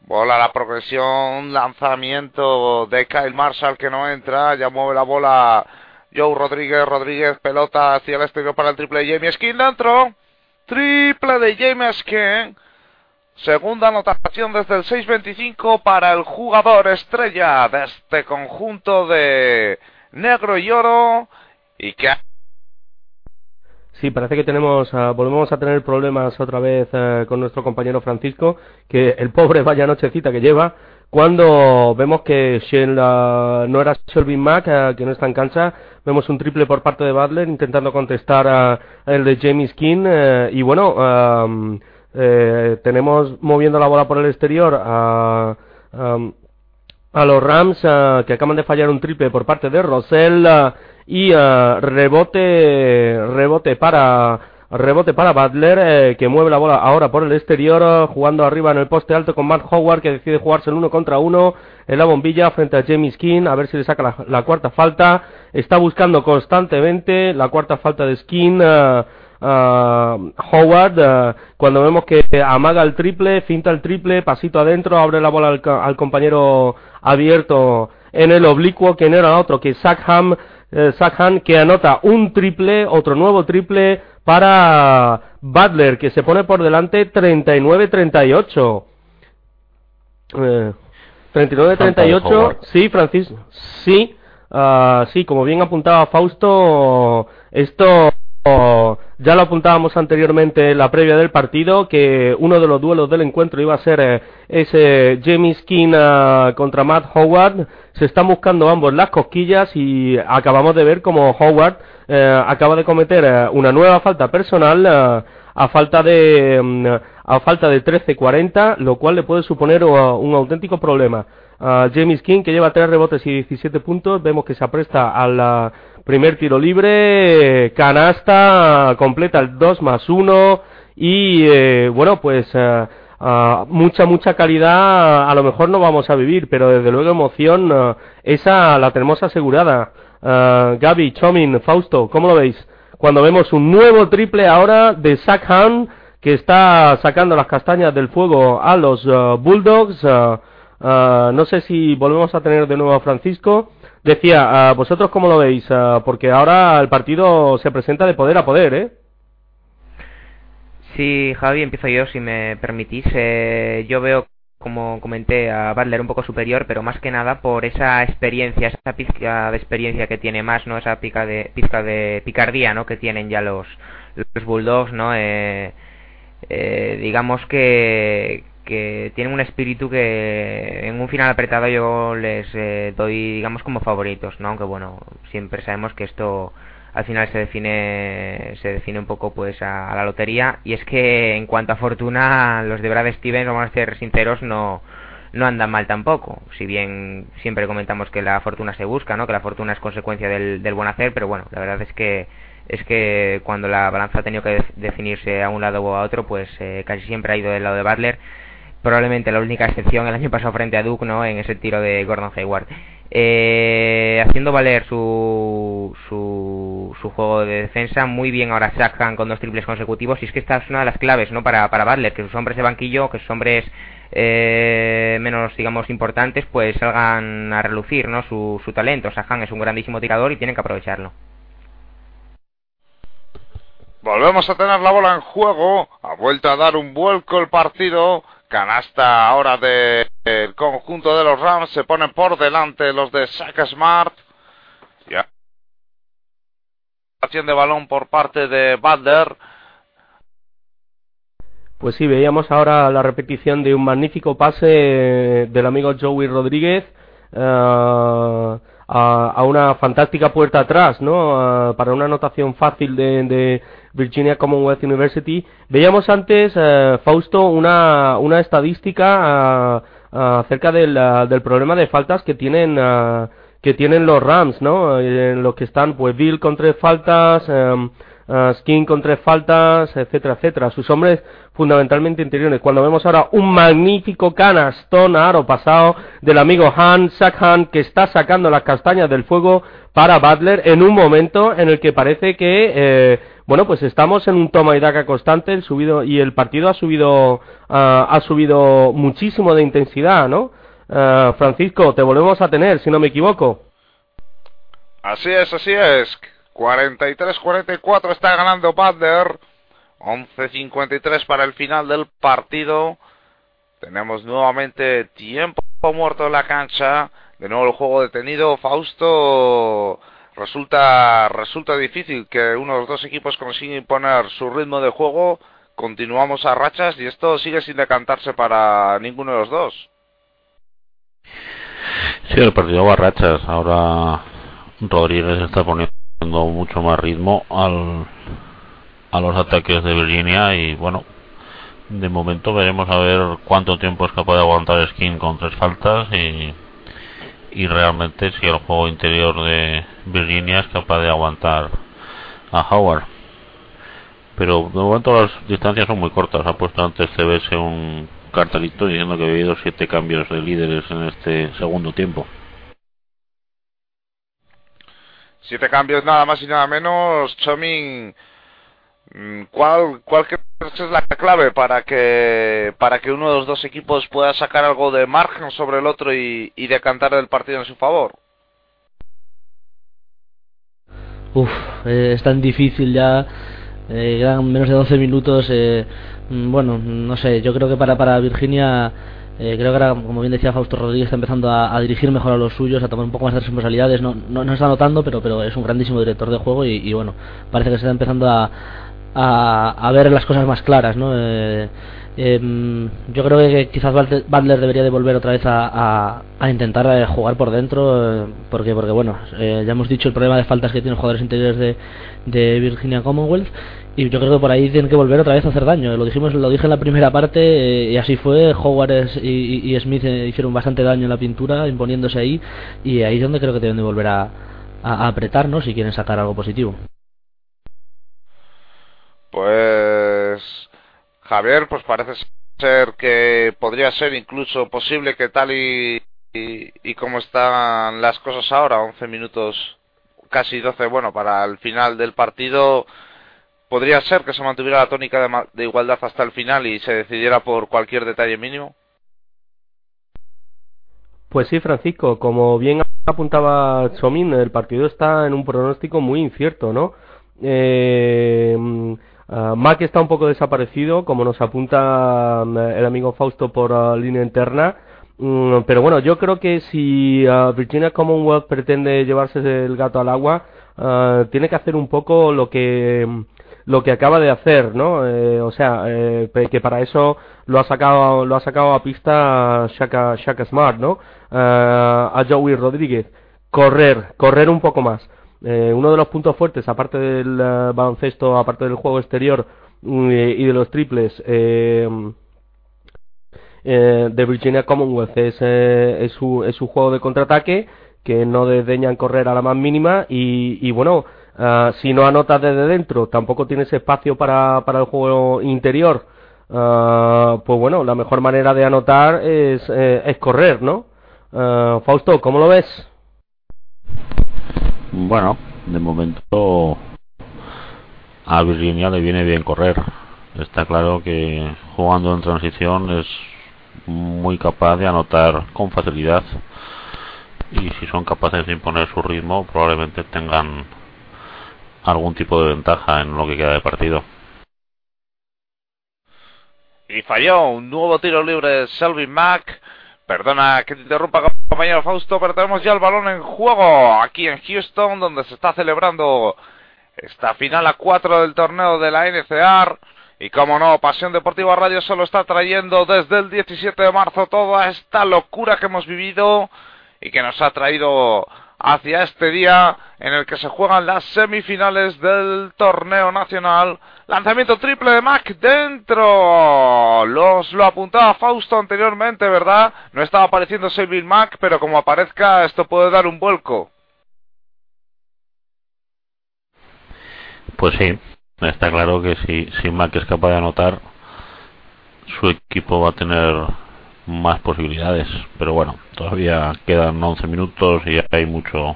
bola la progresión lanzamiento de Kyle Marshall que no entra ya mueve la bola Joe Rodríguez Rodríguez pelota hacia el exterior para el triple de James Skin dentro triple de James Skin Segunda anotación desde el 6.25 para el jugador estrella de este conjunto de negro y oro. Y que. Sí, parece que tenemos, ah, volvemos a tener problemas otra vez ah, con nuestro compañero Francisco, que el pobre vaya nochecita que lleva, cuando vemos que no era Shelby Mack, ah, que no está en cancha, vemos un triple por parte de Butler intentando contestar a el de James King, eh, y bueno, eh, tenemos moviendo la bola por el exterior a, a, los Rams que acaban de fallar un triple por parte de Rosell y rebote rebote para Rebote para Butler, eh, que mueve la bola ahora por el exterior, eh, jugando arriba en el poste alto con Matt Howard, que decide jugarse el uno contra uno en la bombilla frente a James Skin, a ver si le saca la, cuarta falta. Está buscando constantemente la cuarta falta de Skin. Eh, Howard, cuando vemos que amaga el triple, finta el triple, pasito adentro, abre la bola al, compañero abierto en el oblicuo, que no era otro que Sackham, que anota un triple, otro nuevo triple para Butler, que se pone por delante 39-38. 39-38, eh, sí, Francisco, sí, uh, sí, como bien apuntaba Fausto, esto ya lo apuntábamos anteriormente en la previa del partido, que uno de los duelos del encuentro iba a ser eh, ese James King ah, contra Matt Howard. Se están buscando ambos las cosquillas y acabamos de ver como Howard eh, acaba de cometer eh, una nueva falta personal a falta de mm, a falta de 13-40, lo cual le puede suponer un auténtico problema. James King, que lleva 3 rebotes y 17 puntos, vemos que se apresta al primer tiro libre, canasta, completa el 2 más 1 y eh, bueno, pues eh, mucha, mucha calidad a lo mejor no vamos a vivir, pero desde luego emoción, eh, esa la tenemos asegurada. Gaby, Chomin, Fausto, ¿cómo lo veis? Cuando vemos un nuevo triple ahora de Zach Hunt, que está sacando las castañas del fuego a los Bulldogs. no sé si volvemos a tener de nuevo a Francisco. Decía, ¿vosotros cómo lo veis? porque ahora el partido se presenta de poder a poder, ¿eh? Sí, Javi, empiezo yo, si me permitís. Eh, yo veo, como comenté, a Butler un poco superior, pero más que nada por esa experiencia, esa pizca de experiencia que tiene más, ¿no? Esa pica de, pizca de picardía, ¿no? Que tienen ya los, los Bulldogs, ¿no? Eh, eh, digamos que, que tienen un espíritu que en un final apretado yo les eh, doy, digamos, como favoritos, ¿no? Aunque bueno, siempre sabemos que esto al final se define se define un poco pues a, la lotería. Y es que en cuanto a fortuna los de Brad Stevens vamos a ser sinceros no no andan mal tampoco. Si bien siempre comentamos que la fortuna se busca no que la fortuna es consecuencia del, del buen hacer pero bueno la verdad es que es que cuando la balanza ha tenido que definirse a un lado o a otro pues eh, casi siempre ha ido del lado de Butler probablemente la única excepción el año pasado frente a Duke, ¿no? En ese tiro de Gordon Hayward. Eh, haciendo valer su, su, su, juego de defensa muy bien ahora sacan con dos triples consecutivos y es que esta es una de las claves no para, para Butler que sus hombres de banquillo que sus hombres eh, menos digamos importantes pues salgan a relucir no su, su talento Sahan es un grandísimo tirador y tienen que aprovecharlo Volvemos a tener la bola en juego. Ha vuelto a dar un vuelco el partido. Canasta ahora del conjunto de los Rams. Se ponen por delante los de Sack Smart. Ya. Acción de balón por parte de Butler. Pues sí, veíamos ahora la repetición de un magnífico pase del amigo Joey Rodríguez. Uh, a, una fantástica puerta atrás, ¿no? para una anotación fácil de, Virginia Commonwealth University. Veíamos antes, eh, Fausto, una, una estadística acerca del, del, problema de faltas que tienen que tienen los Rams, ¿no? En los que están, pues, Bill con tres faltas, em, Skin con tres faltas, etcétera, etcétera. Sus hombres fundamentalmente interiores. Cuando vemos ahora un magnífico canastón aro pasado del amigo Han, Sack Han, que está sacando las castañas del fuego para Butler en un momento en el que parece que, eh, bueno, pues estamos en un toma y daca constante, el subido, y el partido ha subido, ah, ha subido muchísimo de intensidad, ¿no? Ah, Francisco, te volvemos a tener, si no me equivoco. Así es, así es. 43-44 está ganando Butler. 11.53 para el final del partido. Tenemos nuevamente tiempo muerto en la cancha. De nuevo el juego detenido. Fausto resulta resulta difícil que uno de los dos equipos consiga imponer su ritmo de juego. Continuamos a rachas y esto sigue sin decantarse para ninguno de los dos. Sí, el partido va a rachas. Ahora Rodríguez está poniendo mucho más ritmo al, a los ataques de Virginia y bueno, de momento veremos a ver cuánto tiempo es capaz de aguantar Skin con tres faltas y, y realmente si el juego interior de Virginia es capaz de aguantar a Howard. pero de momento las distancias son muy cortas. Ha puesto antes CBS un cartelito diciendo que ha habido siete cambios de líderes en este segundo tiempo. Siete cambios nada más y nada menos. Chomin, mm, ¿cuál, cuál crees es la clave para que para que uno de los dos equipos pueda sacar algo de margen sobre el otro y, decantar el partido en su favor? Uf, eh, es tan difícil ya. Eh, menos de 12 minutos. Eh, mm, bueno, no sé, yo creo que para, para Virginia, eh, creo que ahora, como bien decía Fausto Rodríguez, está empezando a, dirigir mejor a los suyos, a tomar un poco más de responsabilidades. No, no, no está notando, pero, pero es un grandísimo director de juego y, bueno, parece que se está empezando a, a, ver las cosas más claras, ¿no? Eh, eh, yo creo que quizás Butler debería de volver otra vez a, a, a intentar eh, jugar por dentro, eh, porque porque bueno, eh, ya hemos dicho el problema de faltas que tienen los jugadores interiores de, de Virginia Commonwealth y yo creo que por ahí tienen que volver otra vez a hacer daño. Lo dijimos, lo dije en la primera parte eh, y así fue. Howard y, Smith eh, hicieron bastante daño en la pintura, imponiéndose ahí y ahí es donde creo que deben de volver a, a, a apretar, ¿no? Si quieren sacar algo positivo. Pues Javier, pues parece ser que podría ser incluso posible que tal y, y, y como están las cosas ahora, 11 minutos, casi 12, bueno, para el final del partido, podría ser que se mantuviera la tónica de, igualdad hasta el final y se decidiera por cualquier detalle mínimo. Pues sí, Francisco, como bien apuntaba Chomín, el partido está en un pronóstico muy incierto, ¿no? Eh, Uh, está un poco desaparecido, como nos apunta um, el amigo Fausto por uh, línea interna. Um, pero bueno, yo creo que si uh, Virginia Commonwealth pretende llevarse el gato al agua, tiene que hacer un poco lo que lo que acaba de hacer, ¿no? Eh, o sea, eh, que para eso lo ha sacado lo ha sacado a pista Shaka, Shaka Smart, ¿no? a Joey Rodríguez. Correr, correr un poco más. Eh, uno de los puntos fuertes, aparte del uh, baloncesto, aparte del juego exterior mm, y de los triples eh, eh, de Virginia Commonwealth, es, eh, es, su, es su juego de contraataque, que no desdeñan correr a la más mínima y bueno, uh, si no anotas desde dentro, tampoco tienes espacio para, para el juego interior, uh, pues bueno, la mejor manera de anotar es, eh, es correr, ¿no? Fausto, ¿cómo lo ves? Bueno, de momento a Virginia le viene bien correr. Está claro que jugando en transición es muy capaz de anotar con facilidad. Y si son capaces de imponer su ritmo, probablemente tengan algún tipo de ventaja en lo que queda de partido. Y falló un nuevo tiro libre de Selvin Mack. Perdona que te interrumpa, compañero Fausto, pero tenemos ya el balón en juego aquí en Houston, donde se está celebrando esta final a cuatro del torneo de la NCAR. Y como no, Pasión Deportiva Radio solo está trayendo desde el 17 de marzo toda esta locura que hemos vivido y que nos ha traído hacia este día en el que se juegan las semifinales del torneo nacional. Lanzamiento triple de Mac dentro. Los lo apuntaba Fausto anteriormente, ¿verdad? No estaba apareciendo Selvin Mac, pero como aparezca esto puede dar un vuelco. Pues sí, está claro que si, si Mac es capaz de anotar, su equipo va a tener más posibilidades. Pero bueno, todavía quedan 11 minutos y hay mucho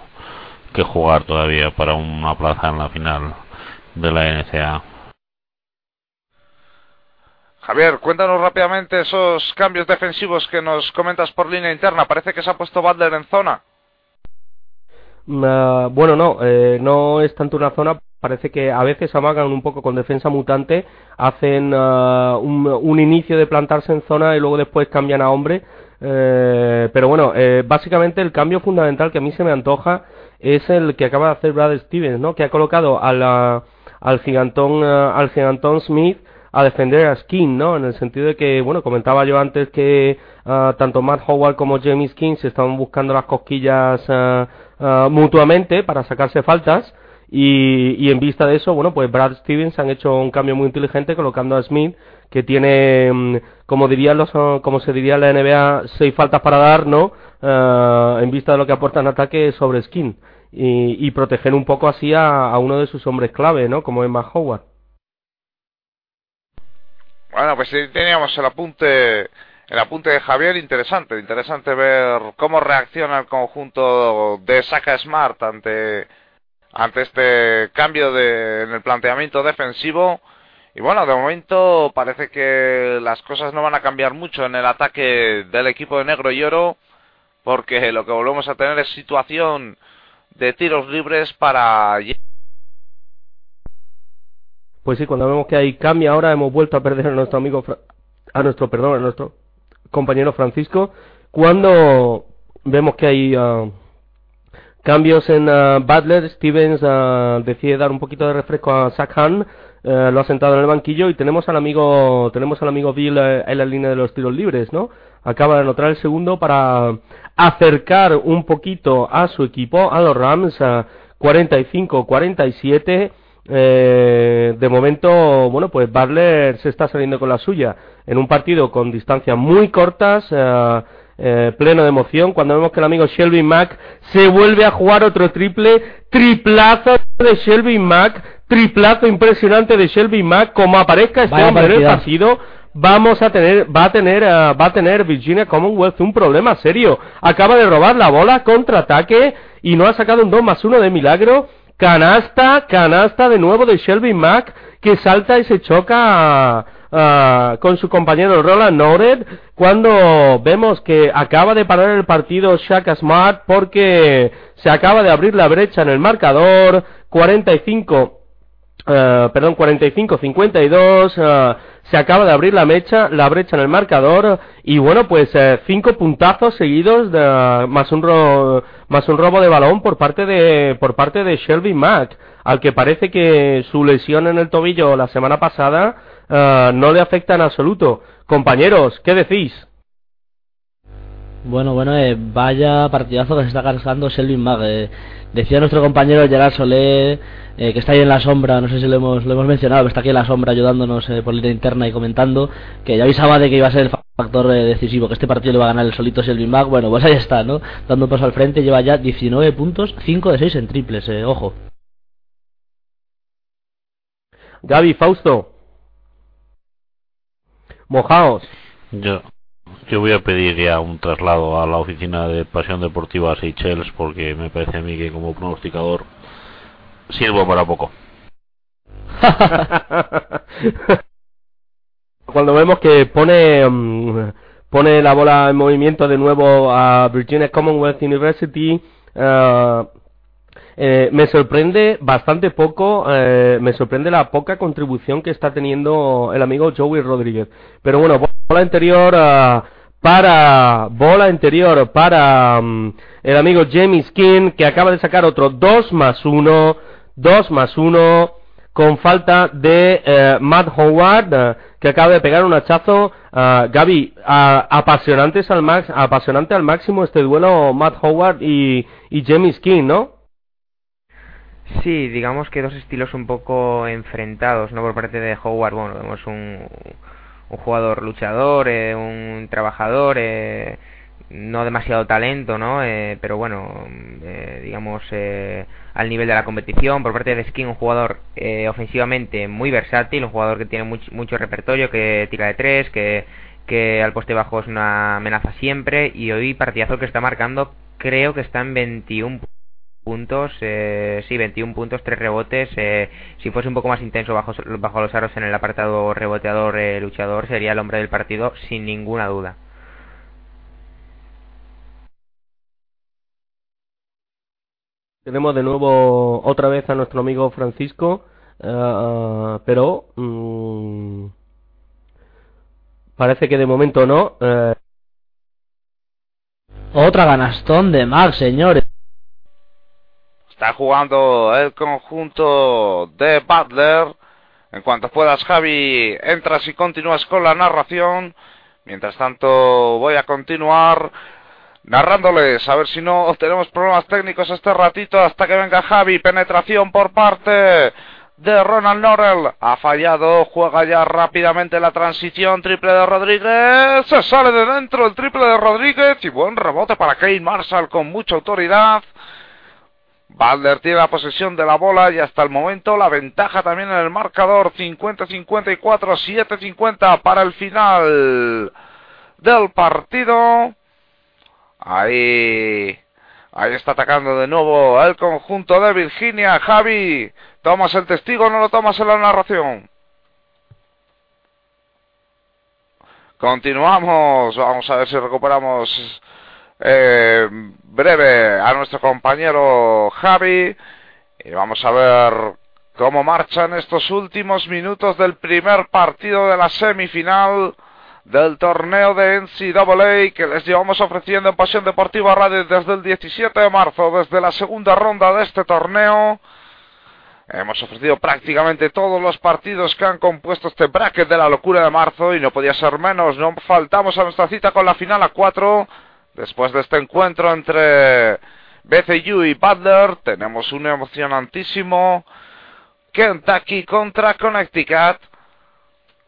que jugar todavía para una plaza en la final de la NCA. Javier, cuéntanos rápidamente esos cambios defensivos que nos comentas por línea interna. Parece que se ha puesto Butler en zona. Uh, bueno, no, eh, no es tanto una zona. Parece que a veces amagan un poco con defensa mutante, hacen uh, un, inicio de plantarse en zona y luego después cambian a hombre. Eh, pero bueno, eh, básicamente el cambio fundamental que a mí se me antoja es el que acaba de hacer Brad Stevens, ¿no? Que ha colocado a al gigantón, uh, al gigantón Smith a defender a Skin, ¿no? En el sentido de que, bueno, comentaba yo antes que uh, tanto Matt Howard como Jamie Skin se estaban buscando las cosquillas uh, mutuamente para sacarse faltas y, y, en vista de eso, bueno, pues Brad Stevens han hecho un cambio muy inteligente colocando a Smith que tiene, um, como dirían los, como se diría en la NBA, seis faltas para dar, ¿no? en vista de lo que aporta en ataque sobre Skin y, y proteger un poco así a, uno de sus hombres clave, ¿no? Como es Howard. Bueno, pues teníamos el apunte, el apunte de Javier, interesante, interesante ver cómo reacciona el conjunto de Saka Smart ante, ante este cambio en el planteamiento defensivo. Y bueno, de momento parece que las cosas no van a cambiar mucho en el ataque del equipo de negro y oro, porque lo que volvemos a tener es situación de tiros libres para pues sí, cuando vemos que hay cambio ahora hemos vuelto a perder a nuestro amigo, a nuestro, perdón, a nuestro compañero Francisco. Cuando vemos que hay uh, cambios en uh, Butler, Stevens uh, decide dar un poquito de refresco a Zach Hahn, lo ha sentado en el banquillo y tenemos al amigo, tenemos al amigo Bill en la línea de los tiros libres, ¿no? Acaba de anotar el segundo para acercar un poquito a su equipo, a los Rams, 45-47 eh, de momento, bueno, pues Barler se está saliendo con la suya en un partido con distancias muy cortas, eh, eh, pleno de emoción, cuando vemos que el amigo Shelby Mack se vuelve a jugar otro triple, triplazo de Shelby Mack, triplazo impresionante de Shelby Mack, como aparezca este hombre en el partido, vamos a tener, va a tener, va a tener Virginia Commonwealth un problema serio. Acaba de robar la bola, contraataque, y no ha sacado un 2 más 1 de milagro, Canasta, canasta de nuevo de Shelby Mack, que salta y se choca con su compañero Roland Nored, cuando vemos que acaba de parar el partido Shaka Smart porque se acaba de abrir la brecha en el marcador, 45 Uh, perdón, 45-52, uh, se acaba de abrir la mecha, la brecha en el marcador y bueno, pues uh, cinco puntazos seguidos de, más un ro más un robo de balón por parte de por parte de Shelby Mack, al que parece que su lesión en el tobillo la semana pasada uh, no le afecta en absoluto. Compañeros, ¿qué decís? Bueno, bueno, eh, vaya partidazo que se está cargando Shelby Mack. Eh. Decía nuestro compañero Gerard Solé eh, que está ahí en la sombra, no sé si lo hemos, lo hemos mencionado, que está aquí en la sombra ayudándonos eh, por línea interna y comentando, que ya avisaba de que iba a ser el factor decisivo, que este partido le va a ganar el solito Selvin Mac, bueno, pues ahí está, ¿no? Dando paso al frente, lleva ya 19 puntos, 5 de 6 en triples, ojo. Gaby, Fausto. Mojaos. Yo, yo voy a pedir ya un traslado a la oficina de Pasión Deportiva Seychelles porque me parece a mí que como pronosticador sirvo para poco. Cuando vemos que pone mm, pone la bola en movimiento de nuevo a Virginia Commonwealth University, eh, eh, me sorprende bastante poco, eh, me sorprende la poca contribución que está teniendo el amigo Joey Rodríguez. Pero bueno, bola interior para bola interior para mm, el amigo Jamie King que acaba de sacar otro 2 más 1 2 más 1 con falta de eh, Matt Howard eh, que acaba de pegar un hachazo uh, Gaby apasionantes al max apasionante al máximo este duelo Matt Howard y, y Jamie Skin ¿no? Sí, digamos que dos estilos un poco enfrentados, ¿no? Por parte de Howard, bueno, vemos un, un jugador luchador, eh, un trabajador, eh, no demasiado talento, ¿no? Eh, pero bueno, eh, digamos, eh, al nivel de la competición. Por parte de Skin, un jugador ofensivamente muy versátil, un jugador que tiene mucho repertorio, que tira de tres, que, que al poste bajo es una amenaza siempre. Y hoy, partidazo que está marcando, creo que está en 21 puntos, sí, 21 puntos, 3 rebotes. si fuese un poco más intenso bajo, bajo los aros en el apartado reboteador, luchador, sería el hombre del partido, sin ninguna duda. Tenemos de nuevo otra vez a nuestro amigo Francisco, uh, pero um, parece que de momento no. Uh. Otra ganastón de Max, señores. Jugando el conjunto de Butler. En cuanto puedas, Javi, entras y continúas con la narración. Mientras tanto, voy a continuar narrándoles, a ver si no tenemos problemas técnicos este ratito hasta que venga Javi, penetración por parte de Ronald Norrell, ha fallado, juega ya rápidamente la transición, triple de Rodríguez, se sale de dentro el triple de Rodríguez y buen rebote para Kane Marshall con mucha autoridad. Butler tiene la posesión de la bola y hasta el momento la ventaja también en el marcador 50-54, 7-50 para el final del partido. Ahí, ahí está atacando de nuevo el conjunto de Virginia. Javi, ¿tomas el testigo no lo tomas en la narración? Continuamos, vamos a ver si recuperamos eh, breve a nuestro compañero Javi y vamos a ver cómo marchan estos últimos minutos del primer partido de la semifinal del torneo de NCAA que les llevamos ofreciendo en Pasión Deportiva Radio desde el 17 de marzo, desde la segunda ronda de este torneo. Hemos ofrecido prácticamente todos los partidos que han compuesto este bracket de la locura de marzo y no podía ser menos. No faltamos a nuestra cita con la final a 4. Después de este encuentro entre BCU y Butler, tenemos un emocionantísimo Kentucky contra Connecticut.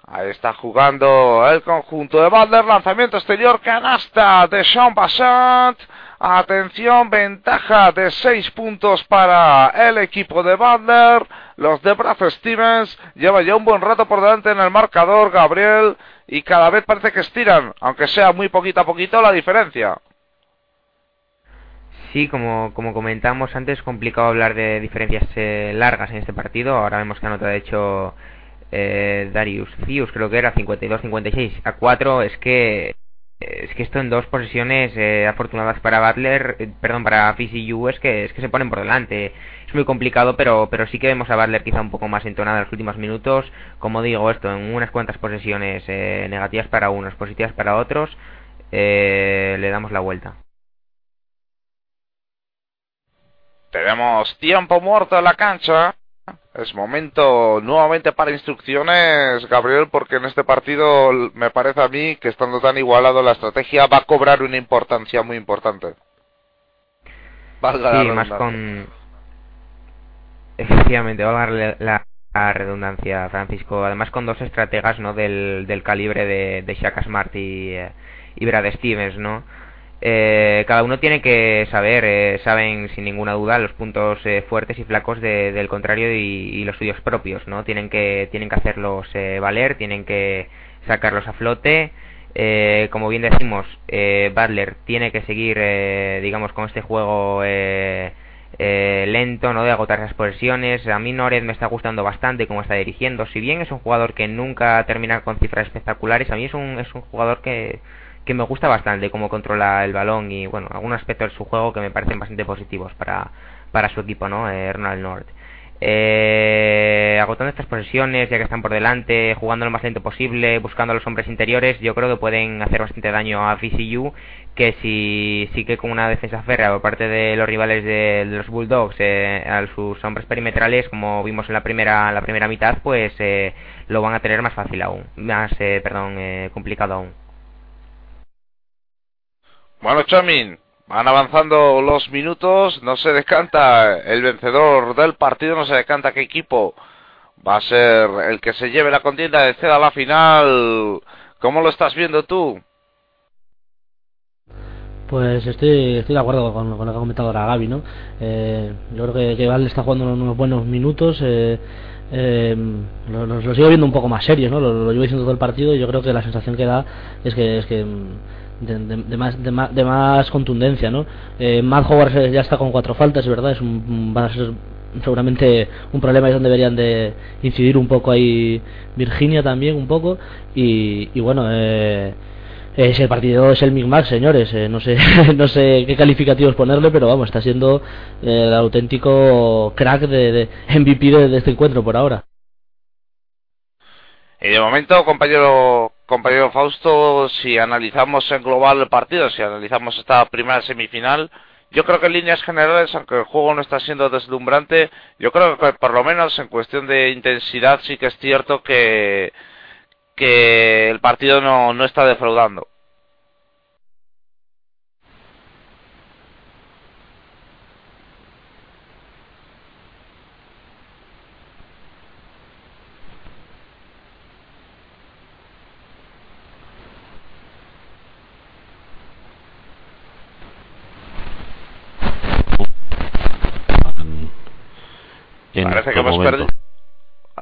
Ahí está jugando el conjunto de Butler. Lanzamiento exterior, canasta de Sean Bassant. Atención, ventaja de 6 puntos para el equipo de Butler. Los de Brad Stevens lleva ya un buen rato por delante en el marcador, Gabriel, y cada vez parece que estiran, aunque sea muy poquito a poquito, la diferencia. Sí, como, como comentamos antes, es complicado hablar de diferencias eh, largas en este partido. Ahora vemos que anota de hecho eh, Darius Fius, creo que era 52-56 a 4. Es que es que esto en dos posiciones eh, afortunadas para Butler, eh, perdón, para FCU es que es que se ponen por delante. Es muy complicado, pero pero sí que vemos a Butler quizá un poco más entonada en los últimos minutos. Como digo, esto en unas cuantas posesiones eh, negativas para unos, positivas para otros, le damos la vuelta. Tenemos tiempo muerto en la cancha. Es momento nuevamente para instrucciones, Gabriel, porque en este partido me parece a mí que estando tan igualado la estrategia va a cobrar una importancia muy importante. sí, más con... Efectivamente, va a darle la, redundancia, Francisco. Además con dos estrategas ¿no? del, del calibre de, de Shaka Smart y, eh, y Brad Stevens, ¿no? Eh, cada uno tiene que saber, eh, saben sin ninguna duda los puntos eh, fuertes y flacos del contrario y, los suyos propios, ¿no? Tienen que, tienen que hacerlos valer, tienen que sacarlos a flote. como bien decimos, Butler tiene que seguir, digamos, con este juego lento, ¿no? De agotar las posesiones. A mí Nored me está gustando bastante cómo está dirigiendo. Si bien es un jugador que nunca termina con cifras espectaculares, a mí es un, es un jugador que que me gusta bastante cómo controla el balón y bueno, algunos aspectos de su juego que me parecen bastante positivos para, para su equipo, ¿no? Eh, Ronald North. Eh, agotando estas posesiones, ya que están por delante, jugando lo más lento posible, buscando a los hombres interiores, yo creo que pueden hacer bastante daño a VCU, que si sí que con una defensa férrea por parte de los rivales de, los Bulldogs eh, a sus hombres perimetrales, como vimos en la primera, la primera mitad, pues eh, lo van a tener más fácil aún, más, eh, perdón, complicado aún. Bueno, Chamin, van avanzando los minutos, no se descanta el vencedor del partido, no se descanta qué equipo va a ser el que se lleve la contienda de ceda a la final. ¿Cómo lo estás viendo tú? Pues estoy, estoy de acuerdo con, lo que ha comentado ahora Gaby, ¿no? Eh, yo creo que, que está jugando unos buenos minutos. Eh, eh, lo, sigo viendo un poco más serio, ¿no? Lo, lo, llevo diciendo todo el partido y yo creo que la sensación que da es que, es que de, más, de, más, de más contundencia, ¿no? Eh, Matt Howard ya está con cuatro faltas, ¿verdad? Es un, va a ser seguramente un problema es donde deberían de incidir un poco ahí Virginia también un poco y, y bueno eh, el partido es el Micmac, señores. Eh, no sé no sé qué calificativos ponerle, pero vamos, está siendo el auténtico crack de, de MVP de, este encuentro por ahora. Y de momento, compañero compañero Fausto, si analizamos en global el partido, si analizamos esta primera semifinal, yo creo que en líneas generales, aunque el juego no está siendo deslumbrante, yo creo que por lo menos en cuestión de intensidad sí que es cierto que, que el partido no, no está defraudando. Parece que hemos perdido.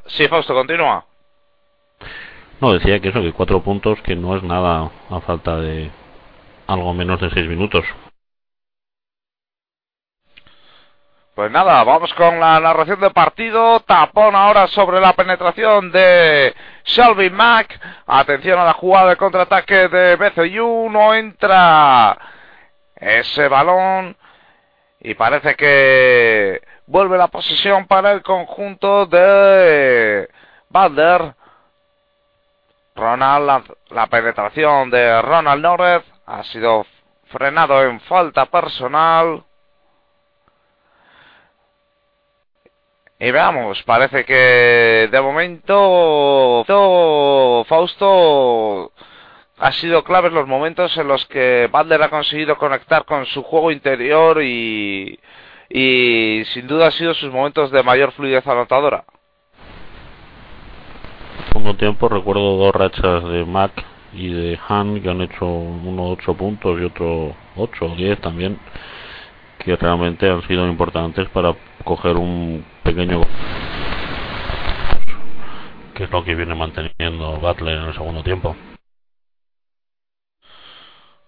Sí, Fausto, continúa. No, decía que eso, que cuatro puntos, que no es nada a falta de algo menos de seis minutos. Pues nada, vamos con la narración de partido. Tapón ahora sobre la penetración de Shelby Mack. Atención a la jugada de contraataque de BCU. No entra ese balón. Y parece que vuelve la posesión para el conjunto de Balder. Ronald, la, penetración de Ronald Norris ha sido frenado en falta personal. Y veamos, parece que de momento Fausto ha sido clave en los momentos en los que Butler ha conseguido conectar con su juego interior y, y sin duda ha sido sus momentos de mayor fluidez anotadora. Segundo tiempo recuerdo dos rachas de Mac y de Han que han hecho uno ocho puntos y otro ocho o diez también que realmente han sido importantes para coger un pequeño que es lo que viene manteniendo Butler en el segundo tiempo.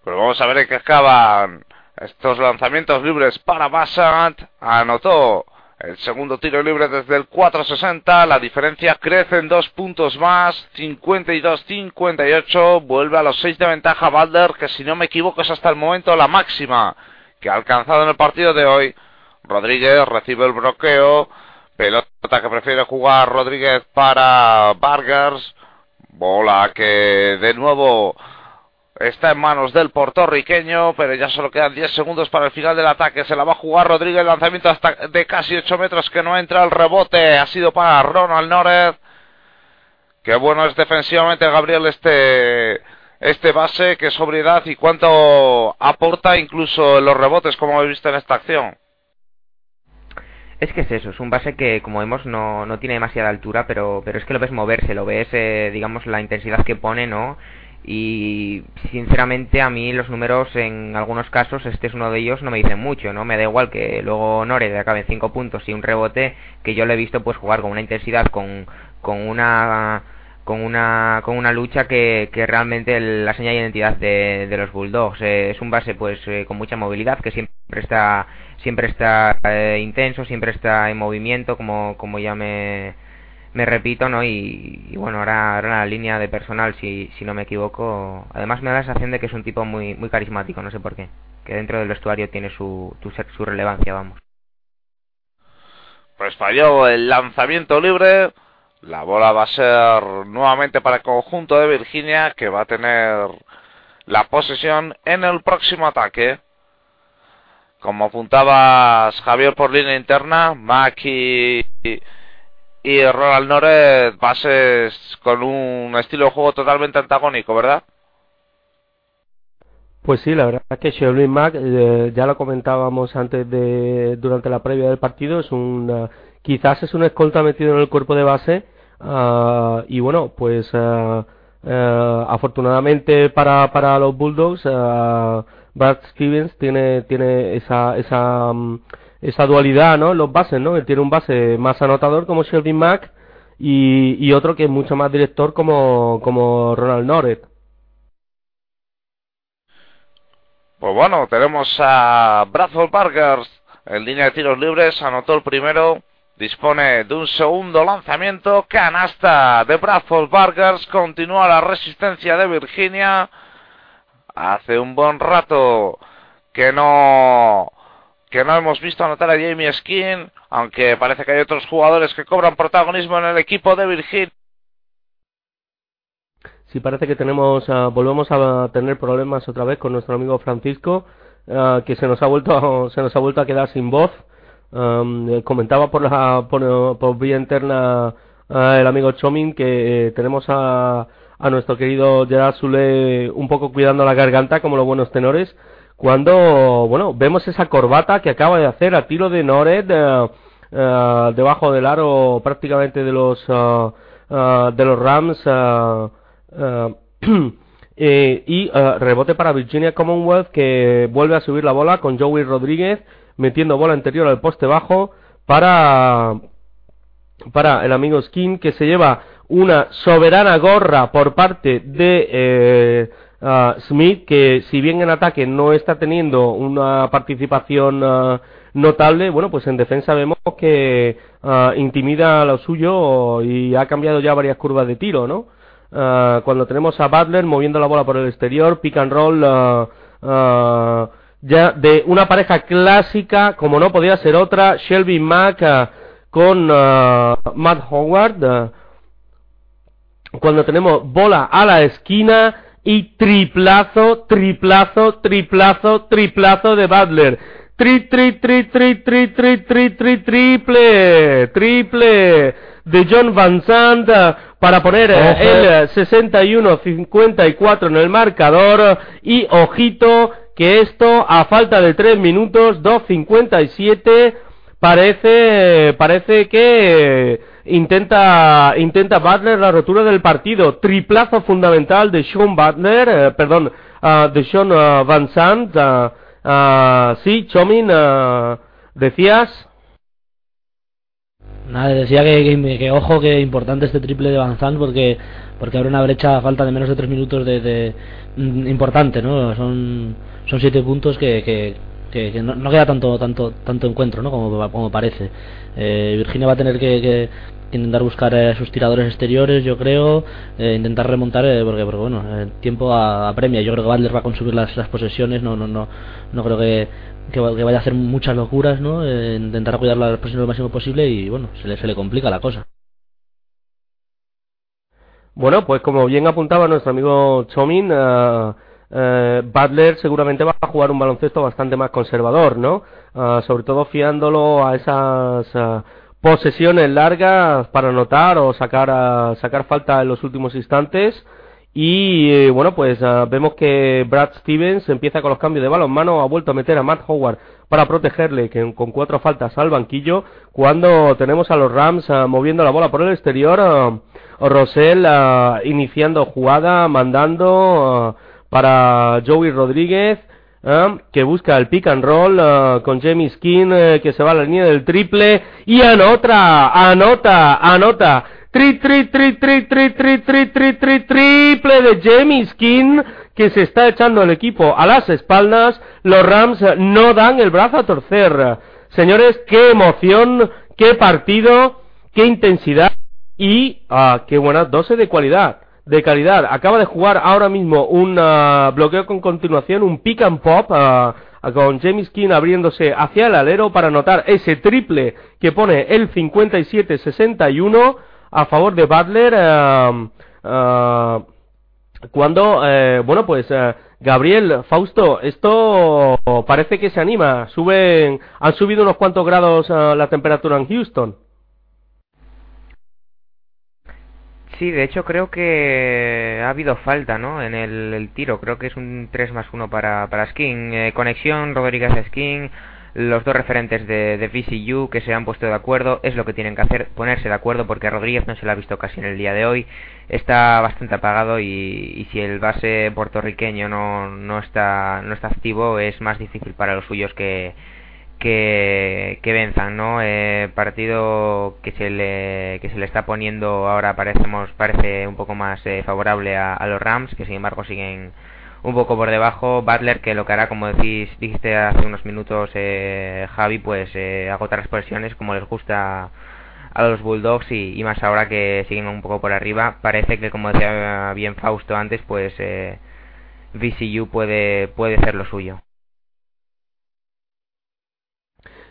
Pero vamos a ver en qué acaban estos lanzamientos libres para Bassant. Anotó el segundo tiro libre desde el 4.60. La diferencia crece en dos puntos más. 52-58. Vuelve a los 6 de ventaja Balder, que si no me equivoco es hasta el momento la máxima que ha alcanzado en el partido de hoy. Rodríguez recibe el bloqueo. Pelota que prefiere jugar Rodríguez para Vargas. Bola que de nuevo está en manos del puertorriqueño, pero ya solo quedan 10 segundos para el final del ataque. Se la va a jugar Rodríguez, lanzamiento hasta de casi 8 metros que no entra el rebote. Ha sido para Ronald Norez. Qué bueno es defensivamente Gabriel este este base, qué sobriedad y cuánto aporta incluso los rebotes, como habéis visto en esta acción. Es que es eso, es un base que, como vemos, no, no tiene demasiada altura, pero, pero es que lo ves moverse, lo ves, eh, digamos, la intensidad que pone, ¿no? Y sinceramente a mí los números en algunos casos, este es uno de ellos, no me dicen mucho, ¿no? Me da igual que luego Nore acabe en 5 puntos y un rebote, que yo le he visto pues jugar con una intensidad, con, con una con una con una lucha que, que realmente la señal de identidad de, los Bulldogs eh, es un base pues eh, con mucha movilidad que siempre está siempre está eh, intenso siempre está en movimiento como como ya me, me repito no y, bueno ahora, ahora la línea de personal si, si no me equivoco además me da la sensación de que es un tipo muy muy carismático no sé por qué que dentro del vestuario tiene su su, su relevancia vamos pues falló el lanzamiento libre la bola va a ser nuevamente para el conjunto de Virginia que va a tener la posesión en el próximo ataque. Como apuntabas Javier por línea interna, Mac y, Ronald Noret bases con un estilo de juego totalmente antagónico, ¿verdad? Pues sí, la verdad es que Shelby Mac, eh, ya lo comentábamos antes de durante la previa del partido, es un quizás es un escolta metido en el cuerpo de base Ah, y bueno, pues afortunadamente para, para los Bulldogs, Brad Stevens tiene, tiene esa, esa, mm, esa dualidad ¿no? los bases, ¿no? Él tiene un base más anotador como Shelby Mack y, y otro que es mucho más director como, como Ronald Noret. Pues bueno, tenemos a Bradford Burgers en línea de tiros libres, anotó el primero Dispone de un segundo lanzamiento. Canasta de Bradford Burgers. Continúa la resistencia de Virginia. Hace un buen rato que no que no hemos visto anotar a Jamie Skin, aunque parece que hay otros jugadores que cobran protagonismo en el equipo de Virginia. Sí, parece que tenemos, ah, volvemos a tener problemas otra vez con nuestro amigo Francisco, ah, que se nos ha vuelto, se nos ha vuelto a quedar sin voz. Um, comentaba por la por, vía interna uh, el amigo Chomin que eh, tenemos a, a nuestro querido Gerard Sule un poco cuidando la garganta como los buenos tenores cuando bueno vemos esa corbata que acaba de hacer a tiro de Nored uh, debajo del aro prácticamente de los de los Rams eh, y rebote para Virginia Commonwealth que vuelve a subir la bola con Joey Rodríguez metiendo bola interior al poste bajo para para el amigo Skin que se lleva una soberana gorra por parte de eh, Smith que si bien en ataque no está teniendo una participación notable, bueno pues en defensa vemos que intimida a lo suyo y ha cambiado ya varias curvas de tiro, ¿no? cuando tenemos a Butler moviendo la bola por el exterior, pick and roll ya de una pareja clásica, como no podía ser otra, Shelby Mack uh, con uh, Matt Howard. Uh, cuando tenemos bola a la esquina y triplazo, triplazo, triplazo, triplazo de Butler. Tri, tri, tri, tri, tri, tri, tri, tri, triple, triple de John Van Sant para poner el 61-54 en el marcador y ojito que esto a falta de 3 minutos 2.57 parece parece que intenta intenta Butler la rotura del partido triplazo fundamental de Sean Butler eh, perdón uh, de Sean uh, Van Sant uh, sí Chomin decías Nada, decía que, que, ojo que importante este triple de Van Sant porque porque abre una brecha falta de menos de 3 minutos de, de mm, importante, ¿no? Son son siete puntos que, que, no, queda tanto tanto tanto encuentro ¿no? como, como parece. Eh, Virginia va a tener que, intentar buscar eh, sus tiradores exteriores yo creo eh, intentar remontar porque, porque bueno el tiempo apremia yo creo que Butler va a consumir las, las posesiones no no no no creo que, que, vaya a hacer muchas locuras no intentar cuidar las posesiones lo máximo posible y bueno se le, se le complica la cosa. Bueno pues como bien apuntaba nuestro amigo Chomin eh, Butler seguramente va a jugar un baloncesto bastante más conservador, ¿no? Ah, sobre todo fiándolo a esas ah, posesiones largas para anotar o sacar, uh, sacar falta en los últimos instantes. Y eh, bueno, pues vemos que Brad Stevens empieza con los cambios de balonmano, ha vuelto a meter a Matt Howard para protegerle que, con cuatro faltas al banquillo. Cuando tenemos a los Rams moviendo la bola por el exterior, Rosell iniciando jugada, mandando para Joey Rodríguez, ¿eh? que busca el pick and roll eh, con Jamie Skin, eh, que se va a la línea del triple, y anota, anota, anota, tri, tri, tri, tri, tri, tri, tri, tri, tri, triple de Jamie Skin, que se está echando el equipo a las espaldas, los Rams no dan el brazo a torcer. Señores, qué emoción, qué partido, qué intensidad y ah, qué buena dosis de cualidad de calidad. Acaba de jugar ahora mismo un ah, bloqueo con continuación, un pick and pop ah, con James King abriéndose hacia el alero para anotar ese triple que pone el 57-61 a favor de Butler. cuando, eh, bueno, pues eh, Gabriel, Fausto, esto parece que se anima. Suben, han subido unos cuantos grados la temperatura en Houston. Sí, de hecho creo que ha habido falta ¿no? en el, tiro. Creo que es un 3 más 1 para, para Skin. Eh, conexión Rodríguez Skin. Los dos referentes de, de VCU que se han puesto de acuerdo. Es lo que tienen que hacer, ponerse de acuerdo porque Rodríguez no se lo ha visto casi en el día de hoy. Está bastante apagado y, y si el base puertorriqueño no, no, está, no está activo es más difícil para los suyos que que, que venzan, ¿no? Eh, partido que se le que se le está poniendo ahora parecemos parece un poco más eh, favorable a, los Rams, que sin embargo siguen un poco por debajo. Butler que lo que hará, como decís, dijiste hace unos minutos, eh, Javi, pues eh, agotar las posiciones como les gusta a los Bulldogs y, y, más ahora que siguen un poco por arriba. Parece que, como decía bien Fausto antes, pues eh, VCU puede puede ser lo suyo.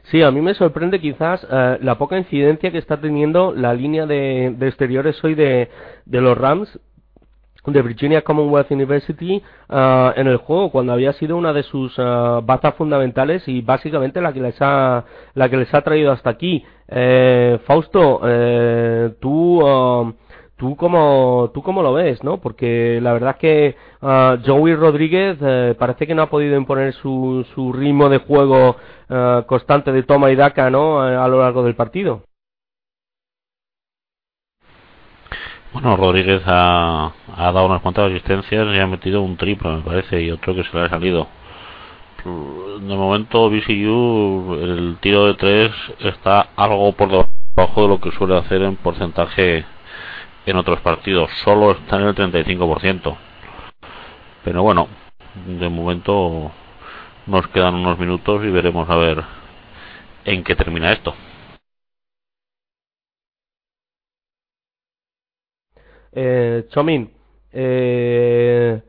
Sí, a mí me sorprende quizás eh, la poca incidencia que está teniendo la línea de, exteriores hoy de, de, los Rams de Virginia Commonwealth University eh, en el juego cuando había sido una de sus uh, bazas fundamentales y básicamente la que les ha la que les ha traído hasta aquí. Fausto tú ¿Tú cómo, ¿Tú cómo lo ves, no? Porque la verdad es que uh, Joey Rodríguez eh, parece que no ha podido imponer su, su ritmo de juego uh, constante de toma y daca, ¿no? A, lo largo del partido. Bueno, Rodríguez ha, ha dado unas cuantas asistencias y ha metido un triple, me parece, y otro que se le ha salido. De momento, BCU, el tiro de tres está algo por debajo de lo que suele hacer en porcentaje en otros partidos. Solo está en el 35%. Pero bueno, de momento nos quedan unos minutos y veremos a ver en qué termina esto. Eh, Chomin, eh,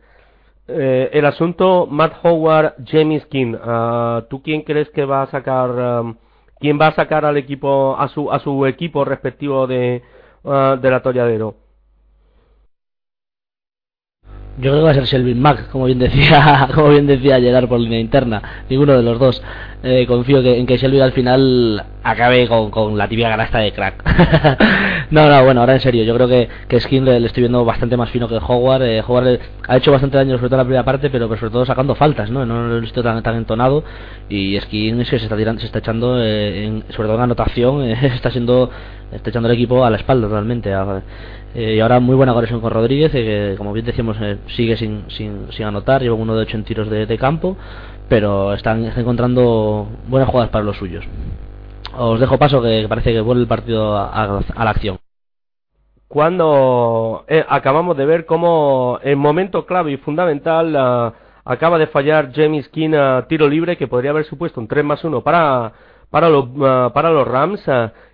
eh, el asunto Matt Howard, James King, ah, ¿tú quién crees que va a sacar, um, quién va a sacar al equipo, a su, a su equipo respectivo de, uh, del atolladero? Yo creo que va a ser Shelby Mack, como bien decía, como bien decía llegar por línea interna. Ninguno de los dos. Eh, confío que, en que Shelby al final acabe con, con la tibia ganasta de crack. no, no, bueno, ahora en serio, yo creo que, que Skin le, estoy viendo bastante más fino que Howard. Eh, Howard ha hecho bastante daño, sobre todo en la primera parte, pero, sobre todo sacando faltas, ¿no? No lo he visto tan, tan entonado. Y Skin es que se está, tirando, se está echando, eh, en, sobre todo en anotación, eh, está siendo está echando el equipo a la espalda totalmente. Eh, y ahora muy buena conexión con Rodríguez, eh, que como bien decíamos eh, sigue sin, sin, sin, anotar, lleva uno de ocho en tiros de, campo, pero están, encontrando buenas jugadas para los suyos. Os dejo paso que parece que vuelve el partido a, la acción. Cuando acabamos de ver cómo en momento clave y fundamental uh, acaba de fallar James King a tiro libre que podría haber supuesto un 3 más 1 para, para, los, uh, para los Rams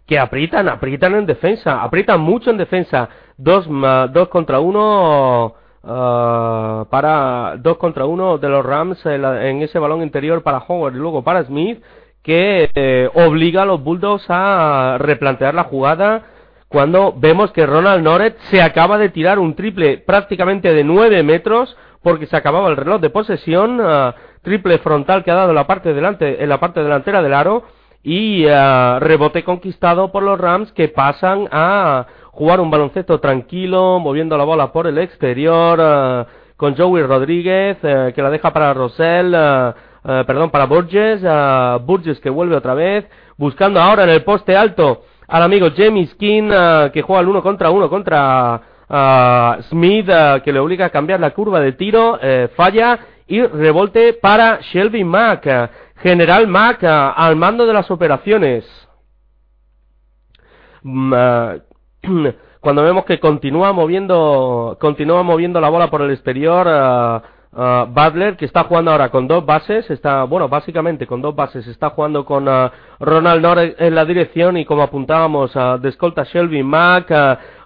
que aprietan, aprietan en defensa, aprietan mucho en defensa. Dos, dos contra uno uh, para dos contra uno de los Rams en, la, en, ese balón interior para Howard y luego para Smith que eh, obliga a los Bulldogs a replantear la jugada cuando vemos que Ronald Noret se acaba de tirar un triple prácticamente de 9 metros porque se acababa el reloj de posesión, uh, triple frontal que ha dado la parte delante, en la parte delantera del aro y uh, rebote conquistado por los Rams que pasan a jugar un baloncesto tranquilo, moviendo la bola por el exterior, uh, con Joey Rodríguez uh, que la deja para Rosell, perdón, para Burgess, Burgess que vuelve otra vez, buscando ahora en el poste alto al amigo Jamie Skin que juega el uno contra uno contra Smith que le obliga a cambiar la curva de tiro, falla y revolte para Shelby Mack. General Mack al mando de las operaciones. Mm, cuando vemos que continúa moviendo, continúa moviendo la bola por el exterior, uh, Butler, que está jugando ahora con dos bases, está, bueno, básicamente con dos bases, está jugando con uh, Ronald Nored en la dirección y como apuntábamos, de escolta Shelby Mack,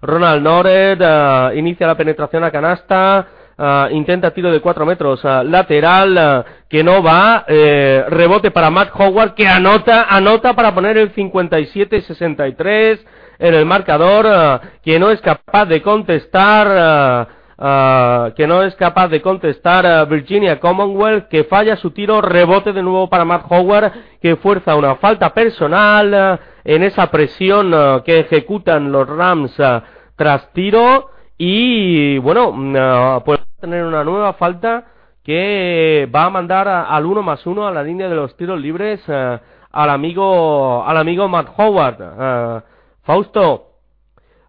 Ronald Nored inicia la penetración a canasta, Uh, intenta tiro de 4 metros uh, lateral uh, que no va eh, rebote para Matt Howard que anota anota para poner el 57-63 en el marcador que no es capaz de contestar que no es capaz de contestar Virginia Commonwealth que falla su tiro rebote de nuevo para Matt Howard que fuerza una falta personal en esa presión que ejecutan los Rams tras tiro. Y bueno, uh, puede tener una nueva falta que va a mandar al 1 más 1 a la línea de los tiros libres uh, al amigo al amigo Matt Howard. Uh, Fausto,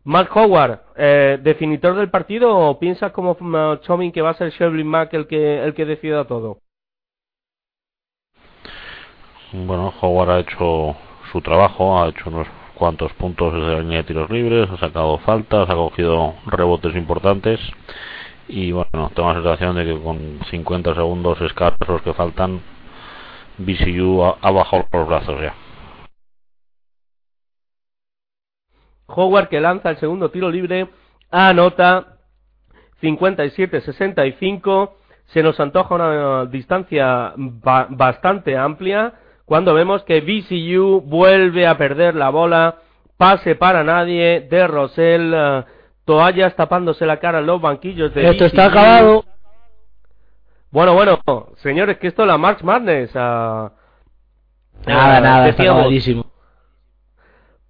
Matt Howard, eh, definitor del partido o piensas como uh, Chomin que va a ser Shelby Mack el que el que decida todo? Bueno, Howard ha hecho su trabajo, ha hecho unos cuantos puntos desde la línea de tiros libres, ha sacado faltas, ha cogido rebotes importantes y bueno, tengo la sensación de que con 50 segundos escasos que faltan, BCU ha, bajado los brazos ya. Howard que lanza el segundo tiro libre, anota 57-65, se nos antoja una distancia ba bastante amplia, cuando vemos que VCU vuelve a perder la bola, pase para nadie de Rosell, uh, toallas tapándose la cara en los banquillos de Esto está acabado. Bueno, bueno, señores, que esto es la March Madness. Uh, nada, uh, nada, está acabadísimo.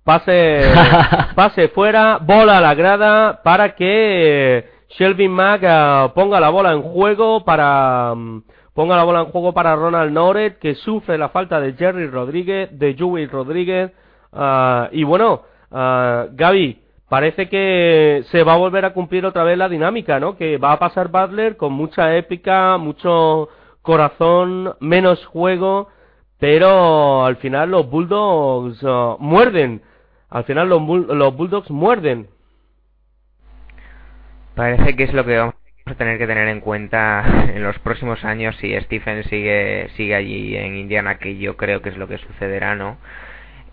Pase, pase fuera, bola a la grada para que Shelby Mack ponga la bola en juego para... Um, ponga la bola en juego para Ronald Noret, que sufre la falta de Jerry Rodríguez, de Joey Rodríguez, y bueno, Gaby, parece que se va a volver a cumplir otra vez la dinámica, ¿no? Que va a pasar Butler con mucha épica, mucho corazón, menos juego, pero al final los Bulldogs uh, muerden. al final los, los Bulldogs muerden. Parece que es lo que vamos a tener que tener en cuenta en los próximos años si Stephen sigue sigue allí en Indiana, que yo creo que es lo que sucederá, ¿no?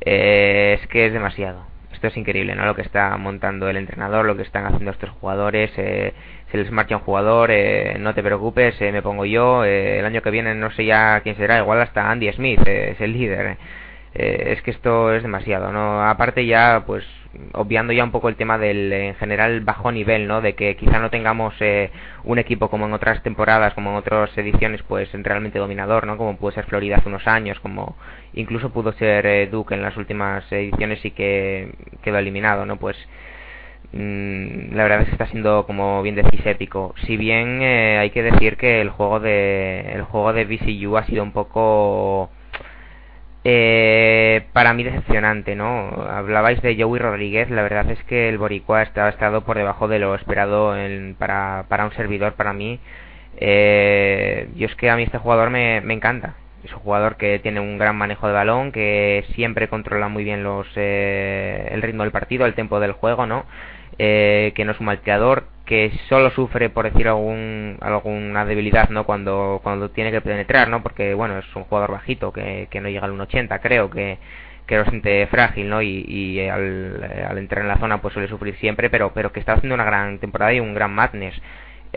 Eh, es que es demasiado. Esto es increíble, ¿no? Lo que está montando el entrenador, lo que están haciendo estos jugadores. Eh, se les marcha un jugador, eh, no te preocupes, eh, me pongo yo. Eh, el año que viene no sé ya quién será, igual hasta Andy Smith es el líder. es que esto es demasiado, ¿no? Aparte ya, pues obviando ya un poco el tema del en general bajo nivel, ¿no? De que quizá no tengamos un equipo como en otras temporadas, como en otras ediciones, pues realmente dominador, ¿no? Como pudo ser Florida hace unos años, como incluso pudo ser Duke en las últimas ediciones y que quedó eliminado, ¿no? Pues Mm, la verdad es que está siendo como bien decís épico si bien eh, hay que decir que el juego de el juego de VCU ha sido un poco eh, para mí decepcionante no hablabais de Joey Rodríguez la verdad es que el boricua ha estado por debajo de lo esperado para, para un servidor para mí. Eh, yo es que a mí este jugador me, me encanta. Es un jugador que tiene un gran manejo de balón, que siempre controla muy bien los eh, el ritmo del partido, el tempo del juego, ¿no? Eh, que no es un malteador, que solo sufre, por decir algún, alguna debilidad, ¿no? Cuando, cuando tiene que penetrar, ¿no? Porque, bueno, es un jugador bajito, que, que no llega al 1,80, creo, que, que lo siente frágil, ¿no? Y, y al, al, entrar en la zona, pues suele sufrir siempre, pero, pero que está haciendo una gran temporada y un gran madness.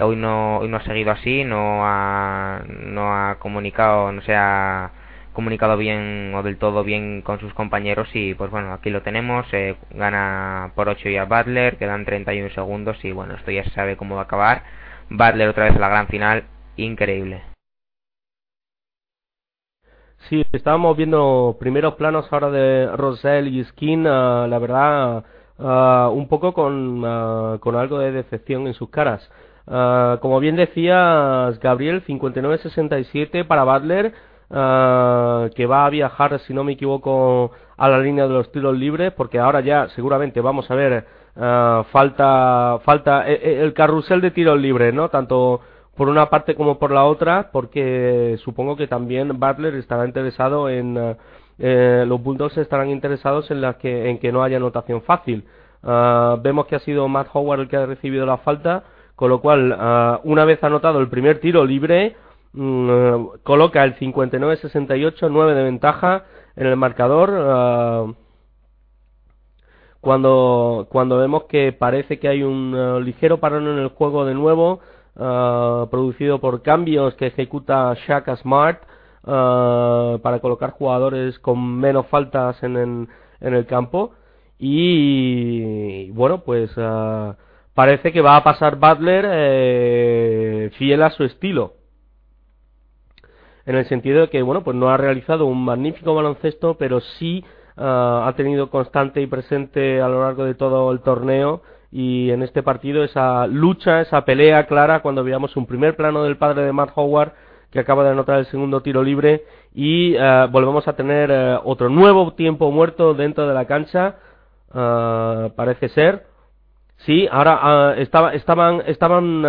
Hoy no, hoy no ha seguido así, no ha, no ha comunicado, no se ha comunicado bien o del todo bien con sus compañeros y pues bueno, aquí lo tenemos, eh, gana por 8 ya Butler, quedan 31 segundos y bueno, esto ya se sabe cómo va a acabar. Butler otra vez la gran final, increíble. Sí, estábamos viendo primeros planos ahora de Rosell y Skin, ah, la verdad, uh, un poco con, uh, con algo de decepción en sus caras. como bien decías, Gabriel, 59-67 para Butler Ah, que va a viajar, si no me equivoco, a la línea de los tiros libres, porque ahora ya seguramente vamos a ver uh, falta falta eh, eh, el carrusel de tiros libres, ¿no? Tanto por una parte como por la otra, porque supongo que también Butler estará interesado en eh, los Bulldogs estarán interesados en las que en que no haya anotación fácil. vemos que ha sido Matt Howard el que ha recibido la falta, con lo cual una vez anotado el primer tiro libre Mm, eh, coloca el 59-68, 9 de ventaja en el marcador. Eh, cuando, cuando vemos que parece que hay un eh, ligero parón en el juego de nuevo, producido por cambios que ejecuta Shaka Smart para colocar jugadores con menos faltas en, en, el campo. Y bueno, pues parece que va a pasar Butler fiel a su estilo en el sentido de que, bueno, pues no ha realizado un magnífico baloncesto, pero sí ah, ha tenido constante y presente a lo largo de todo el torneo y en este partido esa lucha, esa pelea clara cuando veamos un primer plano del padre de Matt Howard que acaba de anotar el segundo tiro libre y ah, volvemos a tener ah, otro nuevo tiempo muerto dentro de la cancha, parece ser. Sí, ahora estaba, estaban, estaban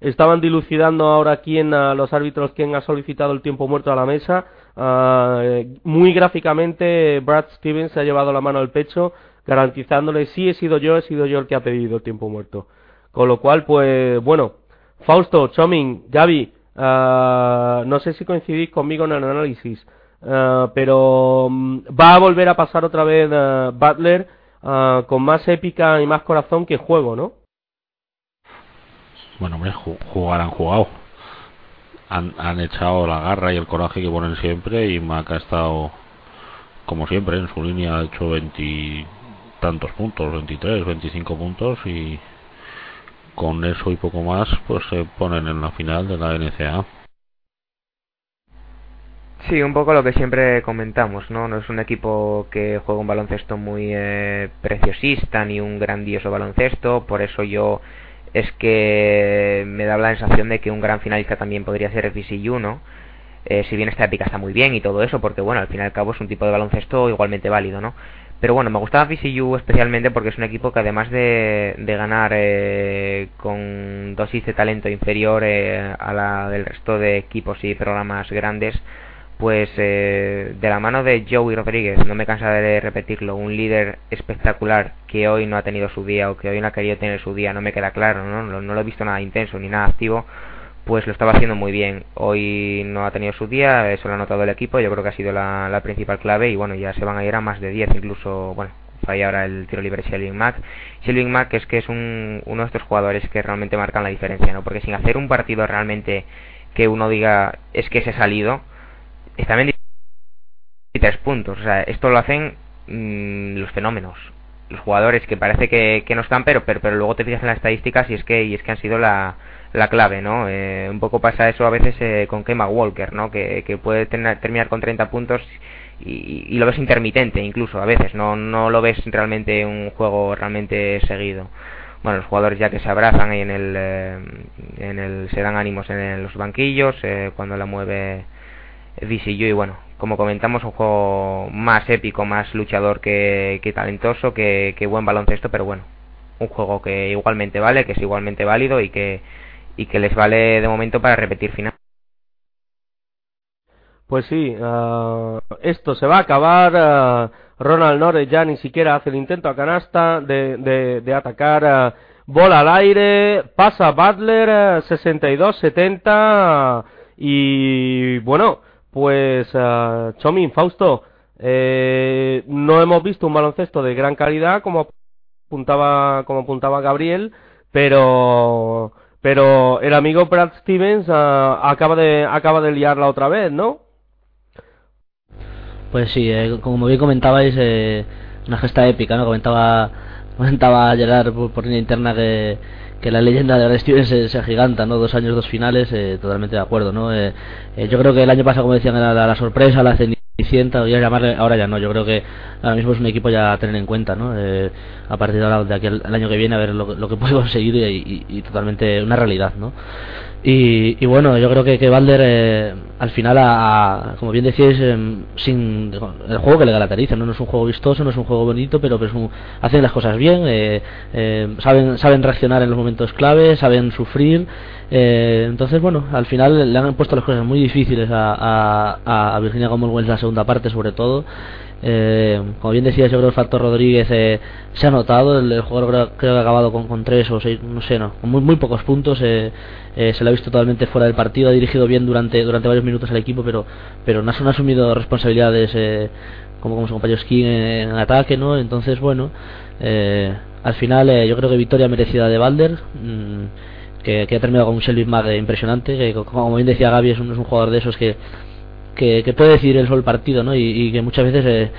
Estaban dilucidando ahora quién, los árbitros, quién ha solicitado el tiempo muerto a la mesa. Ah, muy gráficamente, Brad Stevens se ha llevado la mano al pecho, garantizándole, sí, he sido yo, he sido yo el que ha pedido el tiempo muerto. Con lo cual, pues, bueno, Fausto, Chomin, Gaby, ah, no sé si coincidís conmigo en el análisis, ah, pero mm, va a volver a pasar otra vez Butler con más épica y más corazón que juego, ¿no? Bueno, hombre, jugar han jugado. Han, han echado la garra y el coraje que ponen siempre y Mac ha estado, como siempre, en su línea ha hecho veintitantos puntos, 23, 25 puntos y con eso y poco más pues se ponen en la final de la NCA. Sí, un poco lo que siempre comentamos, ¿no? No es un equipo que juega un baloncesto muy eh, preciosista ni un grandioso baloncesto, por eso yo es que me da la sensación de que un gran finalista también podría ser FCU, ¿no? Eh, si bien esta épica está muy bien y todo eso, porque bueno, al fin y al cabo es un tipo de baloncesto igualmente válido, ¿no? Pero bueno, me gustaba FCU especialmente porque es un equipo que además de, de ganar eh, con dosis de talento inferior eh, a la del resto de equipos y programas grandes, pues eh, de la mano de Joey Rodríguez, no me cansaré de repetirlo, un líder espectacular que hoy no ha tenido su día o que hoy no ha querido tener su día, no me queda claro, ¿no? No, no lo he visto nada intenso ni nada activo, pues lo estaba haciendo muy bien. Hoy no ha tenido su día, eso lo ha notado el equipo, yo creo que ha sido la, la principal clave y bueno, ya se van a ir a más de 10, incluso, bueno, falla ahora el tiro libre Shelvin Mack. Shelvin Mack es que es un, uno de estos jugadores que realmente marcan la diferencia, ¿no? Porque sin hacer un partido realmente que uno diga es que se ha salido, está en tres puntos. O sea, esto lo hacen mm, los fenómenos, los jugadores que parece que, que no están, pero, pero, pero luego te fijas en las estadísticas y es que, y es que han sido la, la clave, ¿no? Eh, un poco pasa eso a veces eh, con Kema Walker, ¿no? Que, que puede tener, terminar con 30 puntos y, y, lo ves intermitente incluso a veces, no, no lo ves realmente un juego realmente seguido. Bueno, los jugadores ya que se abrazan ahí en el, eh, en el se dan ánimos en los banquillos eh, cuando la mueve VCU y bueno, como comentamos, un juego más épico, más luchador que, que talentoso, que, que, buen baloncesto, pero bueno, un juego que igualmente vale, que es igualmente válido y que, y que les vale de momento para repetir final. Pues sí, uh, esto se va a acabar. Uh, Ronald Norris ya ni siquiera hace el intento a canasta de, de, atacar. Uh, bola al aire, pasa Butler, 62-70. Y bueno, pues uh, Chomin, Fausto, eh, no hemos visto un baloncesto de gran calidad como apuntaba, como apuntaba Gabriel, pero pero el amigo Brad Stevens uh, acaba de acaba de liarla otra vez, ¿no? Pues sí, eh, como bien comentabais, eh, una gesta épica, ¿no? Comentaba comentaba Gerard por, por línea interna que que la leyenda de Brad Stevens se, se agiganta, ¿no? Dos años, dos finales, eh, totalmente de acuerdo, ¿no? Eh, eh, yo creo que el año pasado, como decían, era la, sorpresa, la cenicienta, voy a llamarle, ahora ya no, yo creo que ahora mismo es un equipo ya a tener en cuenta, ¿no? Eh, a partir de, ahora, de aquí el, año que viene, a ver lo, lo que puede conseguir y, y, y, totalmente una realidad, ¿no? Y, y bueno, yo creo que, que Balder eh, al final, a, como bien decíais, eh, sin el juego que le caracteriza, ¿no? no es un juego vistoso, no es un juego bonito, pero, pero un, hacen las cosas bien, eh, eh, saben, saben reaccionar en los momentos clave, saben sufrir. Eh, entonces, bueno, al final le han puesto las cosas muy difíciles a, a, a Virginia Commonwealth la segunda parte, sobre todo. Eh, como bien decía, yo creo que el factor Rodríguez eh, se ha notado. El, jugador creo, que ha acabado con, con tres o seis, no sé, no, con muy, muy pocos puntos. Eh, eh, se le ha visto totalmente fuera del partido. Ha dirigido bien durante durante varios minutos al equipo, pero pero no, ha asumido responsabilidades eh, como, como su compañero Skin en, en, ataque, ¿no? Entonces, bueno, eh, al final yo creo que victoria merecida de Balder. Mmm, que, que, ha terminado con un Shelby Mag impresionante. Que, como bien decía Gaby, es un, es un jugador de esos que que, puede decidir el solo partido, ¿no? Y, que muchas veces eh,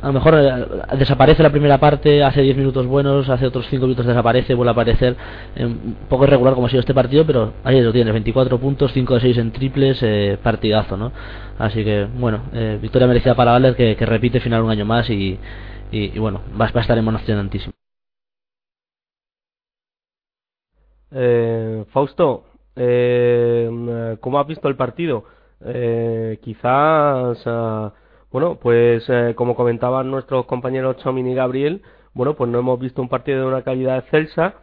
a lo mejor eh, desaparece la primera parte, hace 10 minutos buenos, hace otros 5 minutos desaparece, vuelve a aparecer, eh, un poco irregular como ha sido este partido, pero ahí lo tiene, 24 puntos, 5 de 6 en triples, eh, partidazo, ¿no? Así que, bueno, eh, victoria merecida para Valer que, repite final un año más y, bueno, va, va, a estar emocionantísimo. Eh, Fausto, ¿cómo has visto el partido? Eh, quizás, bueno, pues eh, como comentaban nuestros compañeros Chomin y Gabriel, bueno, pues no hemos visto un partido de una calidad excelsa,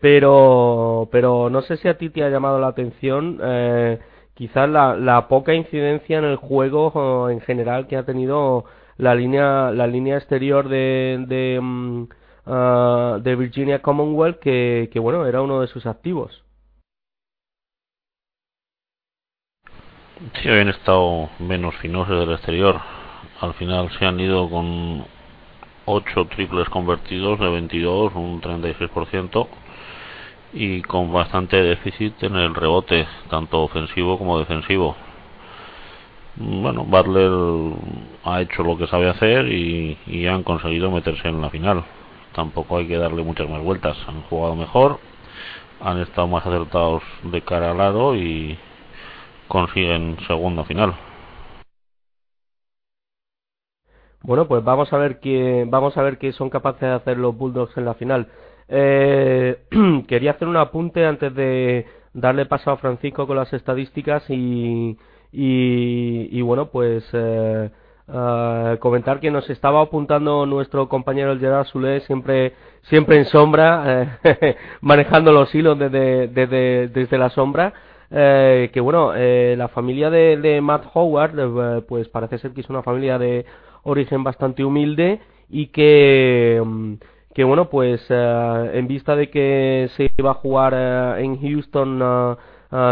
pero, pero no sé si a ti te ha llamado la atención eh, quizás la, la poca incidencia en el juego en general que ha tenido la línea, la línea exterior de, de, um, uh, de Virginia Commonwealth, que bueno, era uno de sus activos. Sí, habían estado menos finosos del exterior. Al final se han ido con 8 triples convertidos de 22, un 36%, y con bastante déficit en el rebote, tanto ofensivo como defensivo. Bueno, Butler ha hecho lo que sabe hacer y, y han conseguido meterse en la final. Tampoco hay que darle muchas más vueltas. Han jugado mejor, han estado más acertados de cara al lado y, consiguen segunda final. Bueno, pues vamos a ver qué vamos a ver qué son capaces de hacer los Bulldogs en la final. Eh, quería hacer un apunte antes de darle paso a Francisco con las estadísticas y y, y bueno, pues eh, uh, comentar que nos estaba apuntando nuestro compañero el Gerard Zulé siempre siempre en sombra, eh, manejando los hilos desde, desde, desde la sombra. Eh, que bueno, eh, la familia de, Matt Howard, eh, pues parece ser que es una familia de origen bastante humilde y que, mm, que bueno, pues eh, en vista de que se iba a jugar en Houston,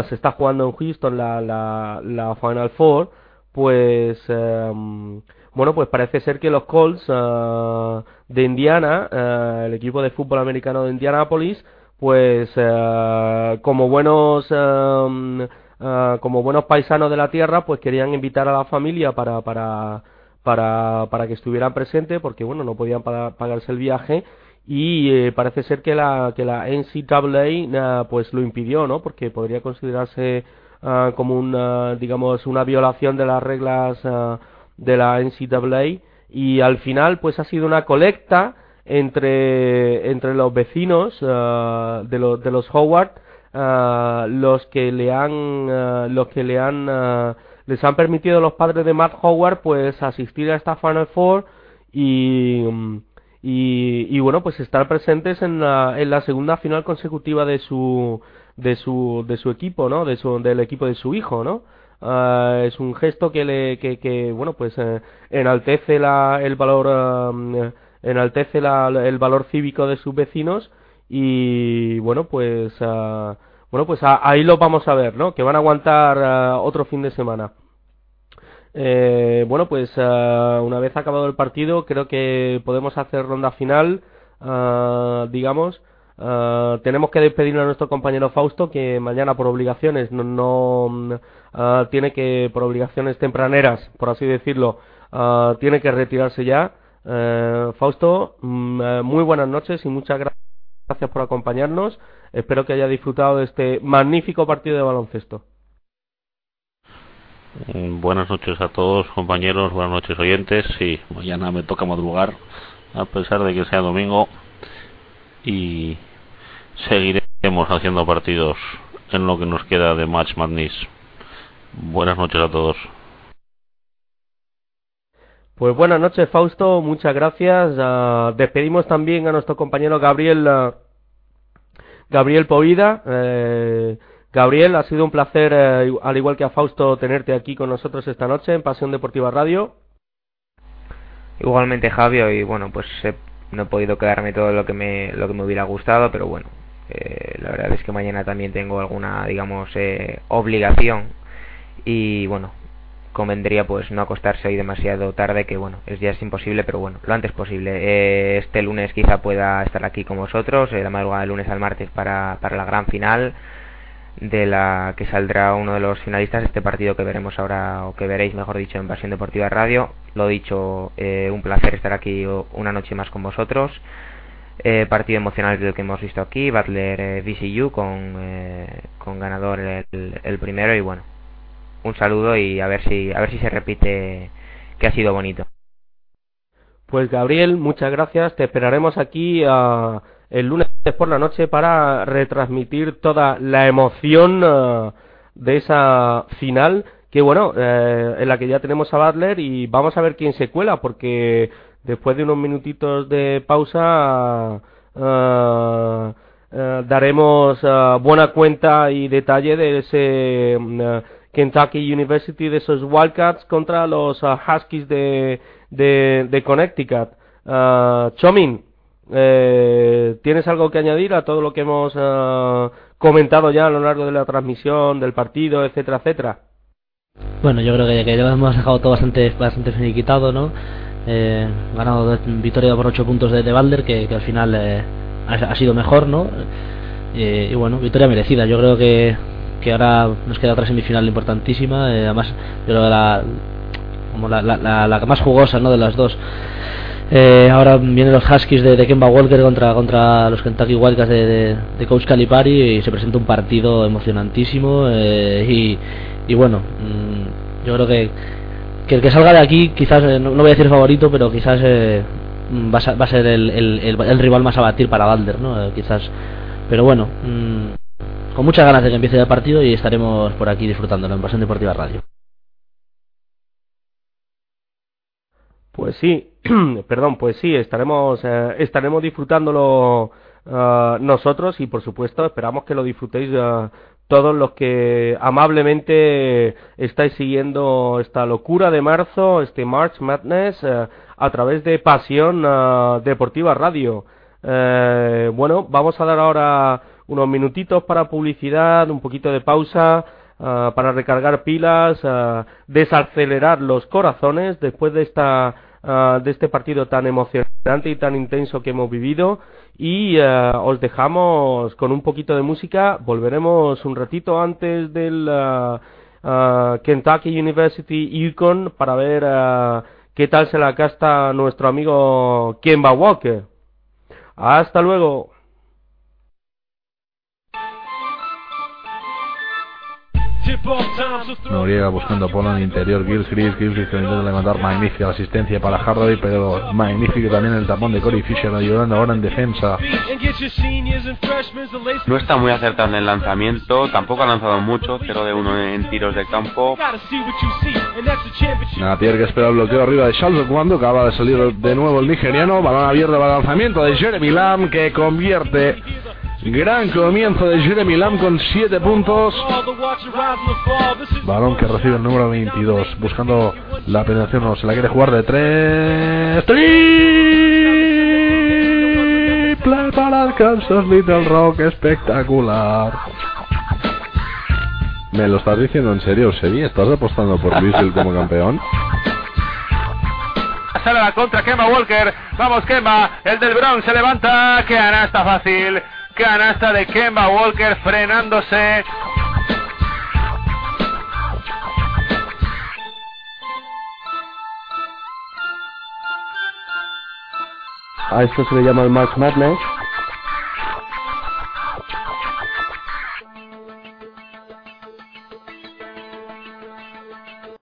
se está jugando en Houston la, la, la Final Four, pues mm, bueno, pues parece ser que los Colts de Indiana, el equipo de fútbol americano de Indianapolis, pues eh, como buenos eh, eh, como buenos paisanos de la tierra, pues querían invitar a la familia para para para, para que estuvieran presentes porque bueno no podían paga- pagarse el viaje y parece ser que la que la NCAA pues lo impidió no porque podría considerarse como una digamos una violación de las reglas de la NCAA y al final pues ha sido una colecta entre entre los vecinos ah, de los de los Howard ah, los que le han ah, los que le han les han permitido a los padres de Matt Howard pues asistir a esta Final Four y y, y bueno pues estar presentes en la, en la segunda final consecutiva de su de su de su equipo no de su del equipo de su hijo no Ah, es un gesto que le que, que bueno pues eh, enaltece la el valor mm, enaltece la, el valor cívico de sus vecinos y bueno pues ah, bueno pues ahí lo vamos a ver no que van a aguantar ah, otro fin de semana eh, bueno, pues ah, una vez acabado el partido, creo que podemos hacer ronda final, digamos. Tenemos que despedir a nuestro compañero Fausto, que mañana por obligaciones no, no, tiene que, por obligaciones tempraneras, por así decirlo, tiene que retirarse ya. Eh, Fausto, mm, eh, muy buenas noches y muchas gra- gracias por acompañarnos. Espero que haya disfrutado de este magnífico partido de baloncesto. Mm, Buenas noches a todos, compañeros, buenas noches, oyentes. Sí, mañana me toca madrugar, a pesar de que sea domingo, y seguiremos haciendo partidos en lo que nos queda de Match Madness. Buenas noches a todos. Pues buenas noches, Fausto, muchas gracias. Ah, despedimos también a nuestro compañero Gabriel ah, Gabriel Povida. Eh, Gabriel, ha sido un placer, eh, al igual que a Fausto, tenerte aquí con nosotros esta noche en Pasión Deportiva Radio. Igualmente Javio y bueno pues eh, no he podido quedarme todo lo que me lo que me hubiera gustado pero bueno eh, la verdad es que mañana también tengo alguna digamos obligación y bueno convendría pues no acostarse hoy demasiado tarde que bueno es ya es imposible pero bueno lo antes posible. Eh, este lunes quizá pueda estar aquí con vosotros eh, la madrugada del lunes al martes para para la gran final de la que saldrá uno de los finalistas de este partido que veremos ahora o que veréis mejor dicho en Pasión Deportiva Radio. Lo dicho eh, un placer estar aquí una noche más con vosotros. Eh, partido emocional del que hemos visto aquí Butler eh, VCU con eh, con ganador el, el primero y bueno un saludo y a ver si a ver si se repite que ha sido bonito Pues Gabriel, muchas gracias. Te esperaremos aquí ah, el lunes por la noche para retransmitir toda la emoción ah, de esa final que bueno, eh, en la que ya tenemos a Butler y vamos a ver quién se cuela porque después de unos minutitos de pausa ah, daremos buena cuenta y detalle de ese mm, Kentucky University de esos Wildcats contra los ah, Huskies de, de, Connecticut. Ah, Chomin, eh, ¿tienes algo que añadir a todo lo que hemos ah, comentado ya a lo largo de la transmisión, del partido, etcétera, etcétera? Bueno, yo creo que, que hemos dejado todo bastante bastante finiquitado, ¿no? Eh, ganado victoria por 8 puntos de, de Balder, que, al final eh, ha, ha sido mejor, ¿no? Eh, y bueno, victoria merecida. Yo creo que, que ahora nos queda otra semifinal importantísima. eh, además, yo creo la, como la, la, la, más jugosa, ¿no? De las dos. Eh, ahora vienen los Huskies de, de Kemba Walker contra, contra los Kentucky Wildcats de, Coach Calipari y se presenta un partido emocionantísimo eh, y, y bueno, mm, yo creo que, que el que salga de aquí quizás, eh, no, no voy a decir favorito, pero quizás eh, mm, va, a, va a ser el, el, rival más a batir para Balder, ¿no? Quizás, pero bueno, mm, con muchas ganas de que empiece el partido y estaremos por aquí disfrutándolo en Pasión Deportiva Radio. Pues sí, perdón, pues sí, estaremos, eh, estaremos disfrutándolo ah, nosotros y por supuesto esperamos que lo disfrutéis ah, todos los que amablemente estáis siguiendo esta locura de marzo, este March Madness, eh, a través de Pasión eh, Deportiva Radio. Eh, bueno, vamos a dar ahora unos minutitos para publicidad, un poquito de pausa, para recargar pilas, desacelerar los corazones después de esta de este partido tan emocionante y tan intenso que hemos vivido y uh, os dejamos con un poquito de música. Volveremos un ratito antes del uh, uh, Kentucky University Yukon para ver qué tal se la casta nuestro amigo Kemba Walker. Hasta luego. Noriega buscando por el interior. Gilchrist, Gilchrist que intenta levantar. Magnífica asistencia para Hardaway, pero magnífico también el tapón de Corey Fisher ayudando ahora en defensa. No está muy acertado en el lanzamiento, tampoco ha lanzado mucho, 0 de 1 en tiros de campo. Napier que espera el bloqueo arriba de Charles cuando acaba de salir de nuevo el nigeriano. Balón abierto para lanzamiento de Jeremy Lamb que convierte Gran comienzo de Jeremy Lamb con 7 puntos. Balón que recibe el número 22. Buscando la penetración. No, se la quiere jugar de 3. Triple para el Kansas Little Rock. Espectacular. ¿Me lo estás diciendo en serio, Sevi? ¿Estás apostando por Louisville como campeón? Sale la contra, Kemba Walker. Vamos, Kemba. El del Bronx se levanta. Que está fácil. Canasta de Kemba Walker frenándose. A esto se le llama el March Madness